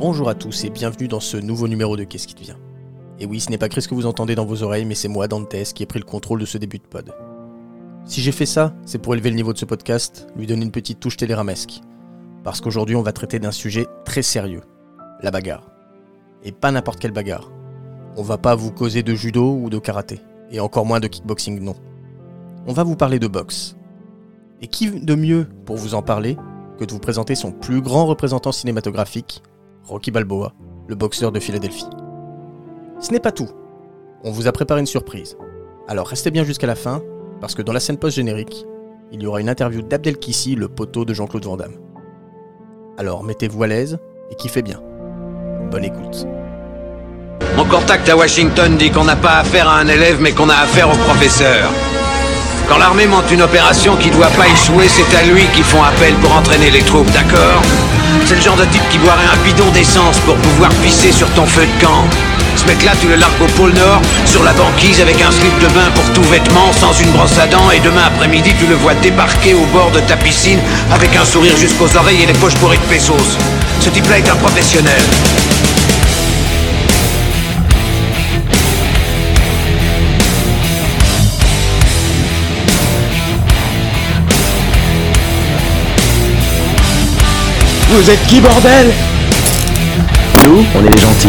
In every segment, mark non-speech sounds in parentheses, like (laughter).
Bonjour à tous et bienvenue dans ce nouveau numéro de Qu'est-ce qui te vient? Et oui, ce n'est pas Chris que vous entendez dans vos oreilles, mais c'est moi, Dantes, qui ai pris le contrôle de ce début de pod. Si j'ai fait ça, c'est pour élever le niveau de ce podcast, lui donner une petite touche téléramesque. Parce qu'aujourd'hui, on va traiter d'un sujet très sérieux la bagarre. Et pas n'importe quelle bagarre. On va pas vous causer de judo ou de karaté, et encore moins de kickboxing, non. On va vous parler de boxe. Et qui de mieux pour vous en parler que de vous présenter son plus grand représentant cinématographique, Rocky Balboa, le boxeur de Philadelphie. Ce n'est pas tout. On vous a préparé une surprise. Alors restez bien jusqu'à la fin, parce que dans la scène post-générique, il y aura une interview d'Abdel Kissi, le poteau de Jean-Claude Van Damme. Alors mettez-vous à l'aise et kiffez bien. Bonne écoute. Mon contact à Washington dit qu'on n'a pas affaire à un élève, mais qu'on a affaire au professeur. Quand l'armée monte une opération qui doit pas échouer, c'est à lui qu'ils font appel pour entraîner les troupes, d'accord? C'est le genre de type qui boirait un bidon d'essence pour pouvoir pisser sur ton feu de camp. Ce mec-là, tu le largues au pôle Nord, sur la banquise avec un slip de bain pour tout vêtement, sans une brosse à dents, et demain après-midi, tu le vois débarquer au bord de ta piscine avec un sourire jusqu'aux oreilles et les poches bourrées de pesos. Ce type-là est un professionnel. Vous êtes qui, bordel? Nous, on est les gentils.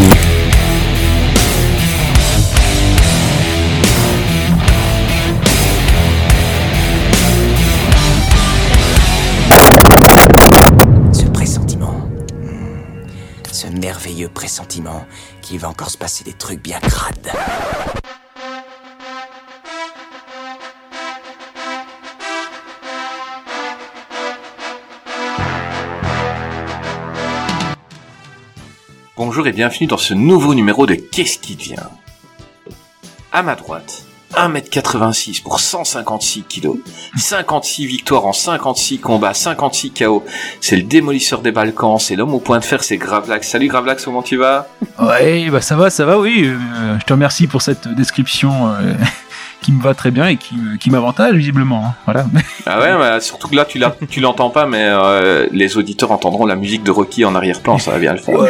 Ce pressentiment. Ce merveilleux pressentiment qu'il va encore se passer des trucs bien crades. Bonjour et bienvenue dans ce nouveau numéro de Qu'est-ce qui vient À ma droite, 1m86 pour 156 kg, 56 victoires en 56 combats, 56 KO. C'est le démolisseur des Balkans, c'est l'homme au point de fer, c'est Gravelax. Salut Gravelax, comment tu vas? Ouais, bah ça va, ça va, oui. Euh, je te remercie pour cette description euh, qui me va très bien et qui, me- qui m'avantage visiblement. hein. Voilà. (laughs) Ah ouais, bah, surtout que là tu l'as- tu l'entends pas, mais euh, les auditeurs entendront la musique de Rocky en arrière-plan, ça va bien le faire. (laughs)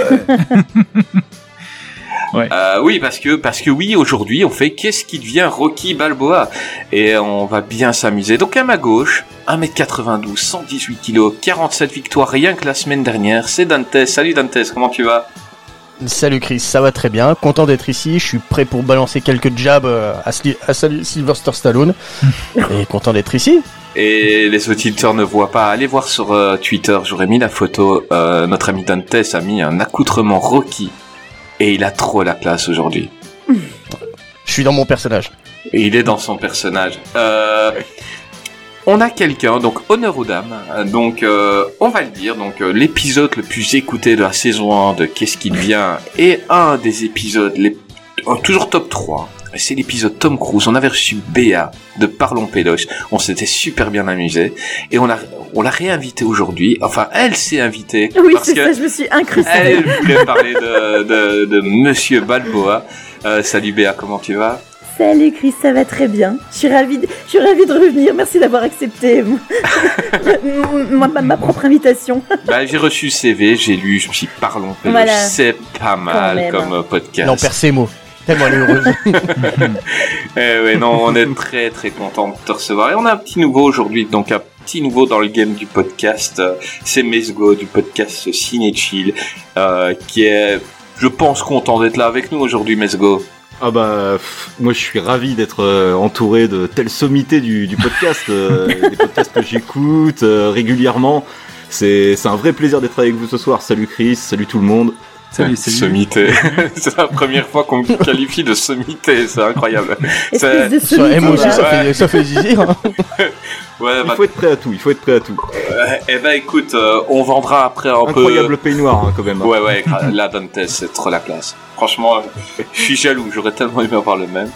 Ouais. Euh, oui, parce que parce que oui, aujourd'hui on fait qu'est-ce qui devient Rocky Balboa? Et on va bien s'amuser. Donc à ma gauche, 1m92, 118 kg, 47 victoires rien que la semaine dernière, c'est Dantes. Salut Dantes, comment tu vas? Salut Chris, ça va très bien, content d'être ici, je suis prêt pour balancer quelques jabs euh, à, Sli- à Sylvester Stallone, (laughs) et content d'être ici. Et les auditeurs ne voient pas, allez voir sur euh, Twitter, j'aurais mis la photo, euh, notre ami Dantes a mis un accoutrement Rocky et il a trop la place aujourd'hui. Je suis dans mon personnage. Et il est dans son personnage. Euh, on a quelqu'un, donc honneur aux dames. Donc euh, on va le dire, donc euh, l'épisode le plus écouté de la saison 1 de Qu'est-ce qu'il vient est un des épisodes les euh, toujours top 3. C'est l'épisode Tom Cruise. On avait reçu Béa de Parlons Pédoche. On s'était super bien amusé et on l'a on l'a réinvité aujourd'hui. Enfin, elle s'est invitée Oui, parce c'est que ça, je me suis incrustée. elle voulait parler de, de, de Monsieur Balboa. Euh, salut Béa, comment tu vas? Salut Chris, ça va très bien. Je suis ravie de, je suis ravie de revenir. Merci d'avoir accepté (laughs) ma, ma propre invitation. (laughs) Bah, j'ai reçu le CV, j'ai lu, je me suis dit, parlons. Voilà. C'est pas mal comme euh, podcast. Non, perds ses mots. Tellement elle est heureuse. (laughs) Eh ouais, non, on est très très content de te recevoir. Et on a un petit nouveau aujourd'hui, donc un petit nouveau dans le game du podcast. C'est Mesgo du podcast Ciné Chill, euh, qui est, je pense, content d'être là avec nous aujourd'hui, Mesgo. Ah bah, pff, moi je suis ravi d'être euh, entouré de telles sommités du, du podcast, euh, (laughs) des podcasts que j'écoute euh, régulièrement. C'est c'est un vrai plaisir d'être avec vous ce soir. Salut Chris, salut tout le monde. Salut, salut. Sommité. (laughs) c'est la première fois qu'on me qualifie de sommité, c'est incroyable. De moi aussi, sommité, ça fait, ça fait zizir. hein. (laughs) Ouais, Il bah, faut être prêt à tout, il faut être prêt à tout. euh, eh ben écoute, euh, on vendra après un peu... Incroyable peignoir hein, quand même. hein. Ouais, ouais, là, Dantes, c'est trop la classe. Franchement, euh, je suis jaloux, j'aurais tellement aimé avoir le même.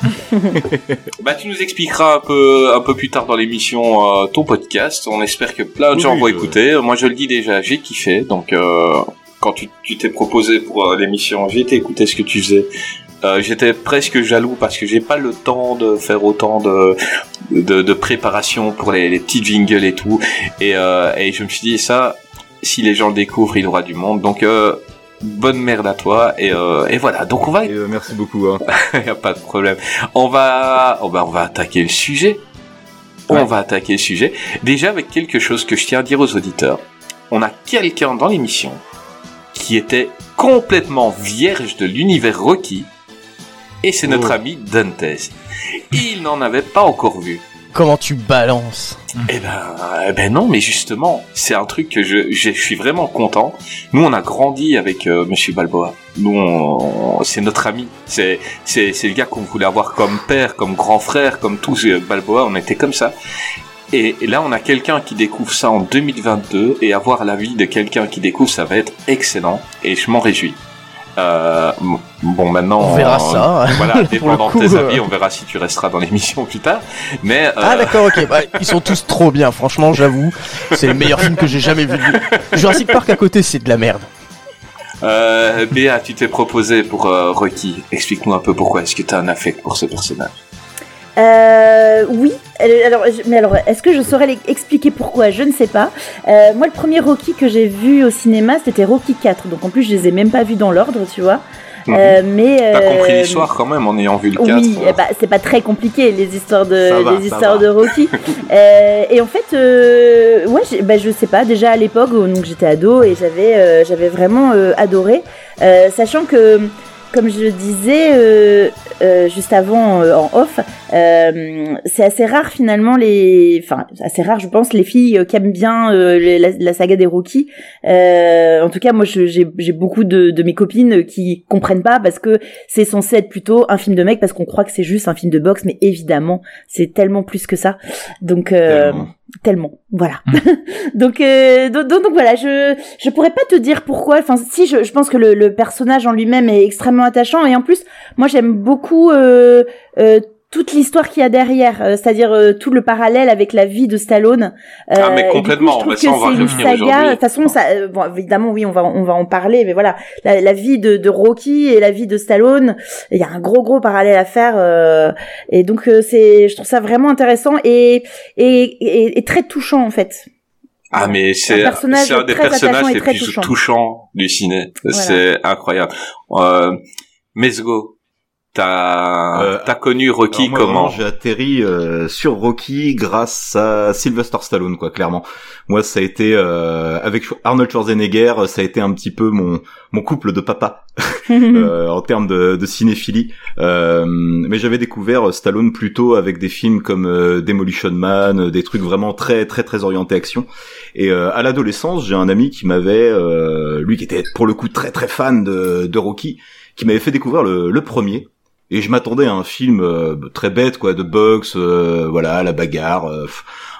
(laughs) bah, tu nous expliqueras un peu, un peu plus tard dans l'émission euh, ton podcast. On espère que plein de Oui, gens vont je- écouter. Moi, je le dis déjà, j'ai kiffé. Donc, euh, quand tu t'es proposé pour euh, l'émission, j'ai été écouter ce que tu faisais. J'étais presque jaloux parce que j'ai pas le temps de faire autant de, de, de préparation pour les, les petites jingles et tout. Et, et je me suis dit, ça, si les gens le découvrent, il y aura du monde. Donc, euh, bonne merde à toi et, euh, et voilà. Donc on va, Et, euh, merci beaucoup. Hein. (laughs) y a pas de problème. On va, oh bah, on va attaquer le sujet. On va attaquer le sujet. Déjà avec quelque chose que je tiens à dire aux auditeurs. On a quelqu'un dans l'émission qui était complètement vierge de l'univers Rocky. Et c'est notre Oh. ami Dantes. Il n'en avait pas encore vu. Comment tu balances Eh ben, eh ben non, mais justement, c'est un truc que je, je, suis vraiment content. Nous, on a grandi avec euh, Monsieur Balboa. Nous, c'est notre ami. C'est, c'est, c'est le gars qu'on voulait avoir comme père, comme grand frère, comme tous euh, Balboa. On était comme ça. Et, et là, on a quelqu'un qui découvre ça en 2022 et avoir l'avis de quelqu'un qui découvre, ça va être excellent. Et je m'en réjouis. Euh, bon, maintenant, On verra ça. (laughs) Voilà, dépendant de tes euh. avis, on verra si tu resteras dans l'émission plus tard. Mais euh, Ah d'accord, ok. Bah, ils sont tous trop bien, franchement, j'avoue. C'est le meilleur film que j'ai jamais vu. Jurassic Park à côté, c'est de la merde. Euh, Béa, tu t'es proposé pour euh, Rocky. Explique-nous un peu pourquoi. Est-ce que tu as un affect pour ce personnage Euh, oui, alors, je- mais alors, est-ce que je saurais expliquer pourquoi? Je ne sais pas. Euh, moi, le premier Rocky que j'ai vu au cinéma, c'était Rocky 4. Donc, en plus, je les ai même pas vus dans l'ordre, tu vois. Mhm. Euh, mais T'as euh, compris l'histoire quand même en ayant vu le 4 Oui, bah, c'est pas très compliqué les histoires de va, les histoires de Rocky. (laughs) Euh, et en fait, euh, ouais, bah, je sais pas. Déjà à l'époque, où donc j'étais ado et j'avais euh, j'avais vraiment euh, adoré, Euh, sachant que comme je disais euh, euh, juste avant euh, en off, euh, c'est assez rare finalement les, enfin assez rare je pense les filles euh, qui aiment bien euh, la, saga des Rocky. En tout cas moi j'ai beaucoup de, de mes copines qui comprennent pas parce que c'est censé être plutôt un film de mec parce qu'on croit que c'est juste un film de boxe mais évidemment c'est tellement plus que ça. Donc Tellement. Voilà. (laughs) donc, euh, donc, donc, donc voilà, je je pourrais pas te dire pourquoi. Enfin, si je, je pense que le, le personnage en lui-même est extrêmement attachant et en plus, moi j'aime beaucoup euh, euh, toute l'histoire qu'il y a derrière, euh, c'est-à-dire euh, tout le parallèle avec la vie de Stallone. Euh, Ah, mais du coup, complètement, je trouve ça, que on va c'est une saga. De toute façon, ça, euh, bon, évidemment, oui, on va on va en parler, mais voilà, la, la vie de, de Rocky et la vie de Stallone, il y a un gros gros parallèle à faire. euh, et donc euh, c'est, je trouve ça vraiment intéressant et et, et, et très touchant en fait. Ah, mais c'est c'est un des personnages les plus touchant. touchants du ciné. Voilà. C'est incroyable. Euh, Mesgo, t'as Euh, t'as connu Rocky moi, comment J'ai atterri euh, sur Rocky grâce à Sylvester Stallone, quoi, clairement. Moi, ça a été euh, avec Arnold Schwarzenegger, ça a été un petit peu mon mon couple de papa (laughs) euh, en termes de, de cinéphilie. Euh, mais j'avais découvert Stallone plutôt avec des films comme Demolition Man, des trucs vraiment très très très orientés action. Et euh, à l'adolescence, j'ai un ami qui m'avait, euh, lui qui était pour le coup très très fan de, de Rocky, qui m'avait fait découvrir le, le premier. Et je m'attendais à un film euh, très bête, quoi, de boxe, euh, voilà, la bagarre, euh,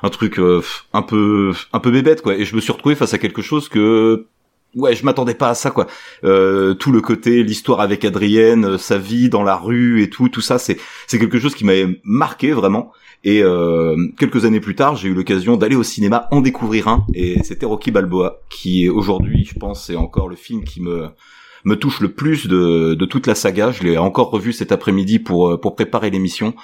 un truc euh, un peu un peu bébête, quoi. Et je me suis retrouvé face à quelque chose que ouais, je m'attendais pas à ça, quoi. Tout le côté, l'histoire avec Adrienne, sa vie dans la rue et tout, tout ça, c'est c'est quelque chose qui m'avait marqué vraiment. Et quelques années plus tard, j'ai eu l'occasion d'aller au cinéma en découvrir un, et c'était Rocky Balboa, qui aujourd'hui, je pense, c'est encore le film qui me me touche le plus de, de toute la saga. Je l'ai encore revu cet après-midi pour euh, pour préparer l'émission.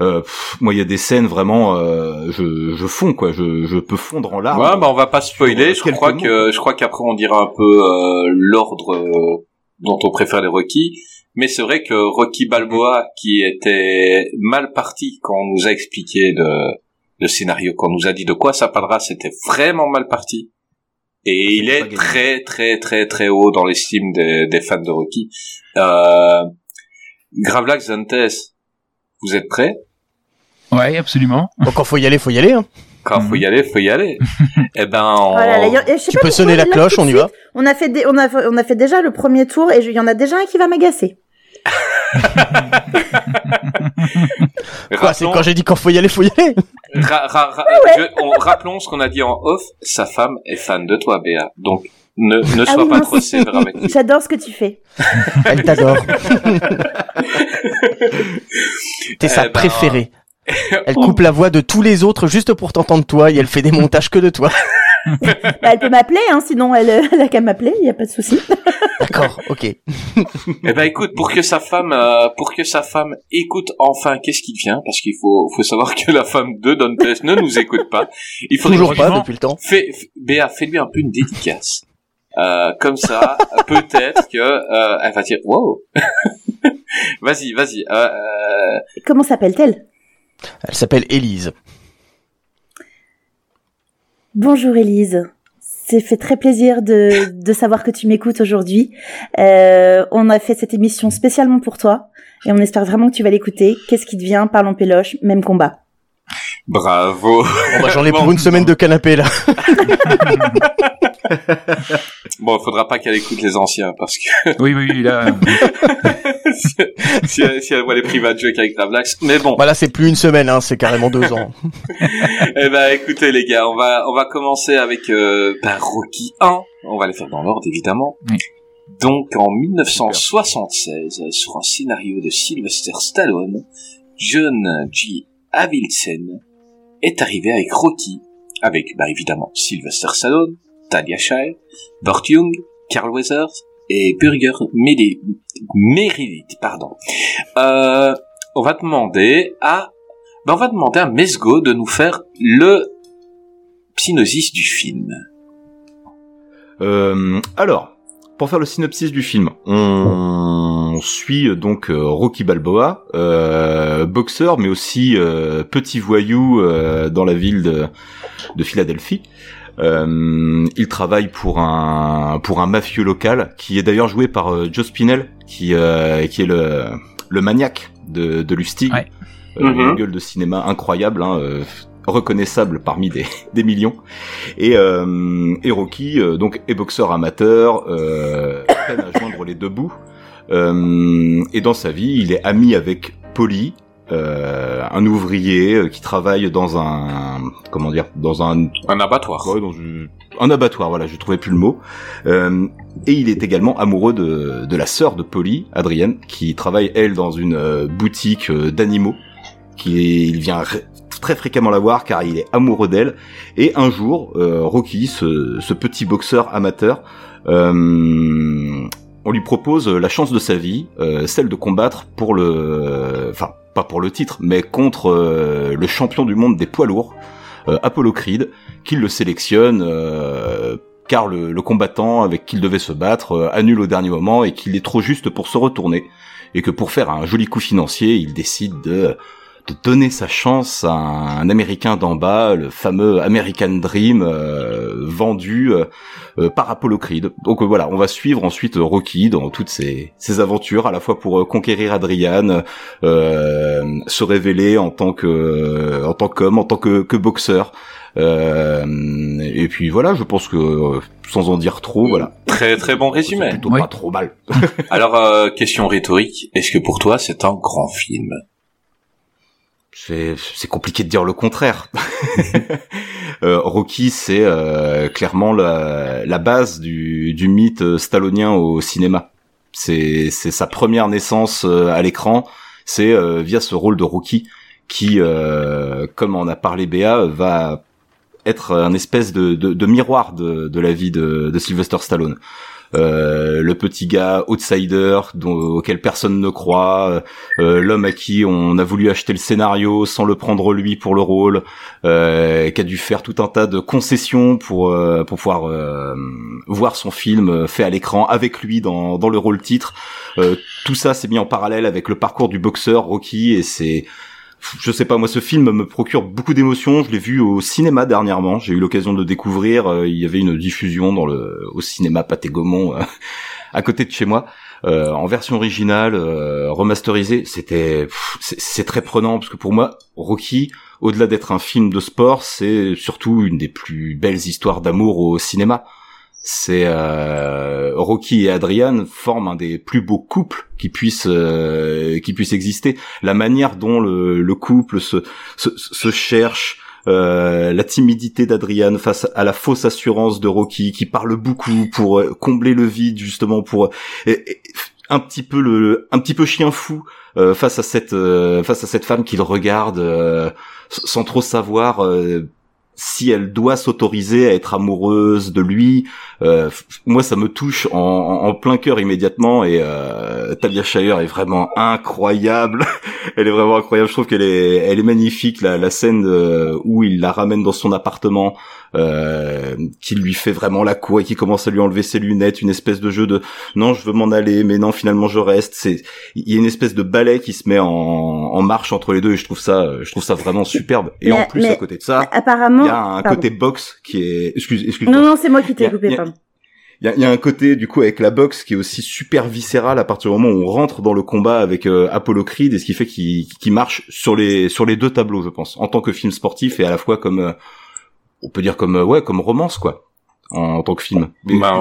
Euh, moi, il y a des scènes vraiment, euh, je je fonds quoi, je je peux fondre en larmes. Ouais, bah on va pas spoiler. Je crois mots. que je crois qu'après on dira un peu euh, l'ordre dont on préfère les Rocky. Mais c'est vrai que Rocky Balboa, qui était mal parti quand on nous a expliqué le, le scénario, quand on nous a dit de quoi ça parlera, c'était vraiment mal parti. Et il est très très très très haut dans l'estime des, des fans de Rocky. Euh, Gravelax Zantes, vous êtes prêts? Ouais, absolument. Bon, quand faut y aller, faut y aller. Hein. Quand faut y aller, faut y aller. eh ben, on... Oh là là, y a- je sais Tu peux sonner la cloche, on y va. On a fait des- on a on a fait déjà le premier tour et il y en a déjà un qui va m'agacer. Quoi, c'est quand j'ai dit quand faut y aller, faut y aller. Ra- ra- ra- je- on- rappelons ce qu'on a dit en off. Sa femme est fan de toi, Béa. Donc, ne, ne Ah sois oui, pas non, trop sévère avec lui. J'adore ce que tu fais. (laughs) Elle t'adore. (laughs) T'es sa Eh ben, préférée. (laughs) Elle coupe la voix de tous les autres juste pour t'entendre toi et elle fait des montages que de toi. Bah, elle peut m'appeler, hein, sinon elle, (laughs) elle a qu'à m'appeler, il y a pas de souci. (laughs) D'accord, ok. Eh ben, écoute, pour que sa femme, euh, pour que sa femme écoute enfin qu'est-ce qui vient, parce qu'il faut, faut savoir que la femme de Dantes ne nous écoute pas. Il faudrait Toujours pas depuis le temps. Fais, Béa, fais-lui un peu une dédicace. Euh, comme ça, peut-être que euh, elle va dire wow. (laughs) vas-y, vas-y. Comment s'appelle-t-elle? Elle s'appelle Élise. Bonjour Élise. C'est fait très plaisir de, de savoir que tu m'écoutes aujourd'hui. Euh, on a fait cette émission spécialement pour toi et on espère vraiment que tu vas l'écouter. Qu'est-ce qui devient Parlons péloche, même combat. Bravo. Bon, bah, j'en ai Bon. pour une semaine de canapé là. (laughs) Bon, il faudra pas qu'elle écoute les anciens parce que (laughs) Oui, oui, oui, là. (laughs) si, elle, si elle voit les private jokes avec Tablax. Mais bon, Voilà, c'est plus une semaine, hein, c'est carrément deux ans. eh ben écoutez les gars, on va on va commencer avec euh, ben, Rocky 1. On va les faire dans l'ordre évidemment. Oui. Donc en 1976, euh, sur un scénario de Sylvester Stallone, John G. Avildsen est arrivé avec Rocky, avec bah, évidemment Sylvester Stallone, Talia Shire, Burt Young, Carl Weathers et Burger Meredith, pardon. Euh, on va demander à, ben, on va demander à Mesgo de nous faire le synopsis du film. Euh, alors, pour faire le synopsis du film, on suit euh, donc euh, Rocky Balboa, euh, boxeur, mais aussi euh, petit voyou euh, dans la ville de, de Philadelphie. Euh, il travaille pour un pour un mafieux local qui est d'ailleurs joué par euh, Joe Spinell, qui euh, qui est le le maniaque de de Lustig. Ouais. Euh, Mhm. Une gueule de cinéma incroyable, hein, euh, reconnaissable parmi des (laughs) des millions. Et, euh, et Rocky, euh, donc, est boxeur amateur, euh, (coughs) peine à joindre les deux bouts. Euh, et dans sa vie, il est ami avec Polly, euh, un ouvrier euh, qui travaille dans un, comment dire, dans un, Un abattoir. ouais, dans une- un abattoir. Voilà, je trouvais plus le mot. Euh, et il est également amoureux de, de la sœur de Polly, Adrienne, qui travaille elle dans une euh, boutique d'animaux. Qui il vient très fréquemment la voir car il est amoureux d'elle. Et un jour, euh, Rocky, ce, petit boxeur amateur, euh, on lui propose la chance de sa vie, euh, celle de combattre pour le, enfin pas pour le titre, mais contre le champion du monde des poids lourds, Apollo Creed, qu'il le sélectionne. car le, le combattant avec qui il devait se battre annule au dernier moment et qu'il est trop juste pour se retourner et que pour faire un joli coup financier, il décide de de donner sa chance à un, Américain d'en bas, le fameux American Dream euh, vendu euh, euh, par Apollo Creed. Donc euh, voilà, on va suivre ensuite Rocky dans toutes ses, ses aventures, à la fois pour euh, conquérir Adrian, euh, se révéler en tant que en tant qu'homme, en tant que, que boxeur. Euh, et puis voilà, je pense que sans en dire trop, voilà, Très très bon résumé. plutôt Oui. pas trop mal. (laughs) Alors euh, question rhétorique, est-ce que pour toi c'est un grand film? C'est compliqué de dire le contraire. (laughs) Euh, Rocky, c'est euh, clairement la, la base du, du mythe euh, stallonien au cinéma. C'est sa première naissance à l'écran. C'est euh, via ce rôle de Rocky qui, euh, comme en a parlé Béa, va être un espèce de, de, de miroir de, de la vie de Sylvester Stallone. Euh, le petit gars outsider auquel personne ne croit, euh, l'homme à qui on a voulu acheter le scénario sans le prendre lui pour le rôle, euh, qui a dû faire tout un tas de concessions pour euh, pour pouvoir euh, voir son film fait à l'écran avec lui dans dans le rôle titre. Euh, tout ça s'est mis en parallèle avec le parcours du boxeur Rocky et c'est je sais pas, moi ce film me procure beaucoup d'émotions. Je l'ai vu au cinéma dernièrement. J'ai eu l'occasion de découvrir. Euh, il y avait une diffusion dans le au cinéma Pathé Gaumont euh, à côté de chez moi. Euh, en version originale, remasterisée, c'était c'est très prenant parce que pour moi, Rocky, au-delà d'être un film de sport, c'est surtout une des plus belles histoires d'amour au cinéma. C'est euh, Rocky et Adrian forment un des plus beaux couples qui puissent euh, qui puissent exister. La manière dont le, le couple se se, se cherche, euh, la timidité d'Adrian face à la fausse assurance de Rocky qui parle beaucoup pour euh, combler le vide justement pour un petit peu le un petit peu chien fou euh, face à cette euh, face à cette femme qu'il regarde euh, sans trop savoir si elle doit s'autoriser à être amoureuse de lui. Euh, moi, ça me touche en, en- plein cœur immédiatement et, euh, Talia Shire est vraiment incroyable. (laughs) elle est vraiment incroyable. Je trouve qu'elle est, elle est magnifique. La, la scène euh, où il la ramène dans son appartement, euh, qui lui fait vraiment la cour et qui commence à lui enlever ses lunettes, une espèce de jeu de non, je veux m'en aller, mais non, finalement je reste. C'est, il y a une espèce de ballet qui se met en, en marche entre les deux et je trouve ça, je trouve ça vraiment superbe. Et en plus, à côté de ça, apparemment, il y a un côté boxe qui est, excuse, excuse. Non, non, c'est moi qui t'ai coupé, pardon il y a, y a, un côté du coup avec la boxe qui est aussi super viscéral à partir du moment où on rentre dans le combat avec euh, Apollo Creed et ce qui fait qu'il marche sur les sur les deux tableaux je pense en tant que film sportif et à la fois comme euh, on peut dire comme euh, ouais comme romance quoi en, en tant que film. Bah,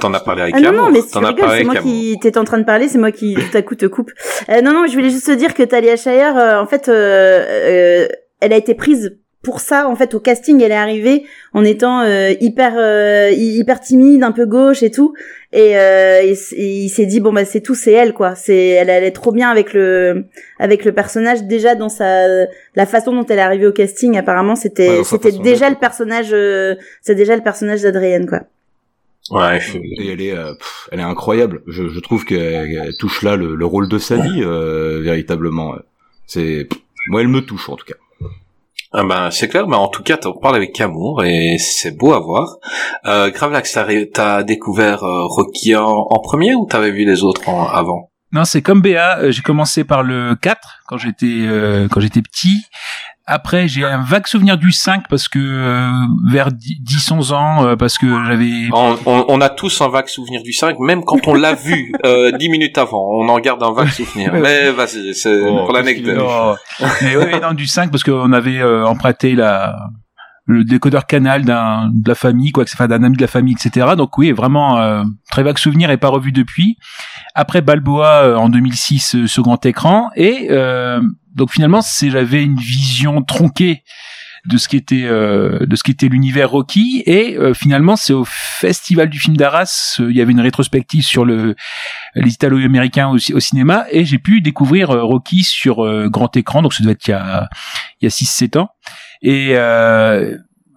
t'en as parlé avec ah, Non, non, mais c'est moi qui t'étais en train de parler, c'est moi qui tout à coup te coupe. non, non, je voulais juste te dire que Talia Shire, en fait, elle a été prise pour ça en fait au casting elle est arrivée en étant euh, hyper euh, hyper timide un peu gauche et tout et, euh, il s'est dit bon bah c'est tout c'est elle quoi c'est elle allait trop bien avec le avec le personnage déjà dans sa la façon dont elle est arrivée au casting apparemment c'était c'était déjà le personnage c'est déjà le personnage d'Adrienne quoi Ouais, et elle est, elle est incroyable. Je, je trouve qu'elle touche là le, le, rôle de sa vie véritablement. C'est, moi, elle me touche en tout cas. Ah ben, c'est clair, mais en tout cas, tu parles avec amour et c'est beau à voir. Euh, Gravelax, t'as découvert euh, Rocky en, premier ou t'avais vu les autres avant? Non, c'est comme Béa. Euh, j'ai commencé par le 4 quand j'étais euh, quand j'étais petit. Après, j'ai un vague souvenir du 5 parce que euh, vers 10-11 ans, euh, parce que j'avais... On, on, a tous un vague souvenir du 5, même quand on l'a vu (laughs) euh, 10 minutes avant. On en garde un vague souvenir. Mais vas-y, c'est oh, pour l'anecdote. (laughs) Mais oui, non, du 5 parce qu'on avait euh, emprunté la le décodeur canal d'un de la famille quoi enfin d'un ami de la famille etc donc oui vraiment très vague souvenir et pas revu depuis après Balboa en 2006 ce grand écran et donc finalement, c'est j'avais une vision tronquée de ce qui était euh, de ce qui était l'univers Rocky. Et euh, finalement c'est au festival du film d'Arras euh, il y avait une rétrospective sur le les Italo-américains au, au, cinéma. Et j'ai pu découvrir Rocky sur grand écran. Donc ça doit être il y a il y a 6 7 ans. Et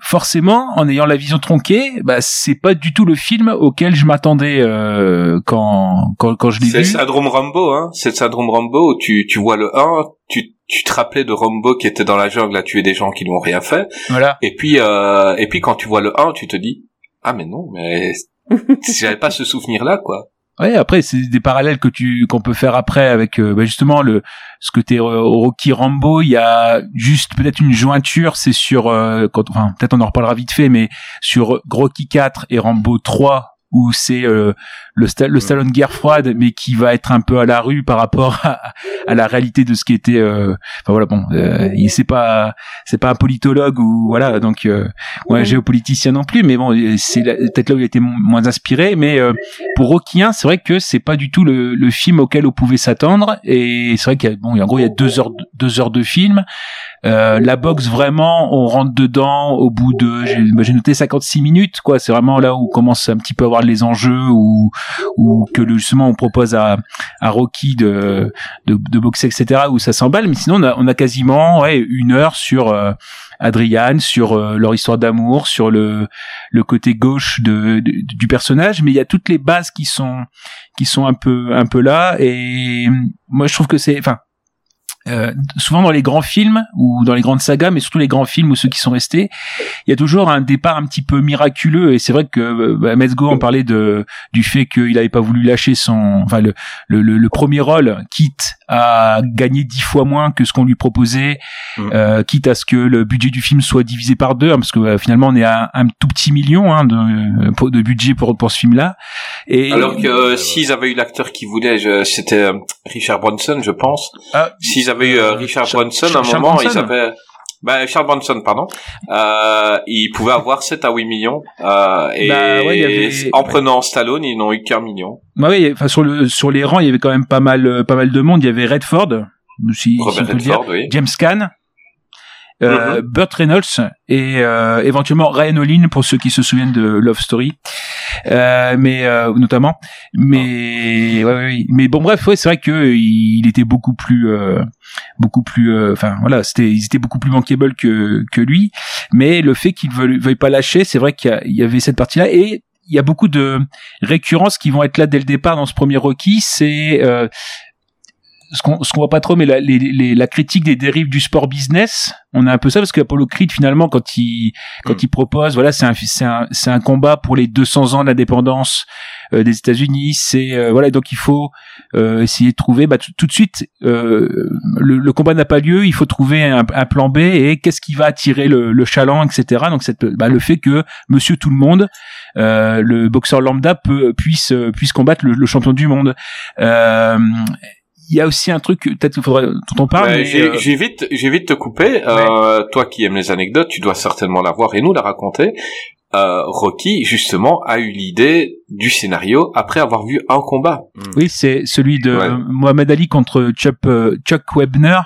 forcément, en ayant la vision tronquée, bah c'est pas du tout le film auquel je m'attendais euh, quand, quand quand je l'ai vu. C'est le syndrome Rambo, hein. C'est le syndrome Rambo. Où tu tu vois le 1, tu tu te rappelais de Rambo qui était dans la jungle à tuer des gens qui n'ont rien fait. Voilà. Et puis euh, et puis quand tu vois le 1, tu te dis ah mais non, mais (laughs) j'avais pas ce souvenir là quoi. Ouais, après c'est des parallèles que tu qu'on peut faire après avec euh, bah, justement le ce que t'es euh, Rocky Rambo, il y a juste peut-être une jointure, c'est sur euh, quand enfin peut-être on en reparlera vite fait mais sur Rocky 4 et Rambo 3 où c'est euh, le, le salon de guerre froide, mais qui va être un peu à la rue par rapport (laughs) à, à la réalité de ce qui était. Euh, enfin voilà, bon, euh, c'est pas c'est pas un politologue ou voilà, donc euh, ou un géopoliticien non plus, mais bon, c'est peut-être là où il était moins inspiré. Mais euh, pour Rockien, c'est vrai que c'est pas du tout le, le film auquel on pouvait s'attendre, et c'est vrai qu'il y a bon, en gros, il y a deux heures deux heures de film. Euh, la boxe vraiment, on rentre dedans au bout de, j'ai noté 56 minutes, quoi. C'est vraiment là où on commence un petit peu à voir les enjeux ou ou que justement on propose à, à Rocky de, de, de boxer, etc. Où ça s'emballe. Mais sinon, on a, on a quasiment ouais, une heure sur euh, Adriane, sur euh, leur histoire d'amour, sur le le côté gauche de, du personnage. Mais il y a toutes les bases qui sont qui sont un peu un peu là. Et moi, je trouve que c'est, enfin euh, souvent dans les grands films ou dans les grandes sagas, mais surtout les grands films ou ceux qui sont restés, il y a toujours un départ un petit peu miraculeux. Et c'est vrai que euh, bah, en parlait de du fait qu'il n'avait pas voulu lâcher son, enfin le, le, le, premier rôle, quitte à gagner dix fois moins que ce qu'on lui proposait, mm. euh, quitte à ce que le budget du film soit divisé par deux, hein, parce que euh, finalement on est à un tout petit million hein, de, de budget pour pour ce film-là. Et alors que s'ils avaient eu l'acteur qui voulait, c'était Richard Bronson, je pense. Ah, s'ils avaient eu euh, Richard Bronson, à un moment, ils avaient... Bah, Richard Bronson, pardon. Euh, il pouvait avoir (laughs) 7 à 8 millions. Euh, et bah, ouais, y avait... en prenant Stallone, ils n'ont eu qu'un million. Bah oui, enfin sur le sur les rangs, il y avait quand même pas mal euh, pas mal de monde. Il y avait Redford, si, si Redford, oui. James Caan, euh, mm-hmm. Burt Reynolds et euh, éventuellement Ryan Olin pour ceux qui se souviennent de Love Story, euh, mais euh, notamment. Mais ouais, ouais, mais bon bref, ouais, c'est vrai que il était beaucoup plus, euh, beaucoup plus, enfin voilà, c'était, ils étaient beaucoup plus bankable que que lui. Mais le fait qu'il veuille, veuille pas lâcher, c'est vrai qu'il y, avait cette partie-là et il y a beaucoup de récurrences qui vont être là dès le départ dans ce premier Rocky. C'est euh, ce qu'on ce qu'on voit pas trop, mais la, les, les, la critique des dérives du sport business, on a un peu ça parce que Apollo Creed finalement quand il quand Mm. il propose, voilà, c'est un c'est un c'est un combat pour les 200 ans d'indépendance euh, des États-Unis. C'est euh, voilà, donc il faut euh, essayer de trouver bah, tout, de suite euh, le, le combat n'a pas lieu, il faut trouver un, un plan B et qu'est-ce qui va attirer le, le chaland, etc. Donc cette, bah, le fait que Monsieur Tout le Monde, euh, le boxeur lambda peut puisse puisse combattre le, le champion du monde. Euh, il y a aussi un truc peut-être qu'il faudrait dont on parle. Ouais, mais, j'ai euh, vite, j'ai vite te couper. Euh, toi qui aimes les anecdotes, tu dois certainement la voir et nous la raconter. Euh, Rocky justement a eu l'idée du scénario après avoir vu un combat. Oui, c'est celui de Ouais. Mohamed Ali contre Chuck, euh, Chuck Webner.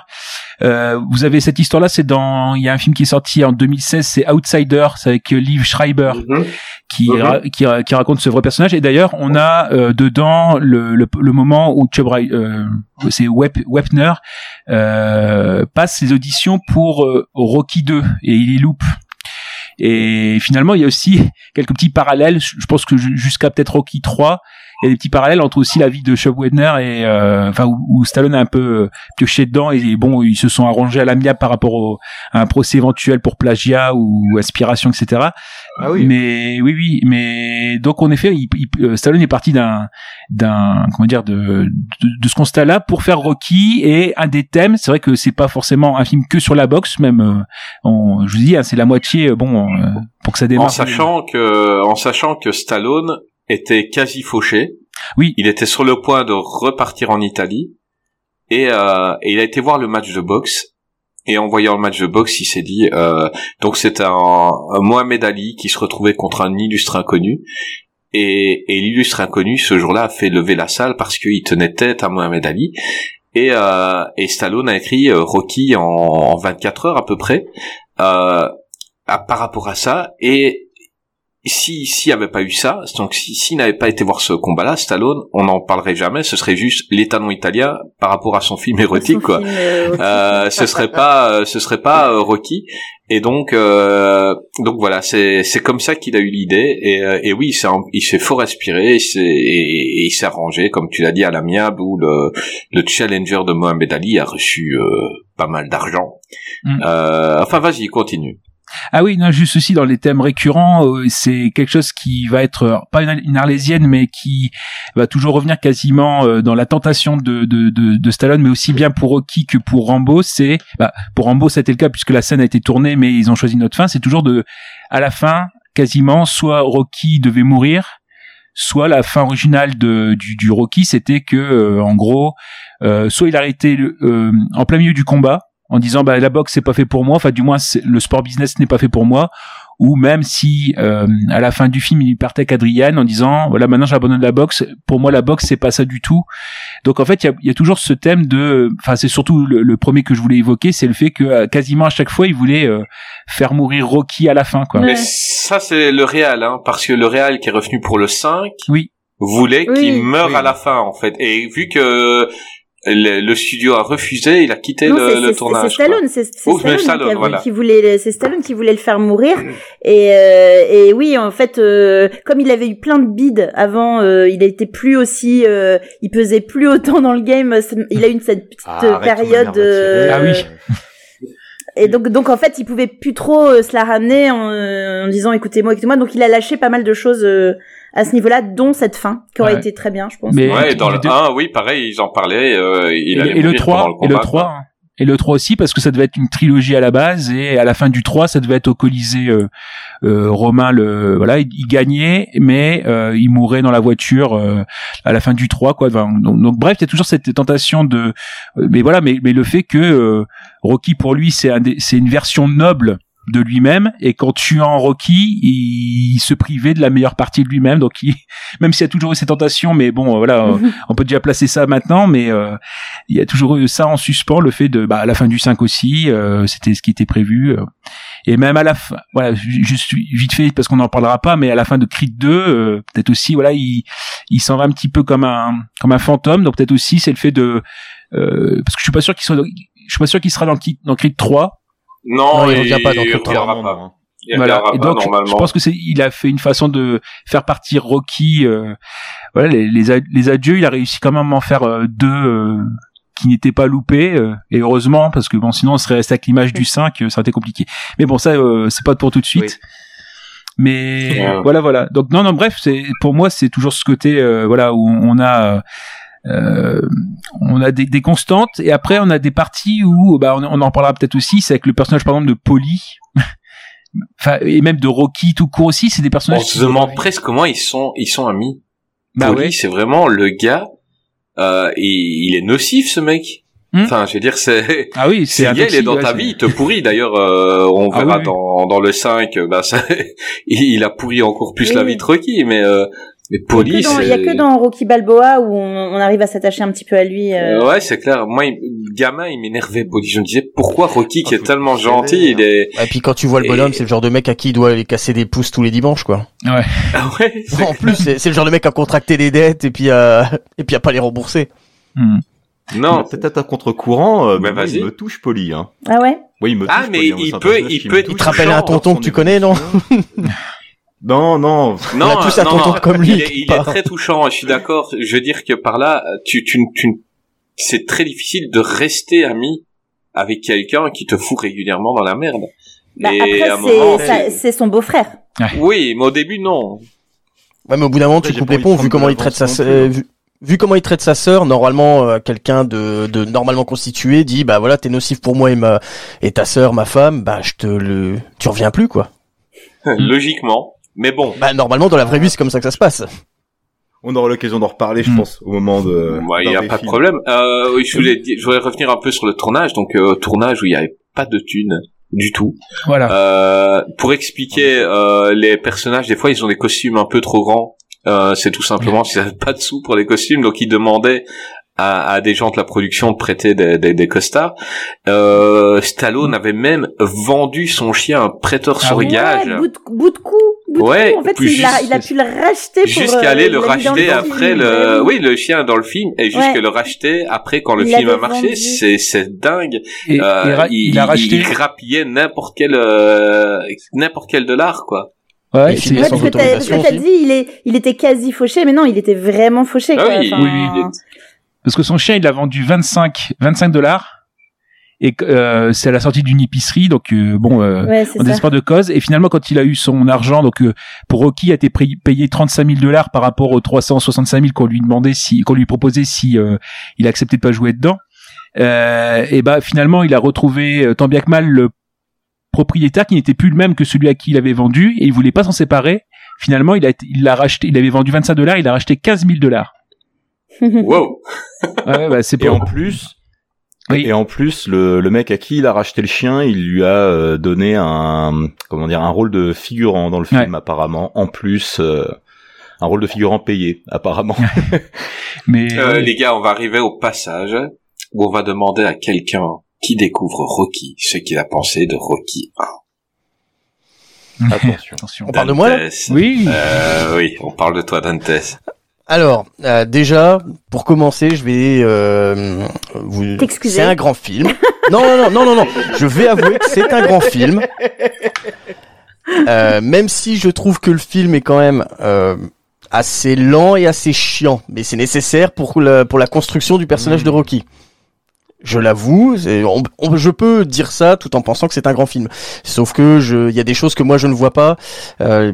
Euh, vous avez cette histoire-là, c'est dans, il y a un film qui est sorti en 2016, c'est Outsider, c'est avec euh, Liv Schreiber Mhm. qui, Mhm. ra- qui, ra- qui raconte ce vrai personnage. Et d'ailleurs, on a euh, dedans le, le, le moment où Chuck, euh, c'est Web, Webner euh, passe ses auditions pour euh, Rocky 2 et il y loupe. Et finalement, il y a aussi (laughs) quelques petits parallèles. Je pense que ju- jusqu'à peut-être Rocky 3, il y a des petits parallèles entre aussi la vie de Chuck Webner et euh, enfin où, où Stallone a un peu euh, pioché dedans et bon ils se sont arrangés à l'amiable par rapport au, à un procès éventuel pour plagiat ou aspiration etc. Ah oui. Mais oui oui mais donc en effet il, il- euh, Stallone est parti d'un d'un comment dire de, de de ce constat là pour faire Rocky et un des thèmes c'est vrai que c'est pas forcément un film que sur la boxe même euh, on, je vous dis hein, c'est la moitié bon euh, pour que ça démarre En sachant que, en sachant que Stallone était quasi fauché. Oui. Il était sur le point de repartir en Italie et, euh, et il a été voir le match de boxe. Et en voyant le match de boxe, il s'est dit euh, donc c'est un, un Mohamed Ali qui se retrouvait contre un illustre inconnu. Et, et l'illustre inconnu ce jour-là a fait lever la salle parce qu'il tenait tête à Mohamed Ali. Et, euh, et Stallone a écrit euh, Rocky en, en 24 heures à peu près euh, à- par rapport à ça. Et si s'il n'y avait pas eu ça, donc si- s'il n'avait pas été voir ce combat-là, Stallone, on n'en parlerait jamais. Ce serait juste l'étalon italien par rapport à son film érotique, Son quoi. (laughs) film, euh. Euh, ce serait pas, euh, ce serait pas euh, Rocky. Et donc, euh, donc voilà, c'est c'est comme ça qu'il a eu l'idée. Et, euh, et oui, il s'est il s'est fort respirer, il s'est- et, et il s'est arrangé, comme tu l'as dit, à l'amiable où le le challenger de Mohamed Ali a reçu euh, pas mal d'argent. Mm. Euh, enfin, vas-y, continue. Ah oui, non, juste aussi dans les thèmes récurrents, euh, c'est quelque chose qui va être euh, pas une, arlésienne, mais qui va toujours revenir quasiment euh, dans la tentation de, de, de, de Stallone, mais aussi bien pour Rocky que pour Rambo. C'est bah, pour Rambo, c'était le cas puisque la scène a été tournée, mais ils ont choisi notre fin. C'est toujours de, à la fin, quasiment, soit Rocky devait mourir, soit la fin originale de, du, du Rocky, c'était que, en gros, soit il arrêtait le- en plein milieu du combat en disant bah la boxe c'est pas fait pour moi, enfin du moins le sport business n'est pas fait pour moi, ou même si euh, à la fin du film il partait avec Adrienne en disant voilà maintenant j'abandonne la boxe, pour moi la boxe c'est pas ça du tout. Donc en fait il y a, il y a toujours ce thème de, enfin c'est surtout le, le premier que je voulais évoquer, c'est le fait que euh, quasiment à chaque fois il voulait euh, faire mourir Rocky à la fin quoi. Ouais. Mais ça, c'est le Real, hein, parce que le Real qui est revenu pour le 5 Oui. voulait Oui. qu'il meure Oui. à la fin, en fait. Et vu que le, le studio a refusé, il a quitté Non, le, le c'est- tournage. C'est Stallone, c'est c'est Oh, Stallone, Stallone, qui, a- voilà. qui voulait, c'est Stallone qui voulait le faire mourir. Et, euh, et oui, en fait, euh, comme il avait eu plein de bides avant, euh, il a été plus aussi, euh, il pesait plus autant dans le game. Il a eu une cette petite Ah, arrête, période. tirer. euh, Ah oui. Et donc, donc en fait, il pouvait plus trop euh, se la ramener en, euh, en disant écoutez-moi, écoutez-moi. Donc il a lâché pas mal de choses euh, à ce niveau-là, dont cette fin qui aurait Ouais. été très bien, je pense. Mais- Ouais, dans le deux- 1, oui, pareil, ils en parlaient. Euh, il et, allait et le mourir 3 pendant le et le combat, 3 quoi. Et le 3 aussi parce que ça devait être une trilogie à la base et à la fin du 3 ça devait être au Colisée euh, euh, romain le voilà il, gagnait mais euh, il mourait dans la voiture euh, à la fin du 3 quoi. Donc, bref il y a toujours cette tentation de euh, mais voilà mais mais le fait que euh, Rocky pour lui c'est un c'est une version noble de lui-même. Et qu'en tuant Rocky il, il se privait de la meilleure partie de lui-même. Donc il, (laughs) même s'il y a toujours eu ces tentations mais bon euh, voilà euh, on peut déjà placer ça maintenant mais euh, il y a toujours eu ça en suspens le fait de bah à la fin du 5 aussi euh, c'était ce qui était prévu euh. et même à la fin voilà ju- juste vite fait parce qu'on n'en parlera pas mais à la fin de Creed 2 euh, peut-être aussi voilà il il s'en va un petit peu comme un comme un fantôme. Donc peut-être aussi c'est le fait de euh, parce que je suis pas sûr qu'il soit dans- je suis pas sûr qu'il sera dans, Creed- dans Creed 3 Non, Non, il revient pas dans il le reviendra Clairement, pas. non. Il Voilà. Et donc, je pense que c'est, il a fait une façon de faire partir Rocky. euh, voilà, les, les, a- les adieux, il a réussi quand même à en faire euh, deux euh, qui n'étaient pas loupés. euh, et heureusement, parce que bon, sinon on serait resté avec l'image du 5, euh, ça aurait été compliqué. Mais bon, ça, euh, c'est pas pour tout de suite. Mais Ouais. voilà, voilà. Donc non, non, bref, c'est pour moi, c'est toujours ce côté, euh, voilà, où on a. euh, on a des, des constantes et après on a des parties où bah on, on en parlera peut-être aussi c'est avec le personnage par exemple de Polly (laughs) enfin et même de Rocky tout court aussi c'est des On personnages se qui- demande presque comment ils sont, ils sont amis. Bah Polly, ouais. c'est vraiment le gars. Euh, et il est nocif ce mec. Hmm. Enfin, je veux dire, c'est. ah oui Si (laughs) c'est il est dans ouais, ta vie, il te pourrit. D'ailleurs, euh, on Ah verra oui, oui. dans dans le 5, bah ça, (laughs) il a pourri encore plus Oui, la vie de Rocky. Mais euh, mais Il dans- il y a c'est- que dans Rocky Balboa où on, on arrive à s'attacher un petit peu à lui. euh. Euh, ouais, c'est clair. Moi, il- gamin, il m'énervait. Polly. Je me disais pourquoi Rocky, qui Ah, est tellement gentil, s'éveille, il est. Et puis quand tu vois le Et- bonhomme, c'est le genre de mec à qui il doit aller casser des pouces tous les dimanches, quoi. Ah ouais? (laughs) En plus, c'est le genre de mec à contracter des dettes et puis à, et puis à pas les rembourser. Hmm. Non. peut-être à contre-courant, euh, Bah, mais il me touche poli. Hein. Ah ouais? Oui, il me Ah, touche mais Polly, hein, il c'est un peut- il peut- il te rappelle un tonton que tu connais, non? (laughs) Non, non. Non, a tous un non, comme lui, Il est, il très touchant. Je suis d'accord. Je veux dire que par là, tu, tu, tu, c'est très difficile de rester ami avec quelqu'un qui te fout régulièrement dans la merde. Bah, Et Après, c'est son beau-frère. Oui, mais au début, non. Ouais, mais au bout d'un moment, Après, tu coupes pas les ponts, vu comment il traite sa sœur, plus, hein. vu, vu comment il traite sa sœur, normalement, euh, quelqu'un de, de normalement constitué dit, bah voilà, t'es nocif pour moi et ma, et ta sœur, ma femme, bah je te le, tu reviens plus, quoi. (laughs) Logiquement. Mais bon. Bah normalement, dans la vraie vie, c'est comme ça que ça se passe. On aura l'occasion d'en reparler, je Hmm. pense, au moment de. Il d'un n'y a pas de problème. Euh, oui, je voulais, je voulais revenir un peu sur le tournage. Donc, euh, tournage où il n'y avait pas de thunes du tout. voilà Euh, pour expliquer euh, les personnages, des fois ils ont des costumes un peu trop grands. Euh, c'est tout simplement qu'ils n'avaient pas de sous pour les costumes, donc ils demandaient à, à des gens de la production de prêter des, des, des costards. Euh, Stallone avait même vendu son chien à un prêteur Ah sur oui. gage. Ouais, bout de, bout de cou. Bout de Ouais. En fait, il, a, il a pu le racheter pour. Jusqu'à euh, aller le il racheter après le, oui. le chien dans le film, et juste Ouais. que le racheter après quand le Il film a marché, c'est, c'est dingue. et, Euh, et ra- il, a racheté il grappillait n'importe quel, euh, n'importe quel dollar, quoi. ouais, il c'est- Ouais, parce que t'as parce que autorisation t'as aussi. dit, il, est, il était quasi fauché, mais non, il était vraiment fauché. Ah Quoi. oui, Enfin, oui, oui, parce que son chien il l'a vendu 25 25 dollars et euh, c'est à la sortie d'une épicerie donc euh, bon euh, Ouais, désespoir de cause. Et finalement quand il a eu son argent donc euh, pour Rocky il a été payé- payé 35 000 dollars par rapport aux 365 000 qu'on lui demandait si qu'on lui proposait si euh, il acceptait de pas jouer dedans. Euh, et bah finalement il a retrouvé tant bien que mal le propriétaire qui n'était plus le même que celui à qui il avait vendu et il voulait pas s'en séparer. Finalement il a il l'a racheté il avait vendu 25 dollars il a racheté 15 000 dollars. Wow. ouais, bah, c'est Et en plus, Oui. et en plus, le, le mec à qui il a racheté le chien, il lui a euh, donné un, comment dire, un rôle de figurant dans le film apparemment. En plus, euh, un rôle de figurant payé apparemment. (laughs) mais Euh, les gars, on va arriver au passage où on va demander à quelqu'un qui découvre Rocky ce qu'il a pensé de Rocky 1. Attention. attention On parle de moi, là? Dantes. oui Euh, oui, on parle de toi, Dantes. Alors, euh, déjà, pour commencer, je vais euh, vous. T'excuser. C'est un grand film. (laughs) non, non, non, non, non, non. Je vais avouer que c'est un grand film. Euh, même si je trouve que le film est quand même euh, assez lent et assez chiant, mais c'est nécessaire pour la, pour la construction du personnage de Rocky. Je l'avoue, c'est- on, on- je peux dire ça tout en pensant que c'est un grand film. Sauf que je, il y a des choses que moi je ne vois pas. Euh,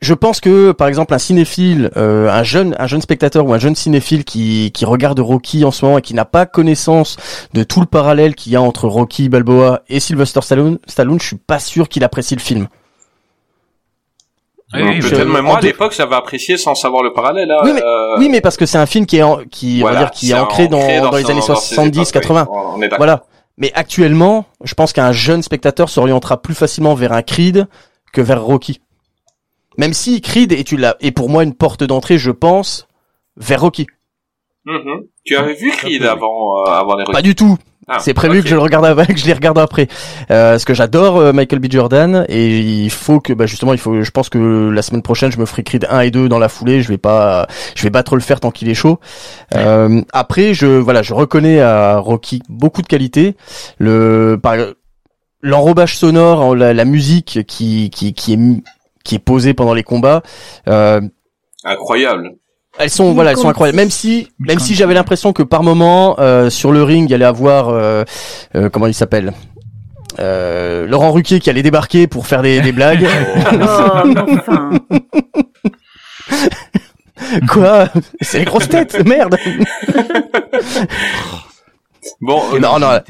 je pense que, par exemple, un cinéphile, euh, un jeune, un jeune spectateur ou un jeune cinéphile qui, qui regarde Rocky en ce moment et qui n'a pas connaissance de tout le parallèle qu'il y a entre Rocky Balboa et Sylvester Stallone, Stallone, je suis pas sûr qu'il apprécie le film. Oui, oui, Peut-être je- même moi à l'époque j'avais apprécié sans savoir le parallèle. Hein, Oui, mais- euh, Oui, mais parce que c'est un film qui est, en- qui, on va voilà, dire, qui est c'est ancré dans, dans les son- années dans ses 70, époques, 80. oui. On est d'accord. Voilà. Mais actuellement, je pense qu'un jeune spectateur s'orientera plus facilement vers un Creed que vers Rocky. Même si Creed est, une- est pour moi une porte d'entrée, je pense, vers Rocky. Mhm. Tu avais vu Creed avant, euh, avant les Pas du tout. Ah, c'est prévu que je le regarde avec, (laughs) que je les regarde après. Euh, parce que j'adore euh, Michael B. Jordan et il faut que, bah justement, il faut, je pense que la semaine prochaine, je me ferai Creed 1 et 2 dans la foulée. Je vais pas, je vais pas trop le faire tant qu'il est chaud. Euh, après, je, voilà, je reconnais à Rocky beaucoup de qualités. Le, par, l'enrobage sonore, la, la musique qui, qui, qui est qui est posée pendant les combats. Euh, Incroyable. elles sont voilà, elles sont incroyables. Même si même si j'avais l'impression que par moment euh, sur le ring, il y allait avoir euh, euh, comment il s'appelle euh, Laurent Ruquier qui allait débarquer pour faire des, des blagues. (laughs) Oh, enfin. (laughs) Quoi? C'est les grosses têtes, merde. (laughs) Bon, euh, non non.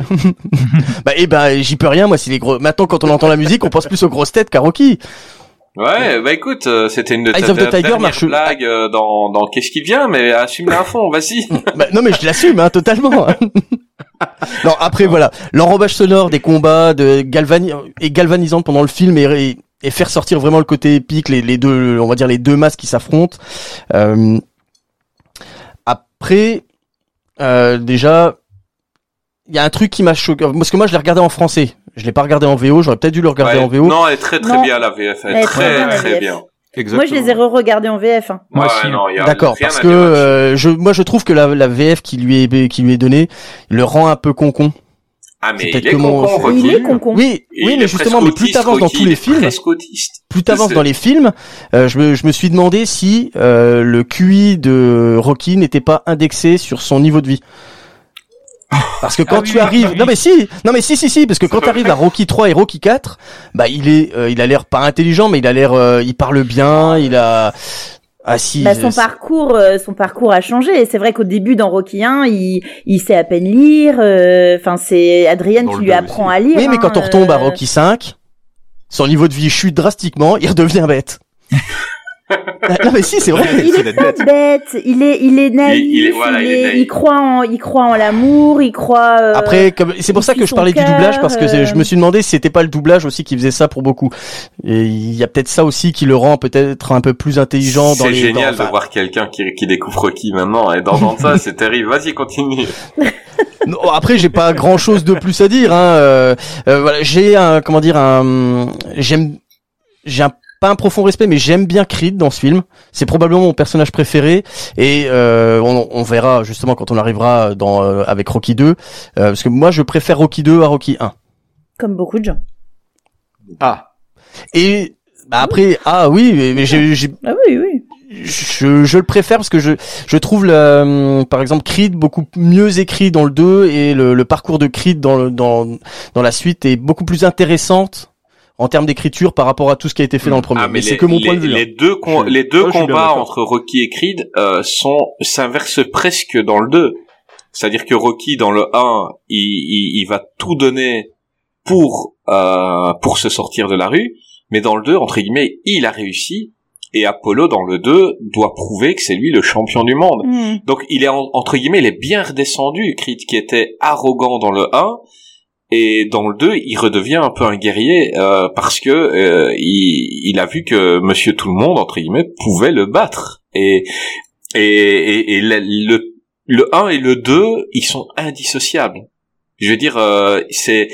bah et ben j'y peux rien moi si les gros. Maintenant quand on entend la musique, on pense plus aux grosses têtes qu'à Rocky. Ouais, bah écoute, euh, c'était une de Eyes of the Tiger marche- blagues euh, dans, dans Qu'est-ce qui vient, mais assume-la à fond, vas-y. (laughs) Bah, non mais je l'assume hein, totalement. (laughs) non après voilà l'enrobage sonore des combats de galvani est galvanisante pendant le film et, et, et faire sortir vraiment le côté épique les, les deux on va dire les deux masses qui s'affrontent. Euh, après euh, déjà il y a un truc qui m'a choqué parce que moi je l'ai regardé en français. Je l'ai pas regardé en VO, j'aurais peut-être dû le regarder Ouais. en VO. Non, elle est très très Non. bien la VF, elle est très très bien, bien. Moi, je les ai re-regardés en VF. Hein. Moi Ouais, aussi. a D'accord, parce que euh, je, moi je trouve que la, la VF qui lui est qui lui est donnée le rend un peu concon. Ah, c'est mais il est que mon- con, Il Rocky. est con-con. Oui, Il oui, est mais justement, mais plus t'avances dans tous les films, plus t'avances dans les films, euh, je, me, je me suis demandé si euh, le QI de Rocky n'était pas indexé sur son niveau de vie. Parce que quand Ah oui, tu arrives, oui. non mais si, non mais si si si, parce que quand tu arrives à Rocky 3 et Rocky 4, bah il est, euh, il a l'air pas intelligent, mais il a l'air, euh, il parle bien, il a, ah si, Bah, son parcours, euh, son parcours a changé. Et C'est vrai qu'au début, dans Rocky 1, il, il sait à peine lire. euh, Enfin, c'est Adrienne qui lui apprend aussi. à lire. Oui, mais quand on hein, retombe à euh, Rocky 5, son niveau de vie chute drastiquement, il redevient bête. (laughs) non mais si, c'est vrai. Il est pas bête. bête, il est, il est naïf, Il- il est- voilà, il est naïf. il croit en, il croit en l'amour, il croit. euh, Après, comme c'est pour ça que je parlais du doublage parce que euh. je me suis demandé si c'était pas le doublage aussi qui faisait ça pour beaucoup. Et il y a peut-être ça aussi qui le rend peut-être un peu plus intelligent dans C'est les. génial dans- enfin, de voir quelqu'un qui, qui découvre Rocky maintenant et d'entendre ça, (laughs) c'est terrible. Vas-y, continue. (laughs) Non, après, j'ai pas grand chose de plus à dire. Hein. Euh, euh, voilà, j'ai un comment dire un j'aime j'ai un pas un profond respect, mais j'aime bien Creed dans ce film. C'est probablement mon personnage préféré, et euh, on, on verra justement quand on arrivera dans euh, avec Rocky 2, euh, parce que moi je préfère Rocky 2 à Rocky 1. Comme beaucoup de gens. Ah, Et bah, après, ah oui, mais, mais j'ai, j'ai- Ah oui, oui. je, je le préfère parce que je, je trouve le, hum, par exemple Creed beaucoup mieux écrit dans le 2 et le, le parcours de Creed dans, le- dans, dans la suite est beaucoup plus intéressante en termes d'écriture par rapport à tout ce qui a été fait dans le premier. Ah, mais c'est les- que mon les- point de vue. hein. Les deux, les deux combats entre Rocky et Creed euh, sont s'inversent presque dans le 2. C'est-à-dire que Rocky dans le 1, il, il, il va tout donner pour euh, pour se sortir de la rue, mais dans le 2, entre guillemets, il a réussi. Et Apollo dans le 2 doit prouver que c'est lui le champion du monde. Hmm. Donc il est en- entre guillemets, il est bien redescendu. Creed qui était arrogant dans le 1 et dans le 2, il redevient un peu un guerrier euh, parce que euh, il, il a vu que Monsieur Tout le Monde entre guillemets pouvait le battre. Et et, et, le, le le 1 et le 2, ils sont indissociables. Je veux dire, euh, c'est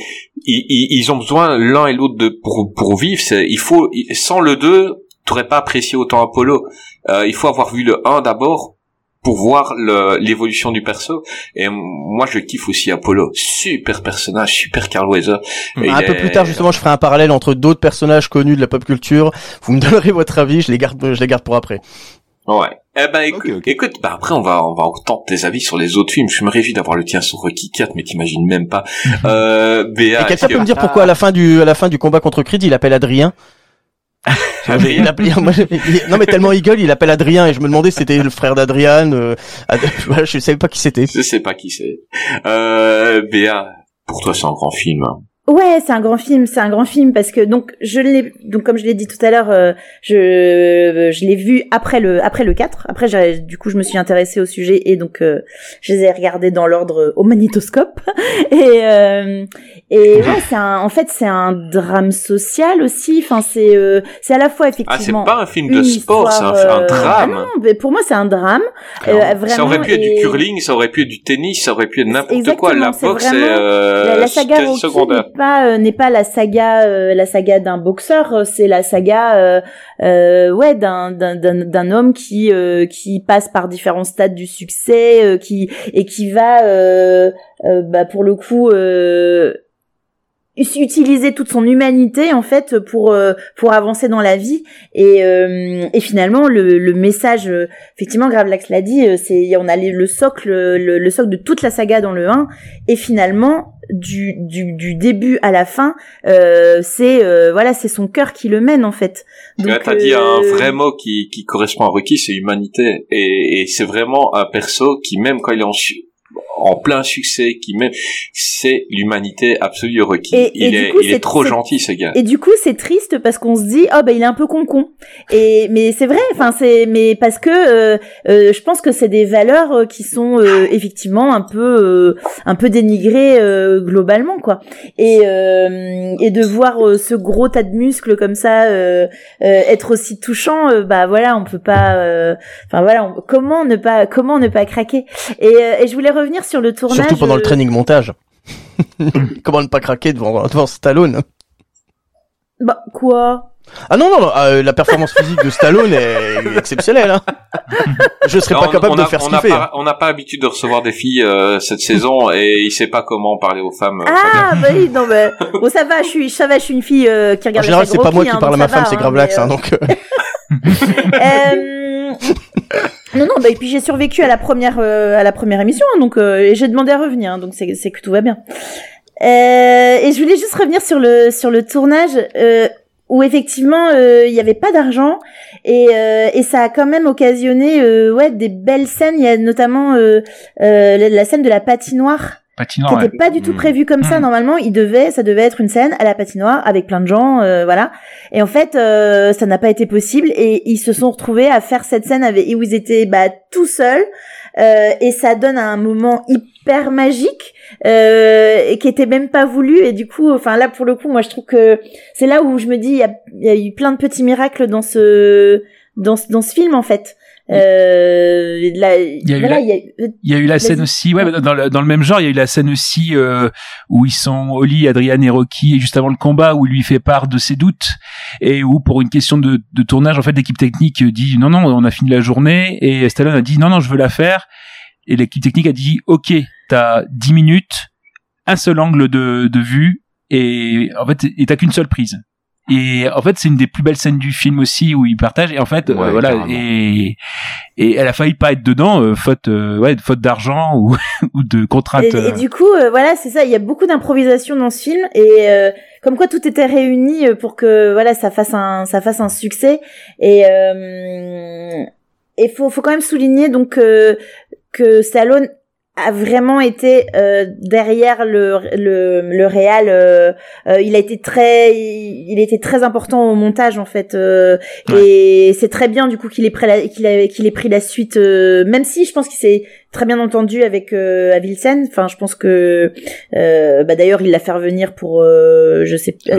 ils, ils, ils ont besoin l'un et l'autre de pour pour vivre. C'est il faut sans le 2, t'aurais pas apprécié autant Apollo. Euh, il faut avoir vu le 1 d'abord pour voir le- l'évolution du perso. Et moi, je kiffe aussi Apollo. Super personnage, super Carl Weather. Et Un peu est- plus tard, justement, je ferai un parallèle entre d'autres personnages connus de la pop culture. Vous me donnerez votre avis, je les garde, je les garde pour après. Ouais. Eh ben, écoute, écoute, bah après, on va, on va entendre tes avis sur les autres films. Je me réjouis d'avoir le tien sur Rocky 4, mais t'imagines même pas. (laughs) euh, Béa, Et quelqu'un que- peut me dire pourquoi à la fin du, à la fin du combat contre Creed, il appelle Adrien? (laughs) Il appelle- (laughs) moi, non mais tellement il gueule, il appelle Adrien et je me demandais si c'était le frère d'Adrian. Euh, Ad- (laughs) voilà, je savais pas qui c'était. Je sais pas qui c'est. Euh, Béa, pour toi, c'est un grand film. hein. Ouais, c'est un grand film, c'est un grand film parce que donc je l'ai donc comme je l'ai dit tout à l'heure, euh, je je l'ai vu après le après le 4. Après j'ai- du coup je me suis intéressée au sujet et donc euh, je les ai regardés dans l'ordre euh, au magnétoscope et euh, et (laughs) ouais, c'est un en fait c'est un drame social aussi, enfin c'est euh, c'est à la fois Ah, c'est effectivement pas un film de sport, c'est un, un euh, drame. ah non, mais pour moi c'est un drame. Euh, vraiment, ça aurait pu être et- du curling, ça aurait pu être du tennis, ça aurait pu être n'importe quoi. La boxe, c'est euh, la, la saga secondaire. n'est pas euh, n'est pas la saga euh, la saga d'un boxeur euh, c'est la saga euh, euh, ouais d'un d'un d'un homme qui euh, qui passe par différents stades du succès euh, qui et qui va euh, euh, bah pour le coup euh, utiliser toute son humanité en fait pour euh, pour avancer dans la vie. Et euh, et finalement le, le message euh, effectivement Gravelax l'a dit c'est on a le socle le, le, socle de toute la saga dans le 1 et finalement du du, du début à la fin c'est voilà c'est son cœur qui le mène en fait. Donc t'as dit un vrai mot qui qui correspond à Ruki c'est humanité. Et, et c'est vraiment un perso qui même quand il est en en plein succès, qui met, c'est l'humanité absolue requise. il, est, il est, trop gentil ce gars. Et du coup, c'est triste parce qu'on se dit, oh ben il est un peu con con. Et mais c'est vrai, enfin c'est, mais parce que euh, euh, je pense que c'est des valeurs euh, qui sont effectivement un peu, un peu dénigrées globalement quoi. Et et de voir ce gros tas de muscles comme ça être aussi touchant, bah voilà, on peut pas, enfin voilà, comment ne pas, comment ne pas craquer? Et, et je voulais revenir sur le tournage. Surtout pendant le euh, training montage. (laughs) Comment ne pas craquer devant, devant Stallone Bah, quoi? Ah non, non, non euh, la performance physique de Stallone est exceptionnelle. Hein. Je serais pas capable de faire ce qu'il fait. Hein. On n'a pas l'habitude de recevoir des filles euh, cette saison et il sait pas comment parler aux femmes. Ah bah oui, non mais bon ça va, je suis, ça va, je suis une fille qui regarde. En général, c'est pas moi qui hein, parle à ma femme, c'est Gravelax, hein, donc. (laughs) Non, non, bah, et puis j'ai survécu à la première, euh, à la première émission, hein, donc euh, et j'ai demandé à revenir, hein, donc c'est, c'est que tout va bien. Euh, et je voulais juste revenir sur le sur le tournage où effectivement il n'y avait pas d'argent et, et ça a quand même occasionné ouais des belles scènes. Il y a notamment la scène de la patinoire patinoire. Qui n'était pas du tout mm. prévu comme ça. Mm. Normalement, il devait, ça devait être une scène à la patinoire avec plein de gens, euh, voilà. Et en fait, euh, ça n'a pas été possible et ils se sont retrouvés à faire cette scène avec où ils étaient bah, tout seuls. Euh, et ça donne un moment hyper magique euh, et qui était même pas voulu et du coup enfin là pour le coup moi je trouve que c'est là où je me dis il y a, y a, eu plein de petits miracles dans ce dans, dans ce film en fait euh, il y a eu la, scène aussi, ouais, dans le, dans le même genre, il y a eu la scène aussi euh, où ils sont Oli, Adrian et Rocky, juste avant le combat, où il lui fait part de ses doutes et où pour une question de, de tournage, en fait, l'équipe technique dit non, non, on a fini la journée et Stallone a dit non, non, je veux la faire et l'équipe technique a dit ok, t'as 10 minutes, un seul angle de, de vue et en fait, t'as qu'une seule prise. Et en fait, c'est une des plus belles scènes du film aussi où il partage. Et en fait, euh, voilà. Et, et elle a failli pas être dedans, euh, faute, euh, ouais, faute d'argent ou, (laughs) ou de contraintes. Et, et du coup, voilà, c'est ça. Il y a beaucoup d'improvisation dans ce film et comme quoi tout était réuni pour que voilà ça fasse un ça fasse un succès. Et il faut faut quand même souligner donc que Stallone a vraiment été euh, derrière le le, le réal euh, euh, il a été très il, été très important au montage en fait et c'est très bien du coup qu'il ait pris la qu'il a qu'il ait pris la suite même si je pense qu'il s'est très bien entendu avec euh, Avilsen. Enfin je pense que bah d'ailleurs il l'a fait revenir pour je sais pas,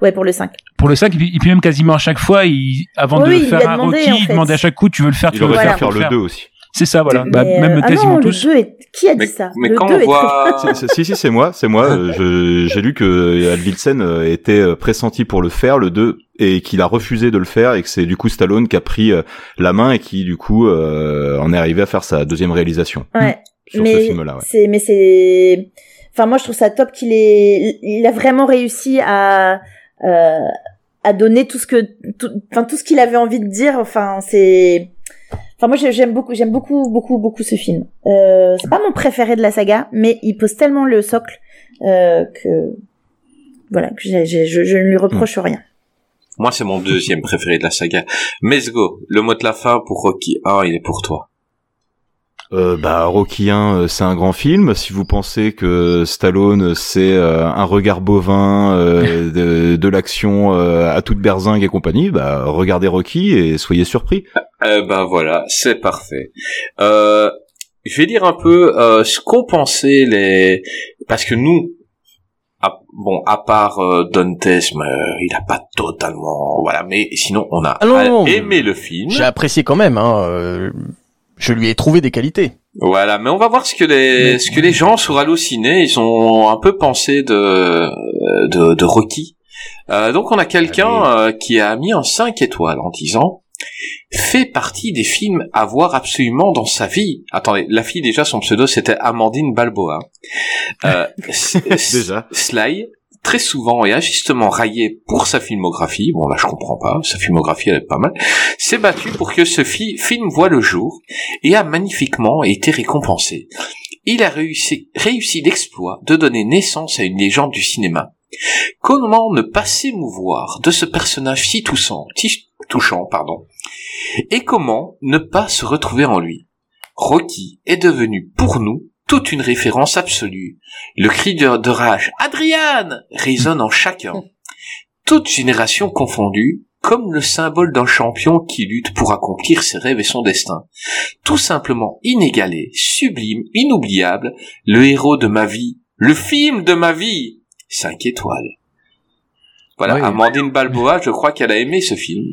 ouais pour le 5 pour le 5 et puis même quasiment à chaque fois il avant de faire un Rocky il demandait à chaque coup tu veux le faire tu veux le faire, faire le 2 aussi c'est ça, voilà. Bah, même ah quasiment non, tous. Le 2 est... Qui a dit ça? Mais le quand 2 on voit... si, si, c'est moi, c'est moi. (laughs) J'ai lu que Advilsen euh, était euh, pressenti pour le faire, le 2, et qu'il a refusé de le faire, et que c'est du coup Stallone qui a pris euh, la main et qui du coup en est arrivé à faire sa deuxième réalisation. Ouais. Sur mais ce film-là. Ouais. C'est, mais c'est, enfin moi je trouve ça top qu'il ait, il a vraiment réussi à. Euh, à donner tout ce que enfin tout ce qu'il avait envie de dire enfin c'est Enfin, moi, j'aime beaucoup, j'aime beaucoup, beaucoup, beaucoup ce film. Euh, c'est pas mon préféré de la saga, mais il pose tellement le socle euh, que voilà, que je, je, ne lui reproche rien. Moi, c'est mon deuxième préféré de la saga. Mesgo, le mot de la fin pour Rocky 1, il est pour toi euh, bah Rocky 1 euh, c'est un grand film. Si vous pensez que Stallone c'est euh, un regard bovin euh, (laughs) de, de l'action à toute berzingue et compagnie, bah regardez Rocky et soyez surpris. Euh, bah voilà, c'est parfait. je vais dire un peu ce qu'ont pensé les parce que nous bon à part Dantes il a pas totalement voilà mais sinon on a ah aimé le film. J'ai apprécié quand même hein je lui ai trouvé des qualités. Voilà, mais on va voir ce que les ce que les gens sur Allociné ils ont un peu pensé de de, de Rocky. Euh, donc on a quelqu'un euh, qui a mis un 5 étoiles en disant fait partie des films à voir absolument dans sa vie. Attendez, la fille déjà son pseudo c'était Amandine Balboa. Euh, (laughs) Déjà. Sly, très souvent et injustement raillé pour sa filmographie, bon là je comprends pas, sa filmographie elle est pas mal, s'est battu pour que ce fi- film voit le jour et a magnifiquement été récompensé. Il a réussi, réussi l'exploit de donner naissance à une légende du cinéma. Comment ne pas s'émouvoir de ce personnage si touchant, si touchant, pardon, et comment ne pas se retrouver en lui? Rocky est devenu pour nous toute une référence absolue. Le cri de, de rage Adrian résonne en chacun. Toute génération confondue, comme le symbole d'un champion qui lutte pour accomplir ses rêves et son destin. Tout simplement inégalé, sublime, inoubliable, le héros de ma vie, le film de ma vie. 5 étoiles. Voilà, Oui. Amandine Balboa, je crois qu'elle a aimé ce film.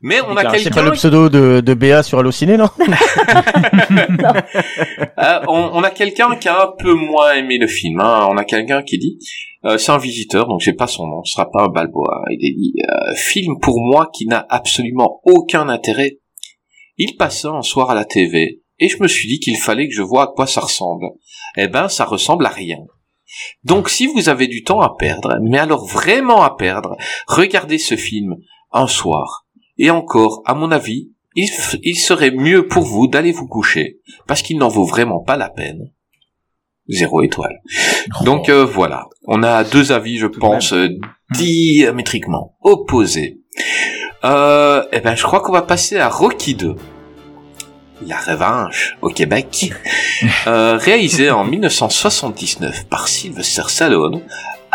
Mais on a C'est quelqu'un pas le pseudo de, de Béa sur Allociné, non (laughs) Euh, on, on a quelqu'un qui a un peu moins aimé le film. hein. On a quelqu'un qui dit, euh, c'est un visiteur, donc j'ai pas son nom, ce sera pas un Balboa. Il dit, euh, film pour moi qui n'a absolument aucun intérêt. Il passait un soir à la TV et je me suis dit qu'il fallait que je vois à quoi ça ressemble. Eh ben, ça ressemble à rien. Donc si vous avez du temps à perdre, mais alors vraiment à perdre, regardez ce film un soir. Et encore, à mon avis, il, serait mieux pour vous d'aller vous coucher, parce qu'il n'en vaut vraiment pas la peine. Zéro étoile. Donc euh, voilà, on a deux avis, je pense, euh, diamétriquement opposés. Euh, eh ben, je crois qu'on va passer à Rocky 2. La revanche au Québec, (laughs) euh, réalisé en 1979 par Sylvester Stallone,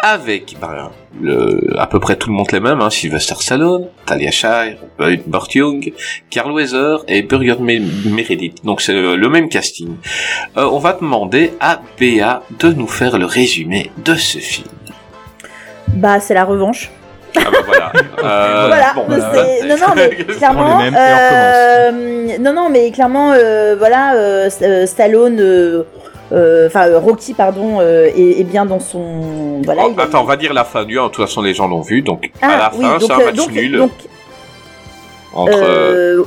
avec ben, le, à peu près tout le monde les mêmes, hein, Sylvester Stallone, Talia Shire, Burt Young, Carl Weather et Burger Me- Meredith. Donc c'est le, le même casting. Euh, on va demander à Béa de nous faire le résumé de ce film. Bah, c'est la revanche. Ah bah voilà. (laughs) Euh, voilà, bon, c'est- euh, non, non, mais (laughs) clairement, mêmes euh, non, non, mais clairement, euh, voilà, euh, euh, Stallone, enfin euh, Rocky, pardon, euh, est, est bien dans son, voilà. Oh, a- on va dire la fin du 1, de toute façon les gens l'ont vu, donc à Ah, la oui, fin c'est un euh, match donc, nul donc, entre... euh, euh,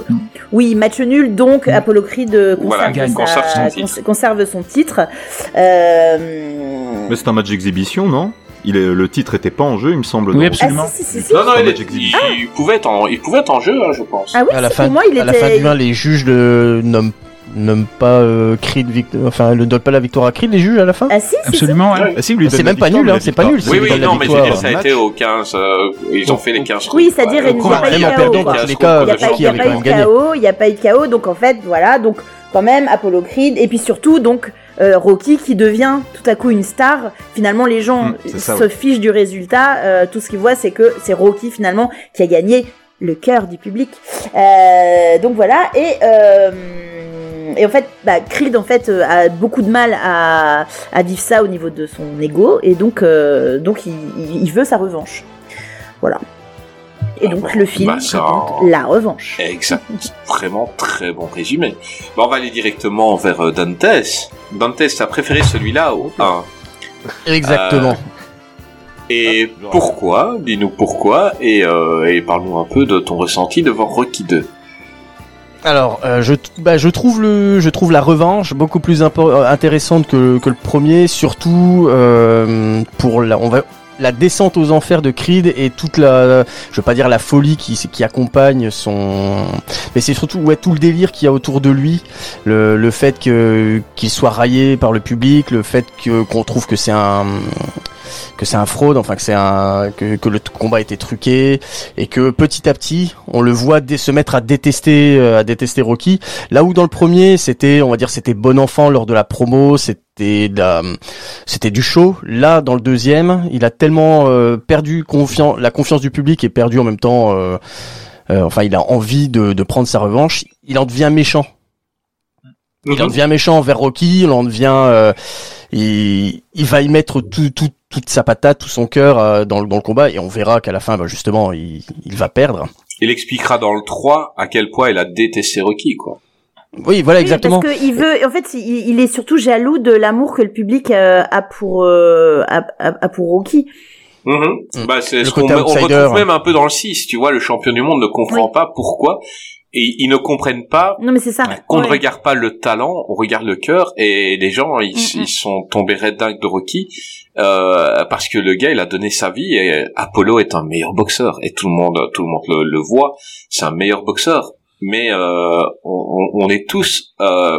oui, match nul, donc Apollo Creed euh, conserve, Voilà, gagne, sa- conserve son titre. conserve son titre. Euh, Mais c'est un match d'exhibition, non? Il est, Le titre était pas en jeu, il me semble. Oui, absolument. Ah si, si, si, si. Non, non, C'est un il, est- pouvait être en, il pouvait être en jeu, hein, je pense. Ah oui, à la fin, pour moi, il à la fin du 1, les juges le nomment, nomment pas euh, Creed victoire, enfin, ne donnent pas la victoire à Creed, les juges à la fin Ah si. Absolument, ouais. Ah, si, lui C'est donne même pas nul, hein, la c'est pas nul, Oui, oui, donne non, mais je veux victoire. dire, ça a Match. été au 15, euh, ils ont fait les 15 Oui, c'est-à-dire, quoi. il n'y a Vraiment pas eu de KO, Il n'y a pas, eu de. KO, il n'y a pas eu de KO, donc en fait, voilà, donc quand même Apollo Creed, et puis surtout, donc euh, Rocky qui devient tout à coup une star. Finalement, les gens Mm, ça, se ouais. fichent du résultat. euh, tout ce qu'ils voient, c'est que c'est Rocky finalement qui a gagné le cœur du public. Euh, donc voilà, et euh, et en fait, bah, Creed en fait euh, a beaucoup de mal à, à vivre ça au niveau de son ego, et donc euh, donc il, veut sa revanche. Voilà. Et Ah donc bon, le film bah, ça- raconte la revanche. Exact. Vraiment très bon résumé. Bon, on va aller directement vers euh, Dantes. Dantes, t'as préféré celui-là au 1. Exactement. Et pourquoi? Dis-nous pourquoi et, euh, et parle-nous un peu de ton ressenti devant Rocky 2. Alors, euh, je, bah, je trouve le, je trouve la revanche beaucoup plus euh, intéressante que, que le premier, surtout euh, pour la, on va, la descente aux enfers de Creed et toute la, je veux pas dire la folie qui, qui accompagne son, mais c'est surtout ouais tout le délire qu'il y a autour de lui, le, le fait que qu'il soit raillé par le public, le fait que qu'on trouve que c'est un que c'est un fraude, enfin que c'est un que, que le combat était truqué et que petit à petit on le voit se mettre à détester euh, à détester Rocky. Là où dans le premier c'était on va dire c'était bon enfant lors de la promo, c'était c'était du show. Là dans le deuxième il a tellement euh, perdu confiance la confiance du public et perdu en même temps euh, euh, enfin il a envie de, de prendre sa revanche. Il en devient méchant. Il en devient méchant envers Rocky, il en devient, euh, il, il va y mettre tout, tout, toute sa patate, tout son cœur euh, dans, le- dans le combat, et on verra qu'à la fin, bah, justement, il, il va perdre. Il expliquera dans le 3 à quel point il a détesté Rocky, quoi. Oui, voilà, Oui, exactement. Parce qu'il veut, en fait, il, il est surtout jaloux de l'amour que le public euh, a pour euh, a, a- a pour Rocky. Mhm. Bah, c'est ce qu'on on retrouve même un peu dans le 6, tu vois, le champion du monde ne comprend Oui. pas pourquoi et ils ne comprennent pas Non mais c'est ça. qu'on ne regarde pas le talent, on regarde le cœur et les gens ils, Mhm. ils sont tombés red dingue de Rocky euh, parce que le gars il a donné sa vie et Apollo est un meilleur boxeur et tout le monde tout le monde le, le voit, c'est un meilleur boxeur. Mais euh, on, est tous euh,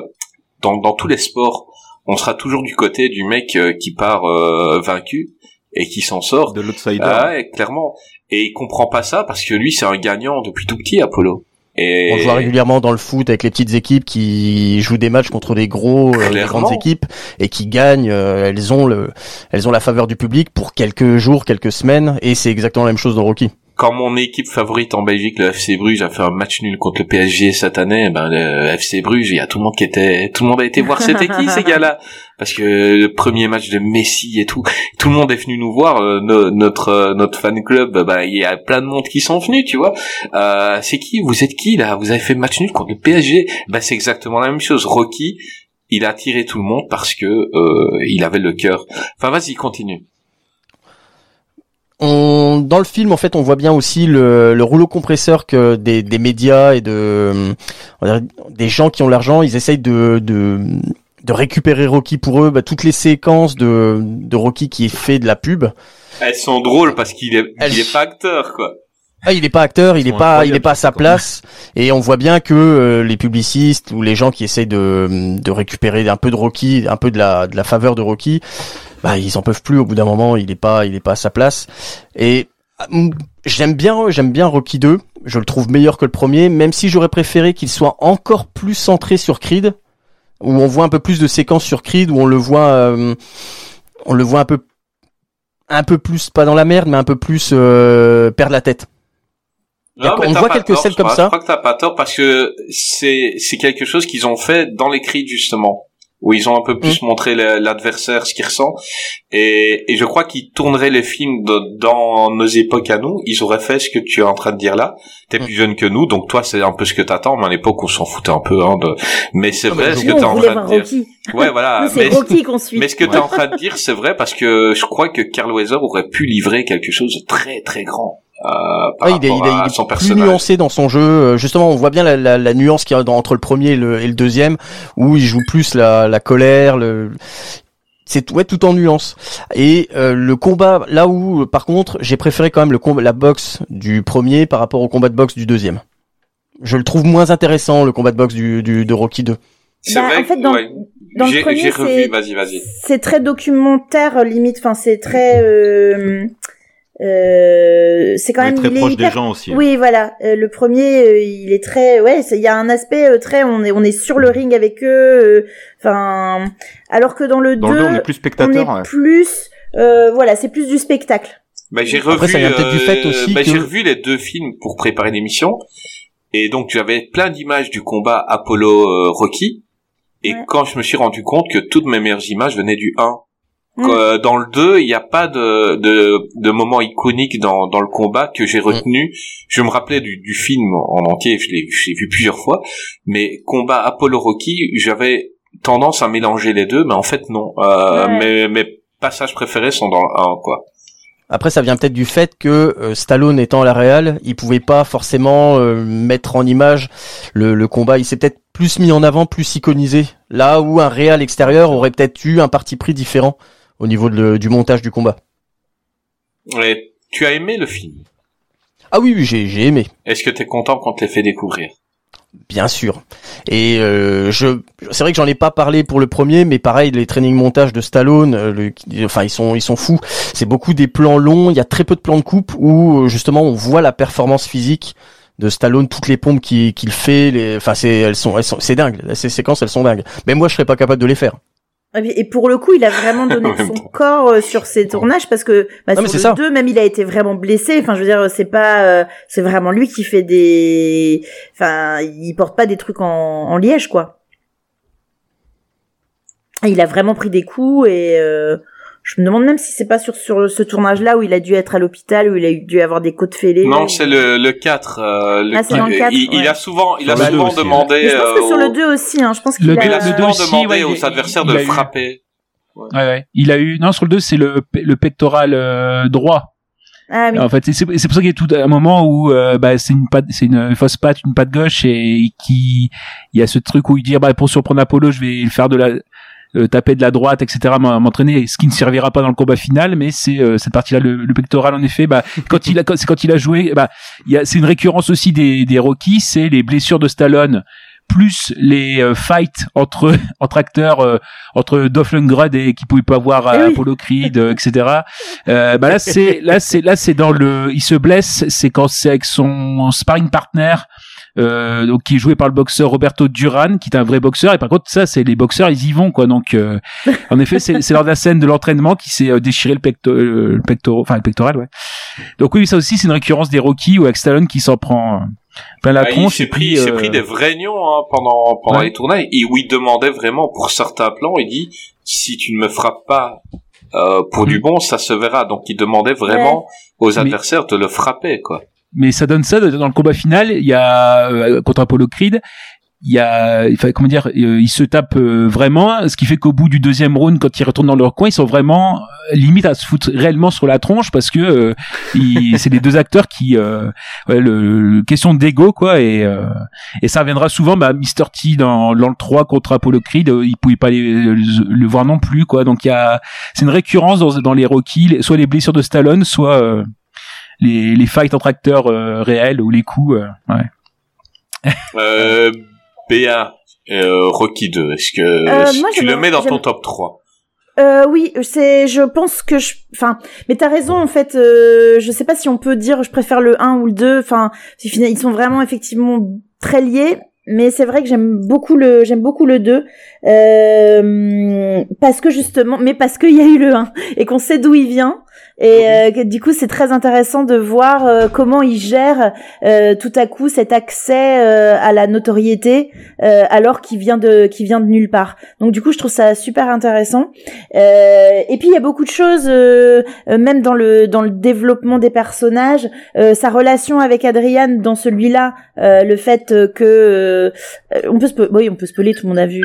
dans, dans tous les sports, on sera toujours du côté du mec euh, qui part euh, vaincu et qui s'en sort. De l'outsider. Ah ouais, clairement. Et il comprend pas ça parce que lui, c'est un gagnant depuis tout petit, Apollo. Et On le voit régulièrement dans le foot avec les petites équipes qui jouent des matchs contre des gros, euh, des grandes équipes et qui gagnent. euh, elles ont le, elles ont la faveur du public pour quelques jours, quelques semaines, et c'est exactement la même chose dans Rocky. Quand mon équipe favorite en Belgique, le FC Bruges, a fait un match nul contre le PSG cette année, ben le FC Bruges, il y a tout le monde qui était, tout le monde a été voir c'était (laughs) qui ces gars-là, parce que le premier match de Messi et tout, tout le monde est venu nous voir, euh, no- notre euh, notre fan club, ben il y a plein de monde qui sont venus, tu vois. Euh, c'est qui? Vous êtes qui là? Vous avez fait match nul contre le PSG Ben c'est exactement la même chose. Rocky, il a attiré tout le monde parce que euh, il avait le cœur. Enfin vas-y, continue. On, dans le film, en fait, on voit bien aussi le, le rouleau compresseur que des, des médias et de des gens qui ont l'argent, ils essayent de, de de récupérer Rocky pour eux. Bah, toutes les séquences de, de Rocky qui est fait de la pub. Elles sont drôles parce qu'il est, Elles- il est pas acteur quoi. Ah, il est pas acteur, il est pas, il est pas à sa place, et on voit bien que euh, les publicistes ou les gens qui essayent de, de récupérer un peu de Rocky, un peu de la, de la faveur de Rocky, bah ils en peuvent plus. Au bout d'un moment, il est pas, il est pas à sa place. Et mm, j'aime bien, j'aime bien Rocky 2. Je le trouve meilleur que le premier, même si j'aurais préféré qu'il soit encore plus centré sur Creed, où on voit un peu plus de séquences sur Creed, où on le voit, euh, on le voit un peu, un peu plus pas dans la merde, mais un peu plus euh, perdre la tête. Mais on voit quelques tort, scènes comme crois. ça. Je crois que t'as pas tort parce que c'est c'est quelque chose qu'ils ont fait dans les cris justement où ils ont un peu plus Mm. montré le- l'adversaire ce qu'il ressent et, et je crois qu'ils tourneraient les films de- dans nos époques à nous ils auraient fait ce que tu es en train de dire là t'es Mm. plus jeune que nous donc toi c'est un peu ce que t'attends mais à l'époque on s'en foutait un peu hein, de... mais c'est Ah, vrai ce que t'es en train de dire Rocky. ouais voilà (laughs) mais Rocky qu'on suit. mais ce que tu es en (laughs) train de dire, c'est vrai parce que je crois que Carl Weather aurait pu livrer quelque chose de très très grand par Ah, il est, il est- à il est son plus nuancé dans son jeu. Euh, Justement, on voit bien la, la, la nuance qu'il y a dans- entre le premier et le, et le deuxième, où il joue plus la, la colère. Le... C'est tout- ouais, tout en nuance. Et euh, le combat, là où, par contre, j'ai préféré quand même le combat, la boxe du premier par rapport au combat de boxe du deuxième. Je le trouve moins intéressant le combat de boxe du, du de Rocky 2. C'est Bah, vrai en fait, que- dans- ouais. dans le J'ai- premier, j'ai revu, c'est- vas-y, vas-y. C'est très documentaire limite. Enfin, c'est très. Euh, euh, c'est quand On est même. très il est proche hyper- des gens aussi. hein. Oui, voilà. Euh, le premier, euh, il est très. Ouais, c'est- il y a un aspect euh, très. On est, on est sur le ring avec eux. euh, Enfin, alors que dans le Dans 2, le 2, on est plus on spectateur. est ouais. plus. euh, voilà, c'est plus du spectacle. Bah, j'ai Après, revu, ça vient peut-être du fait euh, aussi bah, que- j'ai revu les deux films pour préparer l'émission. Et donc, j'avais plein d'images du combat Apollo-Rocky. et Ouais. quand je me suis rendu compte que toutes mes meilleures images venaient du 1. Mm. Euh, dans le 2, il n'y a pas de, de, de moment iconique dans, dans le combat que j'ai retenu. Je me rappelais du, du film en entier, je l'ai je l'ai vu plusieurs fois, mais combat Apollo-Rocky, j'avais tendance à mélanger les deux, mais en fait non. Euh, Ouais. mes, mes passages préférés sont dans le 1, quoi. Après, ça vient peut-être du fait que euh, Stallone étant à la Real, il pouvait pas forcément euh, mettre en image le, le combat. Il s'est peut-être plus mis en avant, plus iconisé. Là où un Real extérieur aurait peut-être eu un parti pris différent au niveau de le- du montage du combat. Et tu as aimé le film? Ah oui, oui, j'ai aimé, Est-ce que tu es content quand te l'ait fait découvrir? Bien sûr. Et euh, je, c'est vrai que j'en ai pas parlé pour le premier, mais pareil, les training montages de Stallone, euh, le- enfin ils sont ils sont fous. C'est beaucoup des plans longs. Il y a très peu de plans de coupe où euh, justement on voit la performance physique de Stallone, toutes les pompes qu'il qu'il fait. Les, enfin c'est elles sont elles sont c'est dingue. Ces séquences elles sont dingues. Mais moi je serais pas capable de les faire. Et puis- Et pour le coup, il a vraiment (laughs) donné son temps. corps euh, sur ses tournages parce que bah, Non, sur le ça. 2, même il a été vraiment blessé. Enfin, je veux dire, c'est pas, euh, c'est vraiment lui qui fait des, enfin, il porte pas des trucs en, en liège, quoi. Et il a vraiment pris des coups et euh, je me demande même si c'est pas sur sur ce tournage-là où il a dû être à l'hôpital où il a dû avoir des côtes fêlées. Non, c'est le, le 4. euh, le Ah, c'est dans le 4, il, a souvent, il a le souvent demandé. Mais je pense que euh, sur le 2 aussi, hein, je pense qu'il Le a. il a le souvent deux aussi, demandé aux adversaires il de frapper. Ouais, ouais. Il a eu non sur le 2 c'est le le pectoral euh, droit Ah oui. En fait, c'est c'est pour ça qu'il y a tout un moment où euh, bah, c'est une patte, c'est une fausse patte, une patte gauche et qui il y a ce truc où il dit bah pour surprendre Apollo, je vais faire de la euh, taper de la droite, etc., m'en- m'entraîner, ce qui ne servira pas dans le combat final, mais c'est euh, cette partie-là, le, le pectoral en effet. Bah, (laughs) quand il a, quand, c'est quand il a joué, bah, c'est une récurrence aussi des, des Rocky, c'est les blessures de Stallone plus les euh, fights entre (laughs) entre acteurs euh, entre Dolph Lundgren et qui pouvait pas voir Eh oui. Apollo Creed euh, etc euh, bah là c'est là c'est là c'est dans le il se blesse c'est quand c'est avec son sparring partner euh, donc qui est joué par le boxeur Roberto Duran qui est un vrai boxeur et par contre ça c'est les boxeurs ils y vont quoi donc euh, en effet c'est c'est lors de la scène de l'entraînement qui s'est euh, déchiré le pecto euh, le pectoral enfin le pectoral ouais donc oui ça aussi c'est une récurrence des Rocky ou avec Stallone qui s'en prend plein la Ah, il s'est pris, puis il s'est euh, pris des vrais nions hein, pendant pendant Ouais. les tournages et où il demandait vraiment pour certains plans, il dit si tu ne me frappes pas euh, pour Mm. du bon, ça se verra. Donc il demandait vraiment aux adversaires de le frapper quoi. Mais ça donne ça dans le combat final. Il y a euh, contre Apollo Creed, il y a, enfin, comment dire, euh, ils se tapent euh, vraiment, ce qui fait qu'au bout du deuxième round, quand ils retournent dans leur coin, ils sont vraiment euh, limite à se foutre réellement sur la tronche parce que euh, (laughs) c'est les deux acteurs qui, euh, ouais, le, le- question d'ego quoi, et euh, et ça reviendra souvent. Bah, Mr T dans, dans le 3 contre Apollo Creed, il pouvait pas les- le, le voir non plus quoi. Donc il y a, c'est une récurrence dans, dans les Rocky, soit les blessures de Stallone, soit les, les fights entre acteurs euh, réels ou les coups. euh, ouais. Euh, BA euh, Rocky 2, est-ce que Euh, moi, tu le mets dans ton top 3 Euh, oui, c'est, je pense que je, enfin, mais t'as raison en fait. Euh, je sais pas si on peut dire je préfère le 1 ou le 2. Enfin, ils sont vraiment effectivement très liés. Mais c'est vrai que j'aime beaucoup le, j'aime beaucoup le 2 euh, parce que justement, mais parce qu'il y a eu le 1 et qu'on sait d'où il vient. Et euh, que du coup, c'est très intéressant de voir euh, comment il gère euh, tout à coup cet accès euh, à la notoriété euh, alors qu'il vient de, qui vient de nulle part. Donc du coup, je trouve ça super intéressant. Euh, et puis il y a beaucoup de choses, euh, euh, même dans le dans le développement des personnages, euh, sa relation avec Adrian dans celui-là, euh, le fait euh, que euh, on peut spo- oui on peut spoiler, tout le monde a vu,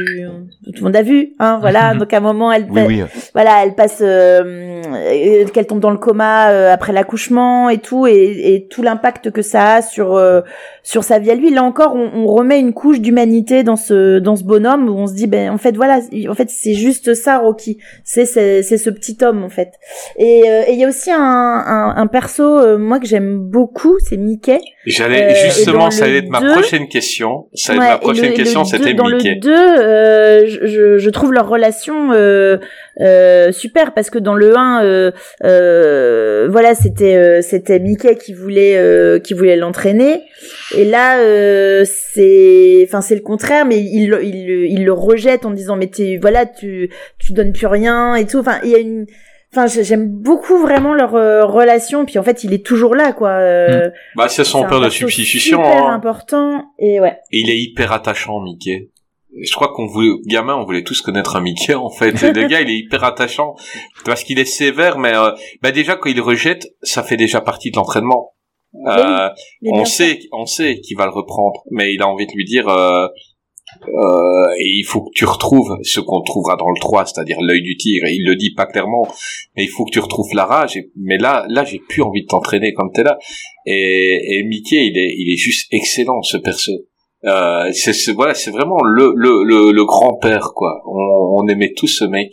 tout le monde a vu, hein, voilà. (laughs) Donc à un moment elle Oui, oui. voilà, elle passe, euh, euh, qu'elle tombe dans le coma euh, après l'accouchement et tout, et, et tout l'impact que ça a sur euh, sur sa vie à lui. Là encore, on, on remet une couche d'humanité dans ce dans ce bonhomme où on se dit, ben en fait voilà, en fait c'est juste ça, Rocky. C'est c'est c'est ce petit homme en fait. Et euh, et il y a aussi un un, un perso euh, moi que j'aime beaucoup, c'est Mickey. J'allais Euh, justement, dans ça allait être ma deux- prochaine question. Ça allait être ma prochaine le- question, c'était dans Mickey. le 2, euh, je, je- je trouve leur relation euh, euh, super parce que dans le 1, euh, euh, voilà, c'était euh, c'était Mickey qui voulait euh, qui voulait l'entraîner et là euh, c'est enfin c'est le contraire mais il il il le rejette en disant mais tu voilà tu tu donnes plus rien et tout. Enfin il y a une Enfin, j'ai- j'aime beaucoup vraiment leur euh, relation. Puis en fait, il est toujours là, quoi. Euh, Bah, c'est son père de substitution. Super hein. important. Et ouais. Et il est hyper attachant, Mickey. Je crois qu'on voulait, gamin, on voulait tous connaître un Mickey, en fait. Et le (laughs) gars, il est hyper attachant. Parce qu'il est sévère, mais, euh, bah, déjà, quand il rejette, ça fait déjà partie de l'entraînement. Euh, on sait, on sait qu'il va le reprendre, mais il a envie de lui dire, euh, euh, et il faut que tu retrouves ce qu'on trouvera dans le 3, c'est-à-dire l'œil du tigre. Et il le dit pas clairement, mais il faut que tu retrouves la rage. Et- mais là, là, j'ai plus envie de t'entraîner comme t'es là. Et, et Mickey, il est, il est juste excellent, ce perso. Euh, c'est, voilà, c'est vraiment le, le, le, le grand-père, quoi. On, on aimait tous ce mec.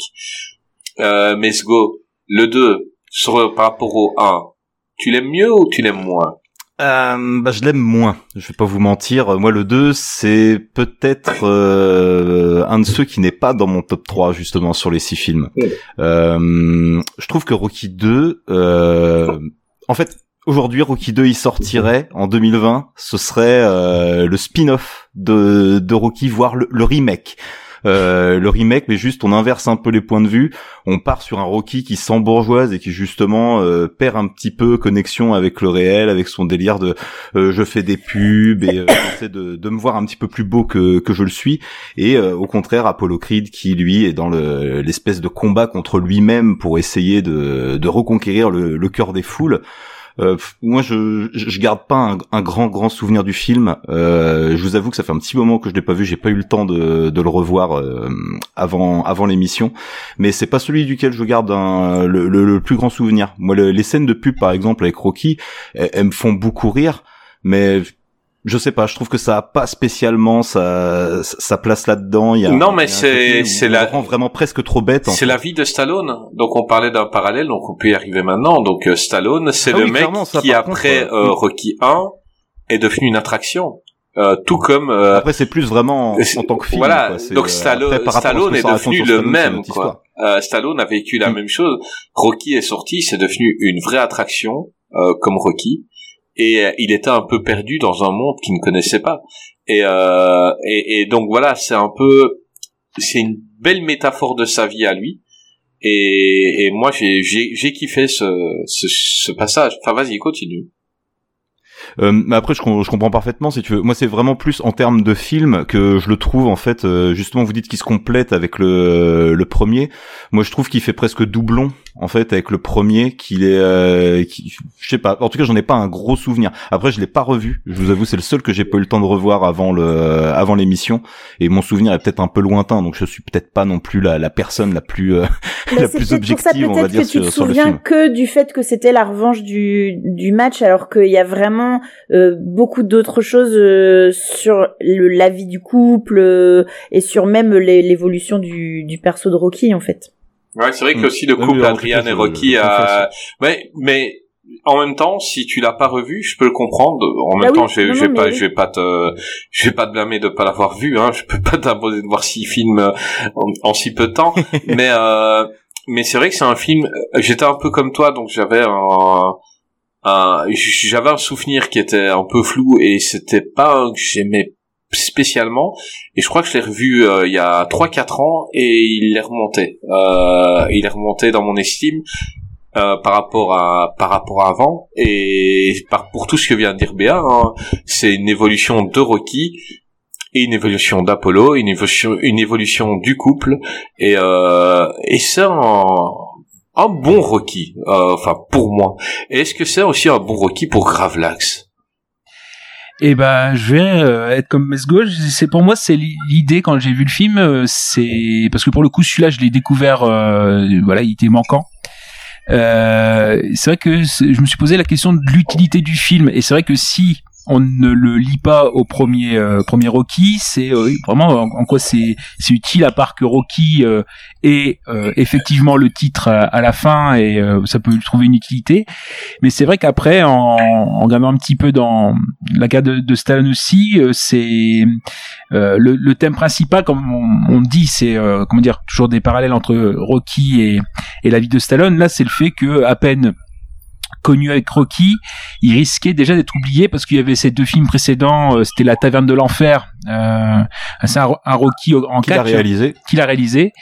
Euh, mais go, le 2, sur, par rapport au 1, tu l'aimes mieux ou tu l'aimes moins Euh, bah, je l'aime moins. Je vais pas vous mentir. Moi, le 2, c'est peut-être euh, un de ceux qui n'est pas dans mon top 3, justement, sur les six films. Euh, je trouve que Rocky 2, euh, en fait, aujourd'hui, Rocky 2, il sortirait en 2020. Ce serait euh, le spin-off de, de Rocky, voire le, le remake. Euh, le remake, mais juste on inverse un peu les points de vue. On part sur un Rocky qui s'embourgeoise et qui justement euh, perd un petit peu connexion avec le réel, avec son délire de euh, je fais des pubs et (coughs) j'essaie de, de me voir un petit peu plus beau que, que je le suis. Et au contraire, Apollo Creed qui lui est dans le- l'espèce de combat contre lui-même pour essayer de, de reconquérir le, le cœur des foules. Euh, moi, je, je garde pas un, un grand grand souvenir du film. Euh, je vous avoue que ça fait un petit moment que je l'ai pas vu. J'ai pas eu le temps de, de le revoir euh, avant avant l'émission. Mais c'est pas celui duquel je garde un, le, le, le plus grand souvenir. Moi, le- les scènes de pub, par exemple, avec Rocky, elles, elles me font beaucoup rire. Mais je sais pas, je trouve que ça a pas spécialement sa, sa place là-dedans. Il y a, Non, mais c'est- c'est la- rend vraiment presque trop bête. C'est la vie de Stallone. Donc on parlait d'un parallèle, donc on peut y arriver maintenant. Donc euh, Stallone, c'est Ah le oui, mec ça, qui après contre, euh, euh, Rocky 1 est devenu une attraction. Euh, tout comme Après, c'est plus vraiment en, en tant que film. voilà, quoi. Donc Stallone, après, est devenu le Stallone, même quoi. Stallone a vécu la Mm. même chose. Rocky est sorti, c'est devenu une vraie attraction comme Rocky, et euh, il était un peu perdu dans un monde qu'il ne connaissait pas. Et, euh, et, donc voilà, c'est un peu, c'est une belle métaphore de sa vie à lui. Et, moi, j'ai kiffé ce, ce ce passage. Enfin, vas-y, continue. Euh, mais après, je, je comprends parfaitement si tu veux. Moi, c'est vraiment plus en termes de film que je le trouve en fait. euh, justement, vous dites qu'il se complète avec le le premier. Moi, je trouve qu'il fait presque doublon en fait avec le premier. Qu'il est, euh, qui, je sais pas. En tout cas, j'en ai pas un gros souvenir. Après, je l'ai pas revu. Je vous avoue, c'est le seul que j'ai pas eu le temps de revoir avant le avant l'émission. Et mon souvenir est peut-être un peu lointain, donc je suis peut-être pas non plus la, la personne la plus euh, Mais (laughs) la plus peut-être pour ça objective, on va dire, que tu te sur- le souviens film. que du fait que c'était la revanche du, du match, alors qu'il y a vraiment euh, beaucoup d'autres choses euh, sur le, la vie du couple euh, et sur même l'évolution du, du perso de Rocky en fait. Ouais, c'est vrai que Mm. aussi le couple Adrian et Rocky a, mais mais en même temps, si tu l'as pas revu, je peux le comprendre. En même Bah oui, temps, je vais, non, je vais non, pas, mais je vais pas te, je vais pas te blâmer de pas l'avoir vu. Hein. Je peux (laughs) pas t'imposer de voir six films en, en si peu de temps. (laughs) mais euh, mais c'est vrai que c'est un film. J'étais un peu comme toi, donc j'avais un, un j'avais un souvenir qui était un peu flou et c'était pas un que j'aimais spécialement. Et je crois que je l'ai revu euh, il y a 3 4 ans et il est remonté. Euh, il est remonté dans mon estime euh, par rapport à par rapport à avant. Et par pour tout ce que vient de dire Béa hein, c'est une évolution de Rocky et une évolution d'Apollo une évolution une évolution du couple. Et euh, et c'est un un bon Rocky euh, enfin pour moi. Est-ce que c'est aussi un bon Rocky pour Gravelax? Et ben, je vais euh, être comme Mesgo. C'est pour moi, c'est l'idée quand j'ai vu le film, euh, c'est parce que pour le coup, celui-là, je l'ai découvert. euh, voilà, il était manquant. Euh, c'est vrai que je me suis posé la question de l'utilité du film, et c'est vrai que si on ne le lit pas au premier euh, premier Rocky, c'est euh, vraiment en, quoi c'est utile à part que Rocky euh, euh, effectivement le titre à, la fin et ça peut trouver une utilité. Mais c'est vrai qu'après, en, en regardant un petit peu dans la carte de, Stallone aussi, c'est le, thème principal, comme on, dit, c'est comment dire, toujours des parallèles entre Rocky et, et la vie de Stallone. Là, c'est le fait que à peine connu avec Rocky, il risquait déjà d'être oublié parce qu'il y avait ces deux films précédents, euh, c'était La Taverne de l'Enfer, euh, c'est un, un Rocky en Qu'il a réalisé. qu'il a réalisé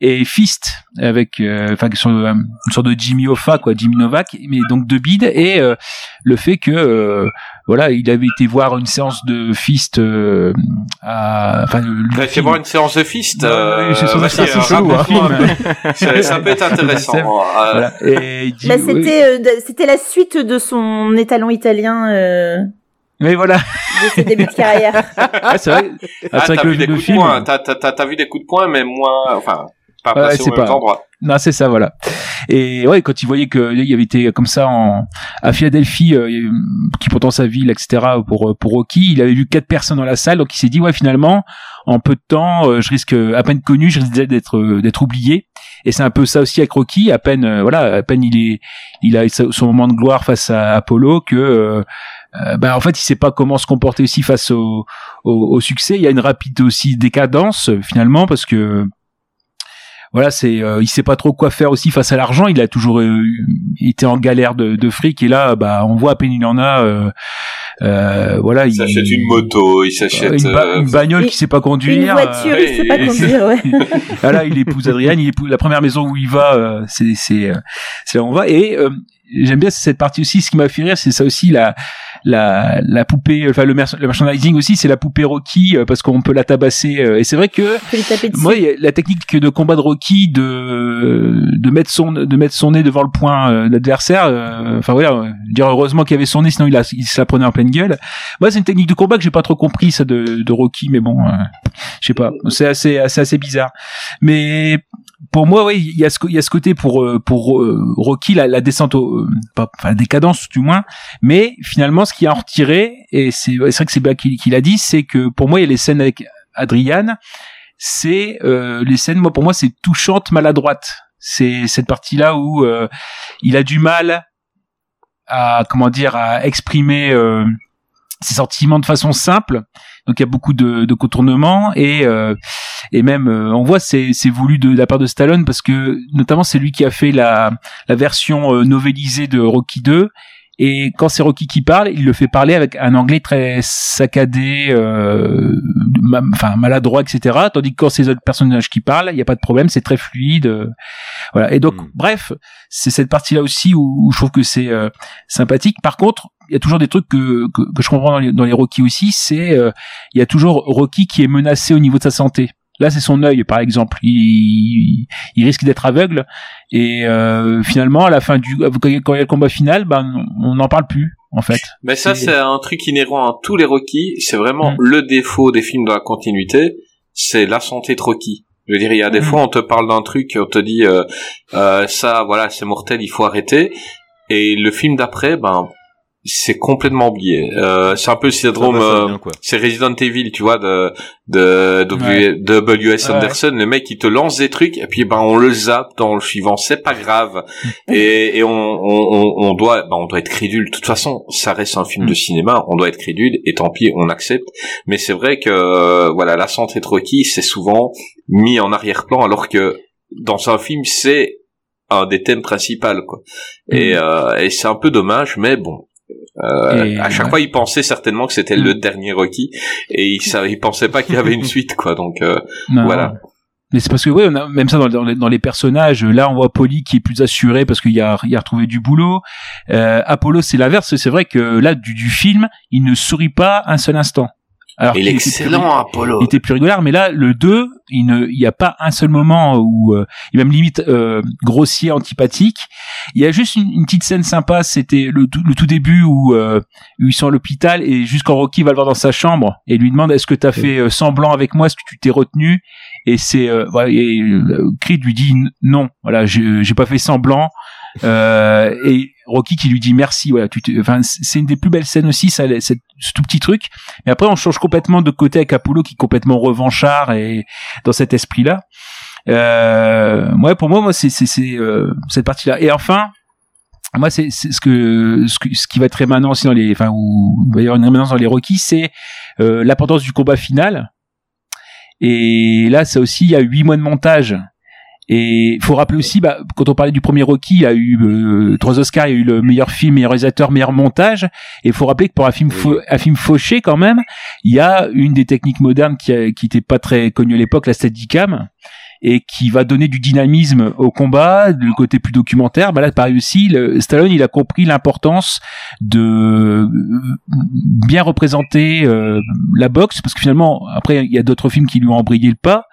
et Fist avec euh, enfin sur euh, une sorte de Jimmy Hoffa quoi Jimmy Novak mais donc de bide et euh, le fait que euh, voilà il avait été voir une séance de Fist euh, à enfin as été film. voir une séance de fist euh, ça, peut être intéressant. Voilà. il Bah, c'était euh, c'était la suite de son étalon italien euh, mais voilà de ses débuts de carrière. Ouais, (laughs) c'est vrai Ah, c'est vrai t'as que vu le, des le coups de poing, t'as, t'as, t'as, t'as vu des coups de poing, mais moins, enfin, pas Ouais, placés c'est au même pas- endroit. Non, c'est ça, voilà. Et ouais, quand il voyait que il avait été comme ça en à Philadelphie, euh, qui pourtant sa ville, etc. pour pour Rocky, il avait vu quatre personnes dans la salle, donc il s'est dit ouais finalement, en peu de temps, euh, je risque à peine connu, je risque d'être euh, d'être oublié. Et c'est un peu ça aussi avec Rocky, à peine euh, voilà, à peine il est il a son moment de gloire face à Apollo que euh, euh, bah en fait il sait pas comment se comporter aussi face au, au, au succès. Il y a une rapide aussi décadence euh, finalement parce que voilà, c'est euh, il sait pas trop quoi faire aussi face à l'argent. Il a toujours euh, été en galère de, de fric et là, bah, on voit à peine il en a. Euh, euh, voilà, Il s'achète une moto, il s'achète, une, ba- euh, une bagnole une- qui sait pas conduire. Une voiture, euh, il sait pas et- conduire, ouais. (laughs) voilà, il épouse Adrienne, il épouse la première maison où il va, euh, c'est c'est euh, c'est là où on va et euh, j'aime bien cette partie aussi. Ce qui m'a fait rire, c'est ça aussi la la la poupée, enfin le, mer- le merchandising aussi, c'est la poupée Rocky euh, parce qu'on peut la tabasser. euh, et c'est vrai que moi, il y a la technique de combat de Rocky de de mettre son de mettre son nez devant le poing euh, de l'adversaire. euh, Enfin voilà, euh, dire heureusement qu'il avait son nez, sinon il, a, il se la prenait en pleine gueule. Moi, c'est une technique de combat que j'ai pas trop compris ça de, de Rocky, mais bon, euh, je sais pas, c'est assez assez assez bizarre. Mais pour moi, oui, il y a ce y a ce côté pour euh, pour euh, Rocky la, la descente au euh, enfin la décadence du moins, mais finalement ce qui a en retiré et c'est vrai que c'est bien qu'il qu'il a dit, c'est que pour moi il y a les scènes avec Adrian, c'est euh, les scènes moi pour moi c'est touchante maladroite. C'est cette partie là où euh, il a du mal à comment dire à exprimer euh, ses sentiments de façon simple. Donc il y a beaucoup de, de contournements et euh, et même euh, on voit c'est c'est voulu de, la part de Stallone parce que notamment c'est lui qui a fait la la version euh, novélisée de Rocky 2 et quand c'est Rocky qui parle, il le fait parler avec un anglais très saccadé, euh, ma- enfin maladroit, etc. Tandis que quand c'est les autres personnages qui parlent, il n'y a pas de problème, c'est très fluide. euh, voilà. Et donc, Mm. bref, c'est cette partie-là aussi où, où je trouve que c'est euh, sympathique. Par contre, il y a toujours des trucs que, que, que je comprends dans les, dans les Rocky aussi, c'est euh, il y a toujours Rocky qui est menacé au niveau de sa santé. Là, c'est son œil, par exemple. Il, il risque d'être aveugle. Et euh, finalement, à la fin du, quand il y a le combat final, ben, on n'en parle plus, en fait. Mais ça, C'est- un truc inhérent à tous les Rocky. C'est vraiment Mm. le défaut des films dans la continuité. C'est la santé de Rocky. Je veux dire, il y a des Mm. fois, on te parle d'un truc, on te dit, euh, euh, ça, voilà, c'est mortel, il faut arrêter. Et le film d'après, ben, c'est complètement oublié. Euh, c'est un peu le syndrome, euh, c'est Resident Evil, tu vois, de, de, W- de W.S. Ouais. Anderson, le mec, il te lance des trucs, et puis, ben, on le zappe dans le suivant, c'est pas grave. (laughs) et, et on, on, on, on doit, ben, on doit être crédule. De toute façon, ça reste un film Mm. de cinéma, on doit être crédule, et tant pis, on accepte. Mais c'est vrai que, euh, voilà, la santé de Rocky, c'est souvent mis en arrière-plan, alors que, dans un film, c'est un des thèmes principaux, quoi. Et, Mm. euh, et c'est un peu dommage, mais bon. Euh, Et, à chaque ouais. fois, il pensait certainement que c'était Mm. le dernier Rocky, et il, savait, il pensait pas qu'il y avait une (laughs) suite, quoi. Donc euh, Non. voilà. Mais c'est parce que oui, on a même ça dans, dans les, dans les personnages. Là, on voit Polly qui est plus assuré parce qu'il a, il a retrouvé du boulot. Euh, Apollo, c'est l'inverse. C'est vrai que là, du, du film, il ne sourit pas un seul instant. Alors il est était plus- excellent, Apollo. il était plus régulier, mais là, le 2, il ne, il y a pas un seul moment où euh, il est même limite euh, grossier, antipathique. Il y a juste une, une petite scène sympa, c'était le, tout- le tout début où, euh, où ils sont à l'hôpital et juste quand Rocky va le voir dans sa chambre et lui demande est-ce que tu as fait euh, semblant avec moi, est-ce que tu t'es retenu? Et c'est euh, voilà, et euh, Creed lui dit non, voilà, j'ai j'ai pas fait semblant. Euh, et Rocky qui lui dit merci, voilà, tu t'es- enfin c'est une des plus belles scènes aussi, ça, c'est ce tout petit truc. Mais après, on change complètement de côté avec Apollo qui est complètement revanchard et dans cet esprit-là. Euh, ouais, pour moi, moi, c'est euh, cette partie-là. Et enfin, moi, c'est ce que ce, que- ce qui va être rémanent aussi dans les, enfin, où va y avoir une rémanence dans les Rocky, c'est euh, l'importance du combat final. Et là, ça aussi, il y a huit mois de montage. Et il faut rappeler aussi, bah, quand on parlait du premier Rocky, il y a eu euh, trois Oscars, il y a eu le meilleur film, meilleur réalisateur, meilleur montage. Et il faut rappeler que pour un film, un film fauché quand même, il y a une des techniques modernes qui a- qui n'était pas très connue à l'époque, la Steadicam, et qui va donner du dynamisme au combat, le côté plus documentaire. Bah là, pareil aussi, le, Stallone, il a compris l'importance de bien représenter euh, la boxe, parce que finalement, après, il y a d'autres films qui lui ont embrayé le pas.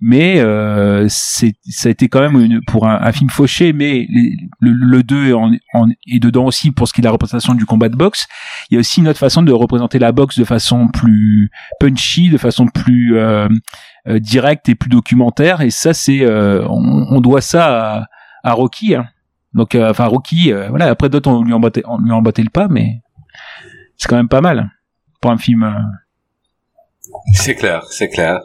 Mais euh, ça a été quand même une, pour un, un film fauché, mais le, le 2 est, en, en- est dedans aussi pour ce qui est de la représentation du combat de boxe. Il y a aussi une autre façon de représenter la boxe de façon plus punchy, de façon plus euh, euh, directe et plus documentaire. Et ça, c'est euh, on, on doit ça à, à Rocky. hein. Donc, euh, enfin Rocky, euh, voilà. Après d'autres, on lui en le pas, mais c'est quand même pas mal pour un film. C'est clair, c'est clair.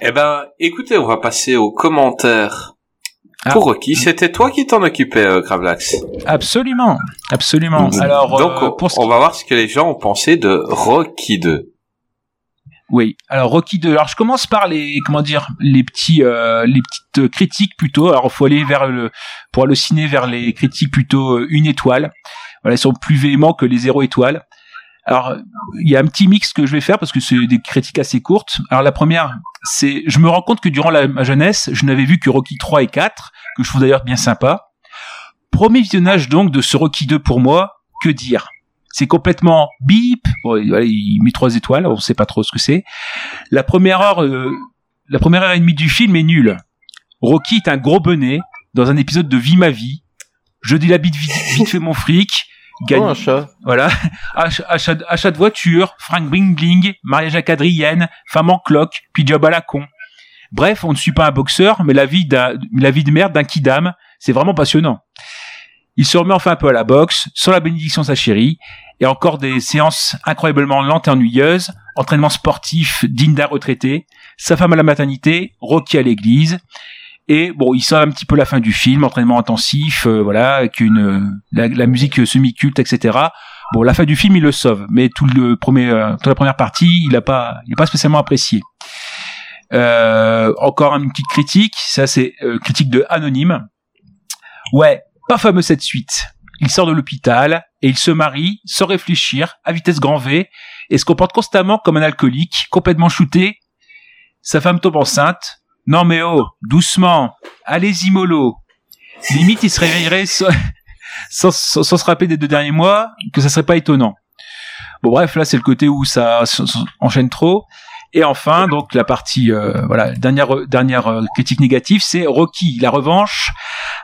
Eh ben, écoutez, on va passer aux commentaires. Ah. Pour Rocky, c'était toi qui t'en occupais, euh, Gravelax. Absolument, absolument. Alors, Donc, euh, pour ce on va voir ce que les gens ont pensé de Rocky 2. Oui. Alors Rocky 2. Alors je commence par les comment dire les petits euh, les petites euh, critiques plutôt. Alors faut aller vers le pour halluciner vers les critiques plutôt une étoile. Voilà, ils sont plus véhéments que les zéro étoiles. Alors il y a un petit mix que je vais faire parce que c'est des critiques assez courtes. Alors la première, c'est je me rends compte que durant ma jeunesse, je n'avais vu que Rocky 3 et 4 que je trouve d'ailleurs bien sympa. Premier visionnage donc de ce Rocky 2 pour moi, que dire? C'est complètement bip, bon, il met trois étoiles, on sait pas trop ce que c'est. La première heure, euh, la première heure et demie du film est nulle. Rocky est un gros bonnet dans un épisode de Vie ma vie. Je dis la bite vite, vite fait mon fric. Gagne, Oh, un chat? voilà. (laughs) Achat, achat, de voiture, fringue bling bling, mariage à quadrienne, femme en cloque, puis job à la con. Bref, on ne suit pas un boxeur, mais la vie la vie de merde d'un kidam, c'est vraiment passionnant. Il se remet enfin un peu à la boxe, sans la bénédiction de sa chérie, et encore des séances incroyablement lentes et ennuyeuses, entraînement sportif digne d'un retraité, sa femme à la maternité, Rocky à l'église, et bon, il sort un petit peu la fin du film, entraînement intensif, euh, voilà, avec une euh, la, la musique semi-culte, etc. Bon, la fin du film, il le sauve, mais tout le premier, euh, toute la première partie, il a pas, il a pas spécialement apprécié. Euh, encore une petite critique, ça c'est euh, critique de anonyme. Ouais, pas fameux cette suite. Il sort de l'hôpital et il se marie sans réfléchir, à vitesse grand V, et se comporte constamment comme un alcoolique, complètement shooté. Sa femme tombe enceinte. Non mais oh, doucement, allez-y mollo. Limite, il se réveillerait (laughs) sans, sans, sans- se rappeler des deux derniers mois, que ça serait pas étonnant. Bon bref, là c'est le côté où ça enchaîne trop. Et enfin, donc la partie, euh, voilà, dernière dernière euh, critique négative, c'est Rocky, la revanche,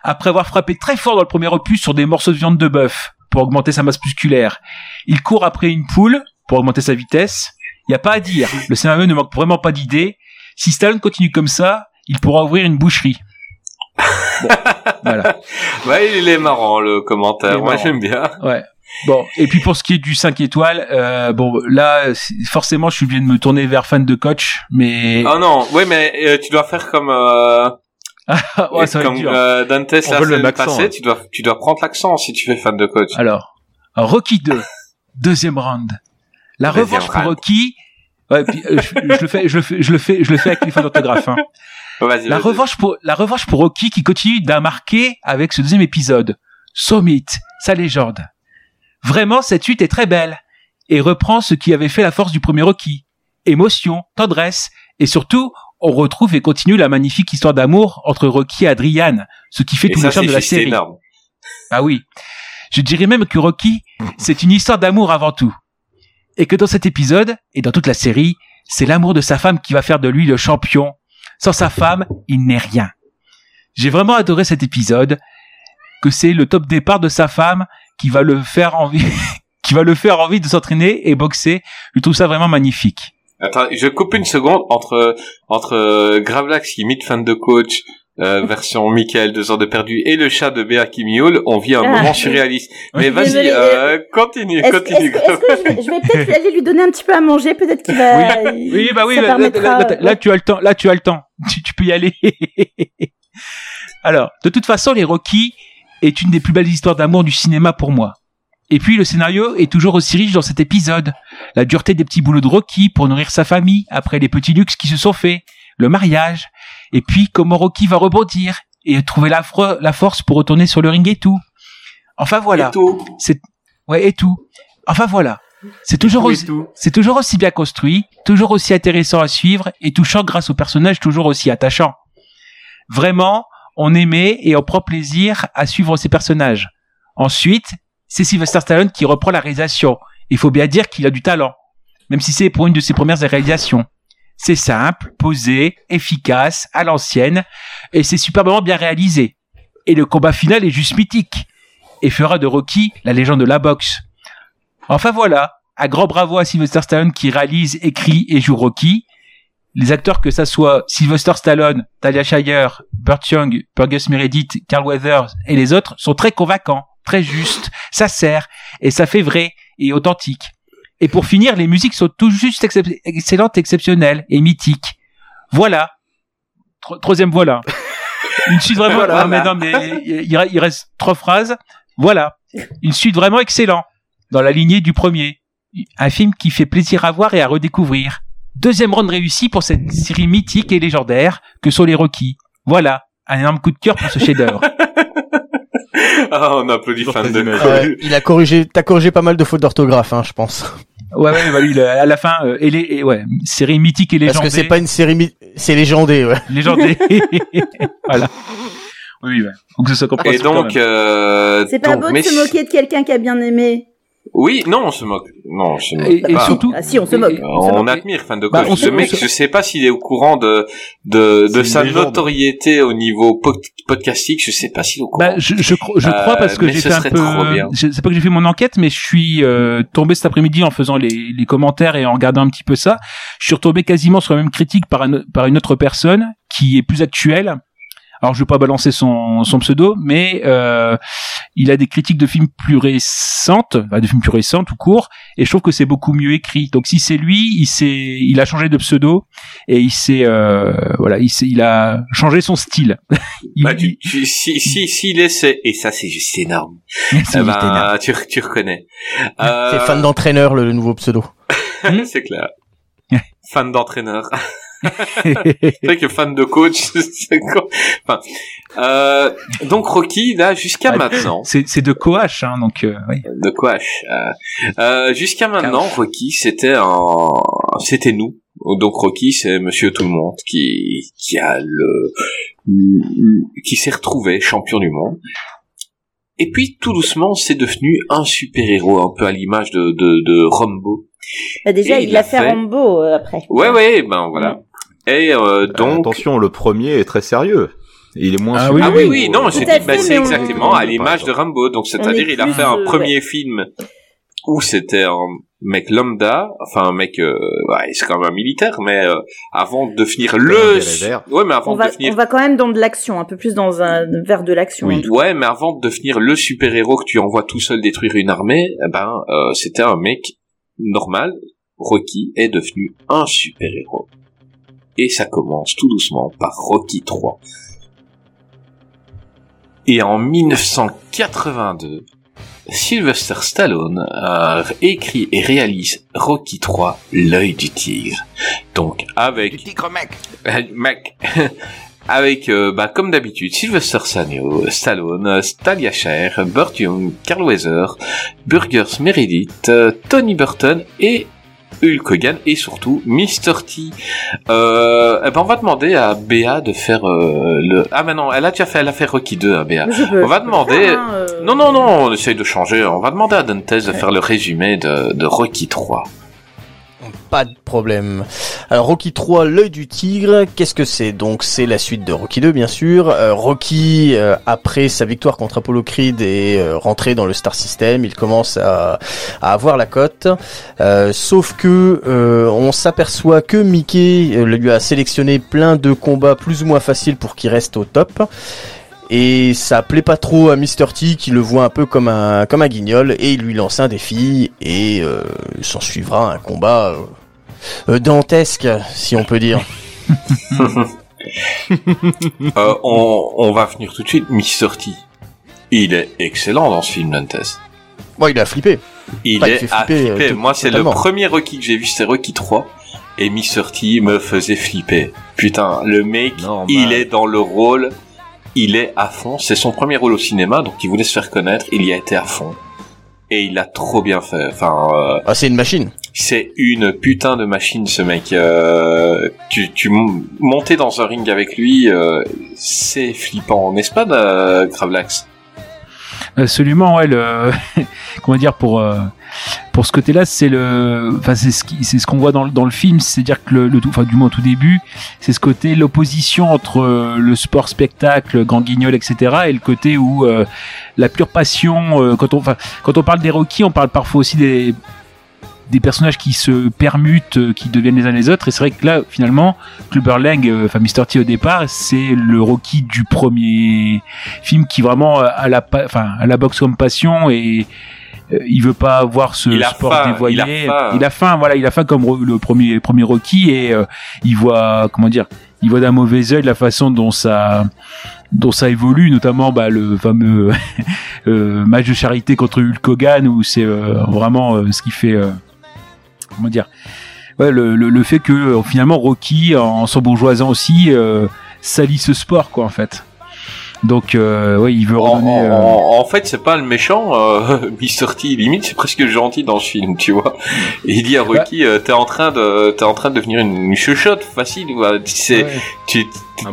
après avoir frappé très fort dans le premier opus sur des morceaux de viande de bœuf pour augmenter sa masse musculaire. Il court après une poule pour augmenter sa vitesse. Il y a pas à dire, le scénario ne manque vraiment pas d'idées. Si Stallone continue comme ça, il pourra ouvrir une boucherie. Bon, (laughs) voilà. Ouais, il est marrant le commentaire. Moi, j'aime bien. Ouais. Bon, et puis pour ce qui est du 5 étoiles, euh, bon là, forcément, je suis obligé de me tourner vers fan de coach, mais Oh non, ouais, mais euh, tu dois faire comme euh, (laughs) ouais, ça comme euh, Dante la passée. hein. Tu dois tu dois prendre l'accent si tu fais fan de coach. Alors, Rocky 2, deuxième round. La Deuxième revanche pour. Rocky. Ouais, puis, euh, je, je le fais, je le fais, je le fais, je le fais avec les fautes d'orthographe. Hein. Vas-y. La vas-y. revanche pour la revanche pour Rocky qui continue d'un marqué avec ce deuxième épisode. Summit, sa légende. Vraiment, cette suite est très belle et reprend ce qui avait fait la force du premier Rocky. Émotion, tendresse et surtout, on retrouve et continue la magnifique histoire d'amour entre Rocky et Adrian, ce qui fait Et tout ça, le charme c'est de la série. énorme. Ah oui. Je dirais même que Rocky, c'est une histoire d'amour avant tout. Et que dans cet épisode, et dans toute la série, c'est l'amour de sa femme qui va faire de lui le champion. Sans sa femme, il n'est rien. J'ai vraiment adoré cet épisode, que c'est le top départ de sa femme qui va le faire envie, (laughs) qui va le faire envie de s'entraîner et boxer. Je trouve ça vraiment magnifique. Attends, je coupe une seconde entre entre euh, Gravelax qui imite fan de coach. Euh, (laughs) version Michael deux heures de perdu et le chat de Béa qui miaule, on vit un Ah. moment surréaliste. Mais vas-y, euh, continue, Est-ce continue. est-ce que, est-ce que je vais, je vais peut-être aller lui donner un petit peu à manger, peut-être qu'il va. Oui, bah oui, là, là, permettra. là, là, là, tu as le temps, là, tu as le temps. (laughs) Tu, tu peux y aller. (laughs) Alors, de toute façon, les Rocky est une des plus belles histoires d'amour du cinéma pour moi. Et puis, le scénario est toujours aussi riche dans cet épisode. La dureté des petits boulots de Rocky pour nourrir sa famille après les petits luxes qui se sont faits, le mariage, et puis comment Rocky va rebondir et trouver la, force pour retourner sur le ring et tout. Enfin voilà. Et tout. Ouais, et tout. Enfin voilà. C'est toujours aussi, c'est toujours aussi bien construit, toujours aussi intéressant à suivre et touchant grâce aux personnages toujours aussi attachants. Vraiment, on aimait et on prend plaisir à suivre ces personnages. Ensuite, c'est Sylvester Stallone qui reprend la réalisation. Il faut bien dire qu'il a du talent, même si c'est pour une de ses premières réalisations. C'est simple, posé, efficace, à l'ancienne, et c'est superbement bien réalisé. Et le combat final est juste mythique, et fera de Rocky la légende de la boxe. Enfin voilà, un grand bravo à Sylvester Stallone qui réalise, écrit et joue Rocky. Les acteurs que ça soit Sylvester Stallone, Talia Shire, Burt Young, Burgess Meredith, Carl Weathers et les autres sont très convaincants, très justes, ça sert et ça fait vrai et authentique. Et pour finir, les musiques sont tout juste excep- excellentes, exceptionnelles et mythiques. Voilà. Tro- troisième voilà. Une suite vraiment. Voilà. Ah, mais non, mais il, reste trois phrases. Voilà. Une suite vraiment excellente dans la lignée du premier. Un film qui fait plaisir à voir et à redécouvrir. Deuxième round réussi pour cette série mythique et légendaire que sont les Rocky. Voilà, un énorme coup de cœur pour ce chef-d'œuvre. (laughs) Ah, on applaudit fan de. Ouais, il a corrigé, t'as corrigé pas mal de fautes d'orthographe, hein, je pense. Ouais, ouais, bah lui, le- à la fin, euh, et les, et ouais, série mythique et Parce légendaire. que c'est pas une série, mi- c'est légendé, ouais. légendé. (laughs) (laughs) voilà. Oui, ouais. Donc ça, ça Et donc, euh, C'est pas donc, beau de mais se moquer de quelqu'un qui a bien aimé. Oui, non, on se moque. Non, on se moque. Et, surtout, Ah si, on se moque. on, admire fan de Bah, coach. on se- Le mec, on se- je sais pas s'il est au courant de de, de sa notoriété au niveau po- podcastique. Je sais pas s'il est au courant. Bah, je, je, cro- je crois Euh, parce que fait un peu. C'est pas que j'ai fait mon enquête, mais je suis euh, tombé cet après-midi en faisant les, les commentaires et en regardant un petit peu ça. Je suis retombé quasiment sur la même critique par, un- par une autre personne qui est plus actuelle. Alors je vais pas balancer son, son pseudo, mais euh, il a des critiques de films plus récentes, enfin, de films plus récents tout court, et je trouve que c'est beaucoup mieux écrit. Donc si c'est lui, il s'est, il a changé de pseudo et il s'est, euh, voilà, il s'est, il a changé son style. (laughs) Il- Bah, tu, tu- si si s'il est c'est et ça c'est juste énorme. (laughs) c'est ben, énorme. tu tu reconnais. C'est Euh, fan d'entraîneur, le, le nouveau pseudo. (laughs) c'est clair. fan d'entraîneur. C'est vrai que fan de coach, (laughs) Enfin, euh, donc Rocky, là, jusqu'à Ah, maintenant, C'est, c'est de Coach, hein, donc euh, oui. de quoi euh, euh, Jusqu'à maintenant, Rocky, c'était un, c'était nous. Donc Rocky, c'est Monsieur Tout le Monde qui qui a le, qui s'est retrouvé champion du monde. Et puis tout doucement, c'est devenu un super héros, un peu à l'image de de, de Rambo. Bah, déjà, il, il a a fait fait- Rambo euh, après. Ouais, ouais, ben voilà. Et euh, donc. Attention, le premier est très sérieux. Il est moins Ah oui, Ah oui, oui, non, euh, c'est bah, exactement à l'image de Rambo. Donc, c'est-à-dire, est il a fait un euh, premier film où c'était un mec lambda, enfin un mec, euh, ouais, c'est quand même un militaire, mais euh, avant de devenir un le, ouais, mais avant On de va, devenir, on va quand même dans de l'action, un peu plus dans un vers de l'action. Oui. ouais, mais avant de devenir le super héros que tu envoies tout seul détruire une armée, eh ben, euh, c'était un mec normal. Rocky est devenu un super héros. Et ça commence tout doucement par Rocky 3. Et en 1982, Sylvester Stallone euh, écrit et réalise Rocky 3, l'œil du tigre. Donc avec tigre mec. euh, mec, (laughs) avec euh, bah, comme d'habitude Sylvester Stallone, Stallone, Stalia Cher, Burt Young, Carl Weather, Burgers Meredith, Tony Burton et Hulk Hogan et surtout Mr. T. Euh, eh ben on va demander à Béa de faire euh, le. Ah mais non, elle a déjà fait, elle a fait Rocky 2 à Béa. Je peux- On va demander- faire, hein, euh, Non, non, non, on essaye de changer. On va demander à Dantes de faire le résumé de, de Rocky 3. Pas de problème. Alors Rocky 3, l'œil du tigre, qu'est-ce que c'est? Donc c'est la suite de Rocky 2 bien sûr. Euh, Rocky, euh, après sa victoire contre Apollo Creed est euh, rentré dans le Star System, il commence à, à avoir la cote. Euh, sauf que euh, on s'aperçoit que Mickey lui a sélectionné plein de combats plus ou moins faciles pour qu'il reste au top. Et ça plaît pas trop à Mr. T qui le voit un peu comme un comme un guignol et il lui lance un défi et euh, s'en suivra un combat dantesque si on peut dire. (laughs) Euh, on, on va venir tout de suite. Mr. T. Il est excellent dans ce film, Dantes. Bon, il a flippé. Il il est fait à flipper, flipper. euh, tout- Moi, c'est le premier Rocky que j'ai vu, c'était Rocky 3. Et Mr. T me faisait flipper. Putain, le mec, Normal. il est dans le rôle. Il est à fond. C'est son premier rôle au cinéma, donc il voulait se faire connaître. Il y a été à fond. Et il a trop bien fait. Enfin, euh, Ah, c'est une machine. C'est une putain de machine, ce mec. Euh, tu, tu monter dans un ring avec lui, euh, c'est flippant, n'est-ce pas, euh, Gravelax Absolument, ouais. Le, (laughs) comment dire pour euh, pour ce côté-là, c'est le, enfin c'est ce c'est ce qu'on voit dans le dans le film, c'est-à-dire que le, tout, enfin du moins au tout début, c'est ce côté l'opposition entre le sport spectacle, grand guignol, etc. et le côté où la pure passion. quand on, quand on parle des Rocky, on parle parfois aussi des des personnages qui se permutent, euh, qui deviennent les uns les autres. Et c'est vrai que là, finalement, Clubber Lang, euh, enfin Mr. T au départ, c'est le Rocky du premier film qui vraiment euh, a la, enfin, a la boxe comme passion et il veut pas voir ce Il a sport faim, dévoyé. il a faim. il a faim, voilà, il a faim comme le premier premier Rocky et euh, il voit, comment dire, il voit d'un mauvais œil la façon dont ça dont ça évolue, notamment bah, le fameux (laughs) euh, match de charité contre Hulk Hogan où c'est euh, vraiment ce qui fait comment dire? Le, le, fait que euh, finalement Rocky en s'embourgeoisant aussi euh, salit ce sport quoi en fait Donc, euh, ouais, il veut redonner. en- euh, en- en fait, c'est pas le méchant, euh, (laughs) Mr. T, limite, c'est presque le gentil dans ce film, tu vois. Et il dit à Rocky, euh, t'es en train de, t'es en train de devenir une, une chuchote facile, quoi. C'est, ouais. tu,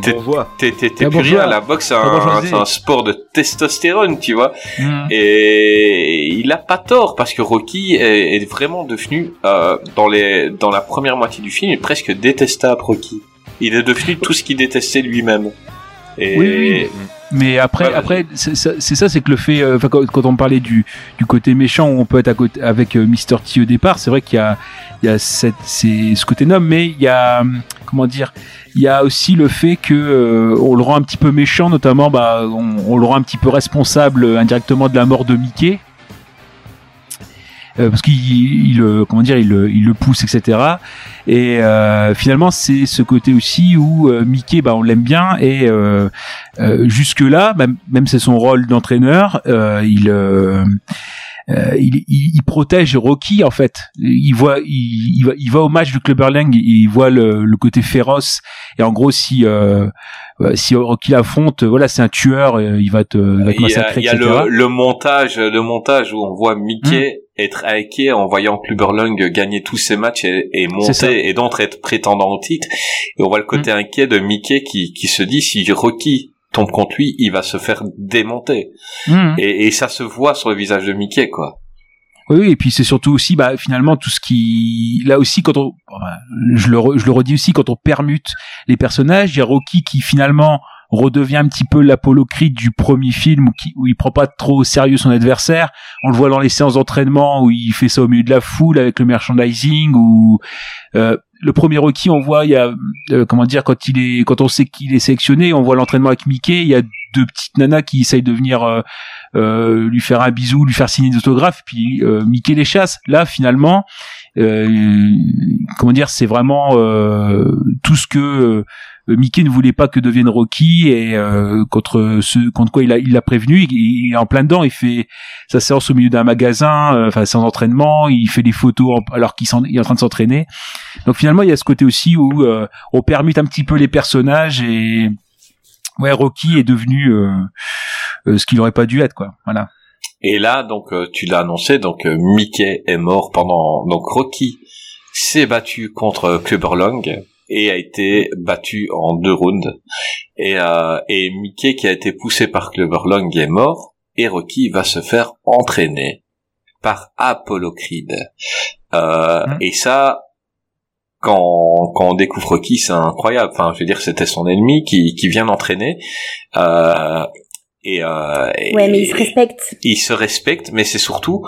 t'es, bourgeois. t'es, t'es, t'es La plus rien. La boxe, c'est un, un sport de testostérone, tu vois. hmm. Et il a pas tort parce que Rocky est, est vraiment devenu euh, dans les dans la première moitié du film il est presque détestable Rocky. Il est devenu tout ce qu'il détestait lui-même. Et Oui, oui. Mais après, après, c'est ça, c'est que le fait, euh, enfin, quand, quand on parlait du, du côté méchant où on peut être à côté avec euh, Mr. T au départ, c'est vrai qu'il y a, il y a cette, c'est ce côté noble, mais il y a, comment dire, il y a aussi le fait que euh, on le rend un petit peu méchant, notamment, bah, on, on le rend un petit peu responsable euh, indirectement de la mort de Mickey. Euh, parce qu'il il, euh, comment dire il, il le pousse etc et euh, finalement c'est ce côté aussi où Mickey bah on l'aime bien. Et jusque là même, même c'est son rôle d'entraîneur il, euh, il, il protège Rocky en fait. Il voit il, il va va au match du Clubberlang il voit le, le côté féroce. Et en gros si euh, si Rocky l'affronte voilà c'est un tueur euh, il va te, il va te il y a, massacrer il y a le, le montage le montage où on voit Mickey être hacké en voyant Clubberlang gagner tous ses matchs et, et monter et donc être prétendant au titre. Et on voit le côté inquiet de Mickey qui, qui se dit si Rocky tombe contre lui il va se faire démonter. Mhm. et, et ça se voit sur le visage de Mickey quoi Oui, et puis c'est surtout aussi, bah, finalement, tout ce qui, là aussi, quand on, je le, je le redis aussi, quand on permute les personnages, il y a Rocky qui finalement redevient un petit peu l'Apollo du premier film où, qui, où il prend pas trop au sérieux son adversaire. On le voit dans les séances d'entraînement où il fait ça au milieu de la foule avec le merchandising ou euh, le premier Rocky, on voit, il y a, euh, comment dire, quand il est, quand on sait qu'il est sélectionné, on voit l'entraînement avec Mickey, il y a deux petites nanas qui essayent de venir euh, euh, lui faire un bisou, lui faire signer des autographes, puis euh, Mickey les chasse. Là, finalement, euh, comment dire, c'est vraiment euh, tout ce que euh, Mickey ne voulait pas que devienne Rocky et euh, contre ce contre quoi il a il l'a prévenu. Il, est en plein dedans. Il fait sa séance au milieu d'un magasin, euh, enfin sans entraînement. Il fait des photos alors qu'il est en train de s'entraîner. Donc finalement, il y a ce côté aussi où euh, on permute un petit peu les personnages et ouais, Rocky est devenu euh, euh, ce qu'il aurait pas dû être, quoi. Voilà. Et là, donc, euh, tu l'as annoncé, donc Mickey est mort pendant. Donc Rocky s'est battu contre Clubberlang et a été battu en deux rounds. Et, euh, et Mickey, qui a été poussé par Clubberlang, est mort. Et Rocky va se faire entraîner par Apollo Creed. Euh, Hmm. Et ça, quand, quand on découvre Rocky, c'est incroyable. Enfin, je veux dire, c'était son ennemi qui, qui vient l'entraîner. Euh, et, euh, Ouais, mais il se respecte. il se respecte, mais c'est surtout,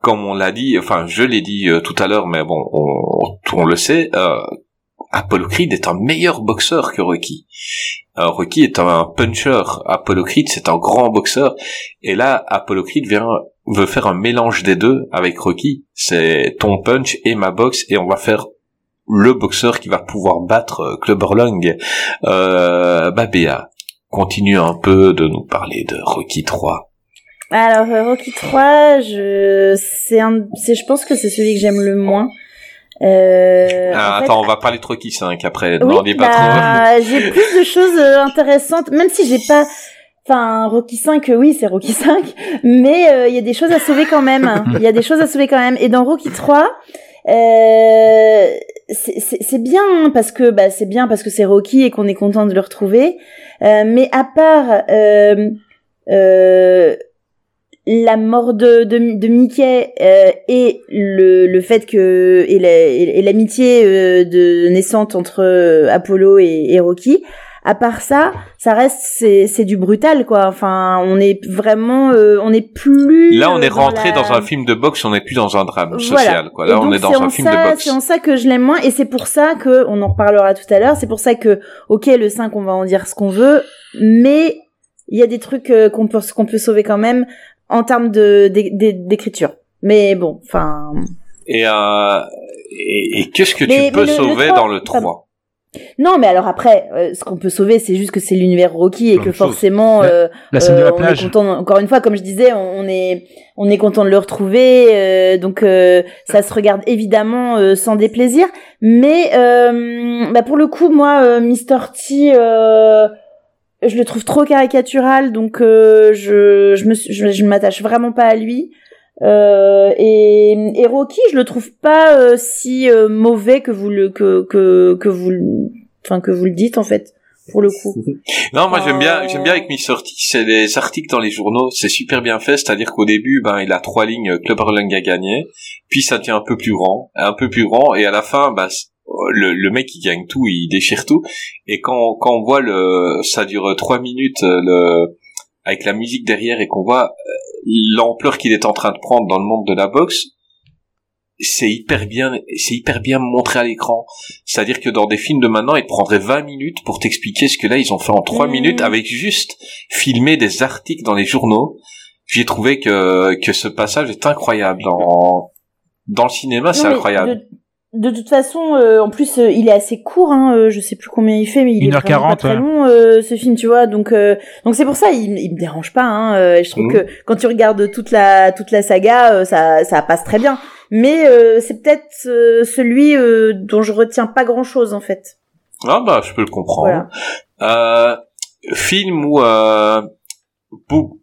comme on l'a dit, enfin je l'ai dit euh, tout à l'heure, mais bon, on, on le sait, euh, Apollo Creed est un meilleur boxeur que Rocky. Euh, Rocky est un puncher, Apollo Creed c'est un grand boxeur, et là Apollo Creed vient veut faire un mélange des deux avec Rocky. C'est ton punch et ma boxe, et on va faire le boxeur qui va pouvoir battre euh, Clubberlang. Euh, bah Béa, continue un peu de nous parler de Rocky 3. Alors euh, Rocky 3, je c'est un c'est je pense que c'est celui que j'aime le moins. Euh, Ah, en fait, attends, on va parler de Rocky 5 après. oui, non, dis pas trop. bah, (laughs) j'ai plus de choses euh, intéressantes, même si j'ai pas. Enfin, Rocky 5, euh, oui, c'est Rocky 5, mais euh, il y a des choses à sauver quand même. Il y a des choses à sauver quand même. Et dans Rocky 3, euh, c'est- bien hein, parce que bah c'est bien parce que c'est Rocky et qu'on est content de le retrouver. Euh, mais à part euh, euh, la mort de, de, Mickey et le, fait que et la- et et l'amitié de naissante entre Apollo et, et Rocky à part ça ça reste c'est c'est du brutal quoi enfin on est vraiment euh, on est plus Là, on est rentré la- dans un film de boxe, on n'est plus dans un drame Voilà. social. Quoi. Là, on est dans un film ça- de boxe. C'est en ça que je l'aime moins, et c'est pour ça que, on en reparlera tout à l'heure, c'est pour ça que, ok, le 5, on va en dire ce qu'on veut, mais il y a des trucs euh, qu'on peut, qu'on peut sauver quand même en termes de, d'é- d'é- d'écriture. Mais bon, enfin... Et, euh, et, et qu'est-ce que Mais- tu peux mais le- le sauver 3, dans le 3 pardon. Non, mais alors après, euh, ce qu'on peut sauver, c'est juste que c'est l'univers Rocky et que forcément, euh, La scène de euh, la on est plage. content. Encore une fois, comme je disais, on, est on est content de le retrouver, euh, donc euh, ça se regarde évidemment euh, sans déplaisir. Mais euh, bah pour le coup, moi, euh, Mr T, euh, je le trouve trop caricatural, donc euh, je je me suis- je, je m'attache vraiment pas à lui. Euh, et, et Rocky, je le trouve pas euh, si euh, mauvais que vous le que que que vous enfin que vous le dites en fait pour le coup. (laughs) Non, moi j'aime bien, Euh. j'aime bien avec Mr. T, c'est les articles dans les journaux, c'est super bien fait, c'est-à-dire qu'au début, ben, il a trois lignes, euh, Club Erlang a gagné, puis ça devient un peu plus grand, un peu plus grand, et à la fin, bah, c- le, le mec il gagne tout, il déchire tout, et quand, quand on voit le, ça dure trois minutes, euh, le, avec la musique derrière, et qu'on voit euh, l'ampleur qu'il est en train de prendre dans le monde de la boxe, c'est hyper bien, c'est hyper bien montré à l'écran. C'est-à-dire que dans des films de maintenant, ils prendraient 20 minutes pour t'expliquer ce que là, ils ont fait en 3 Mmh. minutes avec juste filmer des articles dans les journaux. J'ai trouvé que, que ce passage est incroyable. Dans, dans le cinéma, c'est incroyable. De, toute façon, euh, en plus, euh, il est assez court. Hein, euh, je sais plus combien il fait, mais il est 1h40, vraiment pas très ouais. long euh, ce film, tu vois. Donc, euh, donc c'est pour ça, il, il me dérange pas. Hein, euh, et je trouve Mhm. que quand tu regardes toute la toute la saga, euh, ça ça passe très bien. Mais euh, c'est peut-être euh, celui euh, dont je retiens pas grand chose en fait. Ah bah, je peux le comprendre. Voilà. Euh, film où euh,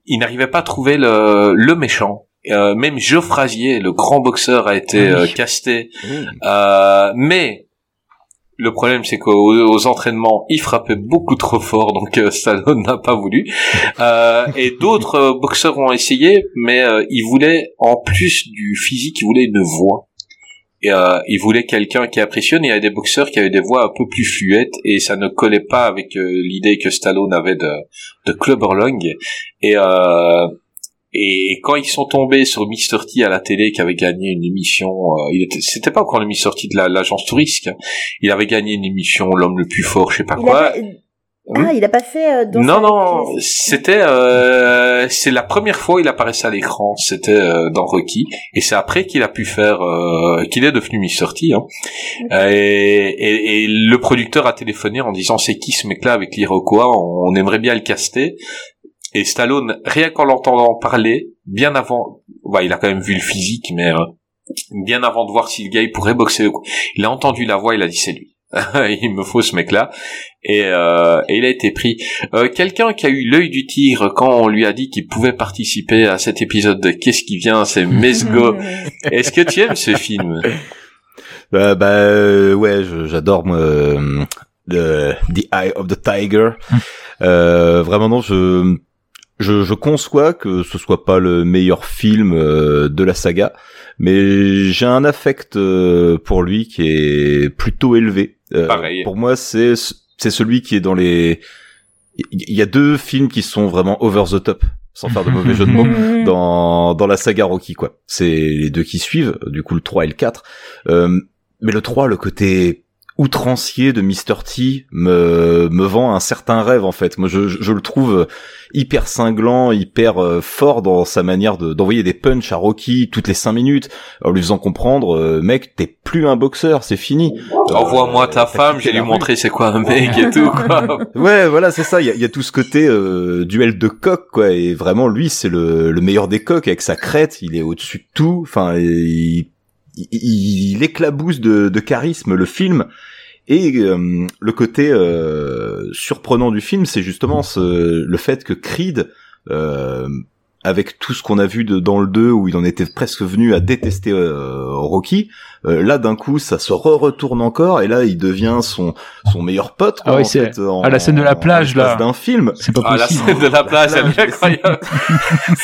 il n'arrivait pas à trouver le, le méchant. Euh, même Joe Frazier, le grand boxeur, a été oui. euh, casté. Euh, mais le problème, c'est qu'aux aux entraînements, il frappait beaucoup trop fort, donc euh, Stallone (laughs) n'a pas voulu. Euh, et d'autres euh, boxeurs ont essayé, mais ils voulaient, en plus du physique, ils voulaient une voix. Et, ils voulaient quelqu'un qui impressionne. Il y avait des boxeurs qui avaient des voix un peu plus fluettes, et ça ne collait pas avec l'idée que Stallone avait de, de Clubberlong. Et et quand ils sont tombés sur Mr. T à la télé, qui avait gagné une émission, euh, il était, c'était pas encore le Mr. T de la- l'agence touriste, hein. il avait gagné une émission, l'homme le plus fort, je sais pas Il quoi. a pas... Ah, il a pas fait. Euh, Danse non, non, c'était, euh, c'est la première fois il apparaissait à l'écran, c'était euh, dans Rocky, et c'est après qu'il a pu faire, euh, qu'il est devenu Mr. T. Hein. Euh, Et, et, et le producteur a téléphoné en disant c'est qui ce mec-là avec l'Iroquois, on, on aimerait bien le caster. Et Stallone, rien qu'en l'entendant parler, bien avant, bah, il a quand même vu le physique, mais euh, bien avant de voir si le gars il pourrait boxer, ou quoi, il a entendu la voix, il a dit c'est lui. (laughs) il me faut ce mec-là. Et, euh, et il a été pris. Euh, Quelqu'un qui a eu l'œil du tigre quand on lui a dit qu'il pouvait participer à cet épisode de Qu'est-ce qui vient, c'est Mesgo. (laughs) Est-ce que tu aimes ce film? (laughs) Bah, bah euh, ouais, je- j'adore moi euh, the, the Eye of the Tiger. Euh, vraiment non, je, je je conçois que ce soit pas le meilleur film euh, de la saga, mais j'ai un affect euh, pour lui qui est plutôt élevé. Euh, Pareil. Pour moi, c'est c'est celui qui est dans les. Il y a deux films qui sont vraiment over the top, sans faire de mauvais jeu de mots (laughs) dans, dans la saga Rocky, quoi. C'est les deux qui suivent, du coup le 3 et le 4. Euh, mais le 3, le côté outrancier de Mr. T me, me vend un certain rêve, en fait. Moi, je, je, je le trouve hyper cinglant, hyper euh, fort dans sa manière de- d'envoyer des punchs à Rocky toutes les 5 minutes, en lui faisant comprendre, euh, mec, t'es plus un boxeur, c'est fini. Euh, Envoie-moi ta femme, j'ai lui montré c'est quoi un mec et tout, quoi. (laughs) Ouais, voilà, c'est ça. Il y a, y a tout ce côté euh, duel de coq, quoi. Et vraiment, lui, c'est le, le meilleur des coqs avec sa crête. Il est au-dessus de tout. Enfin, il, il, éclabousse de, charisme le film. Et euh, le côté euh, surprenant du film, c'est justement le fait que Creed, euh, avec tout ce qu'on a vu de, dans le 2 où il en était presque venu à détester euh, Rocky, euh, là d'un coup ça se re-retourne encore et là il devient son son meilleur pote. quoi, Ah oui, en c'est- fait, en- à la scène de la plage, en là. d'un film. C'est pas Ah, la possible. scène de la plage, elle est (laughs) plage, incroyable.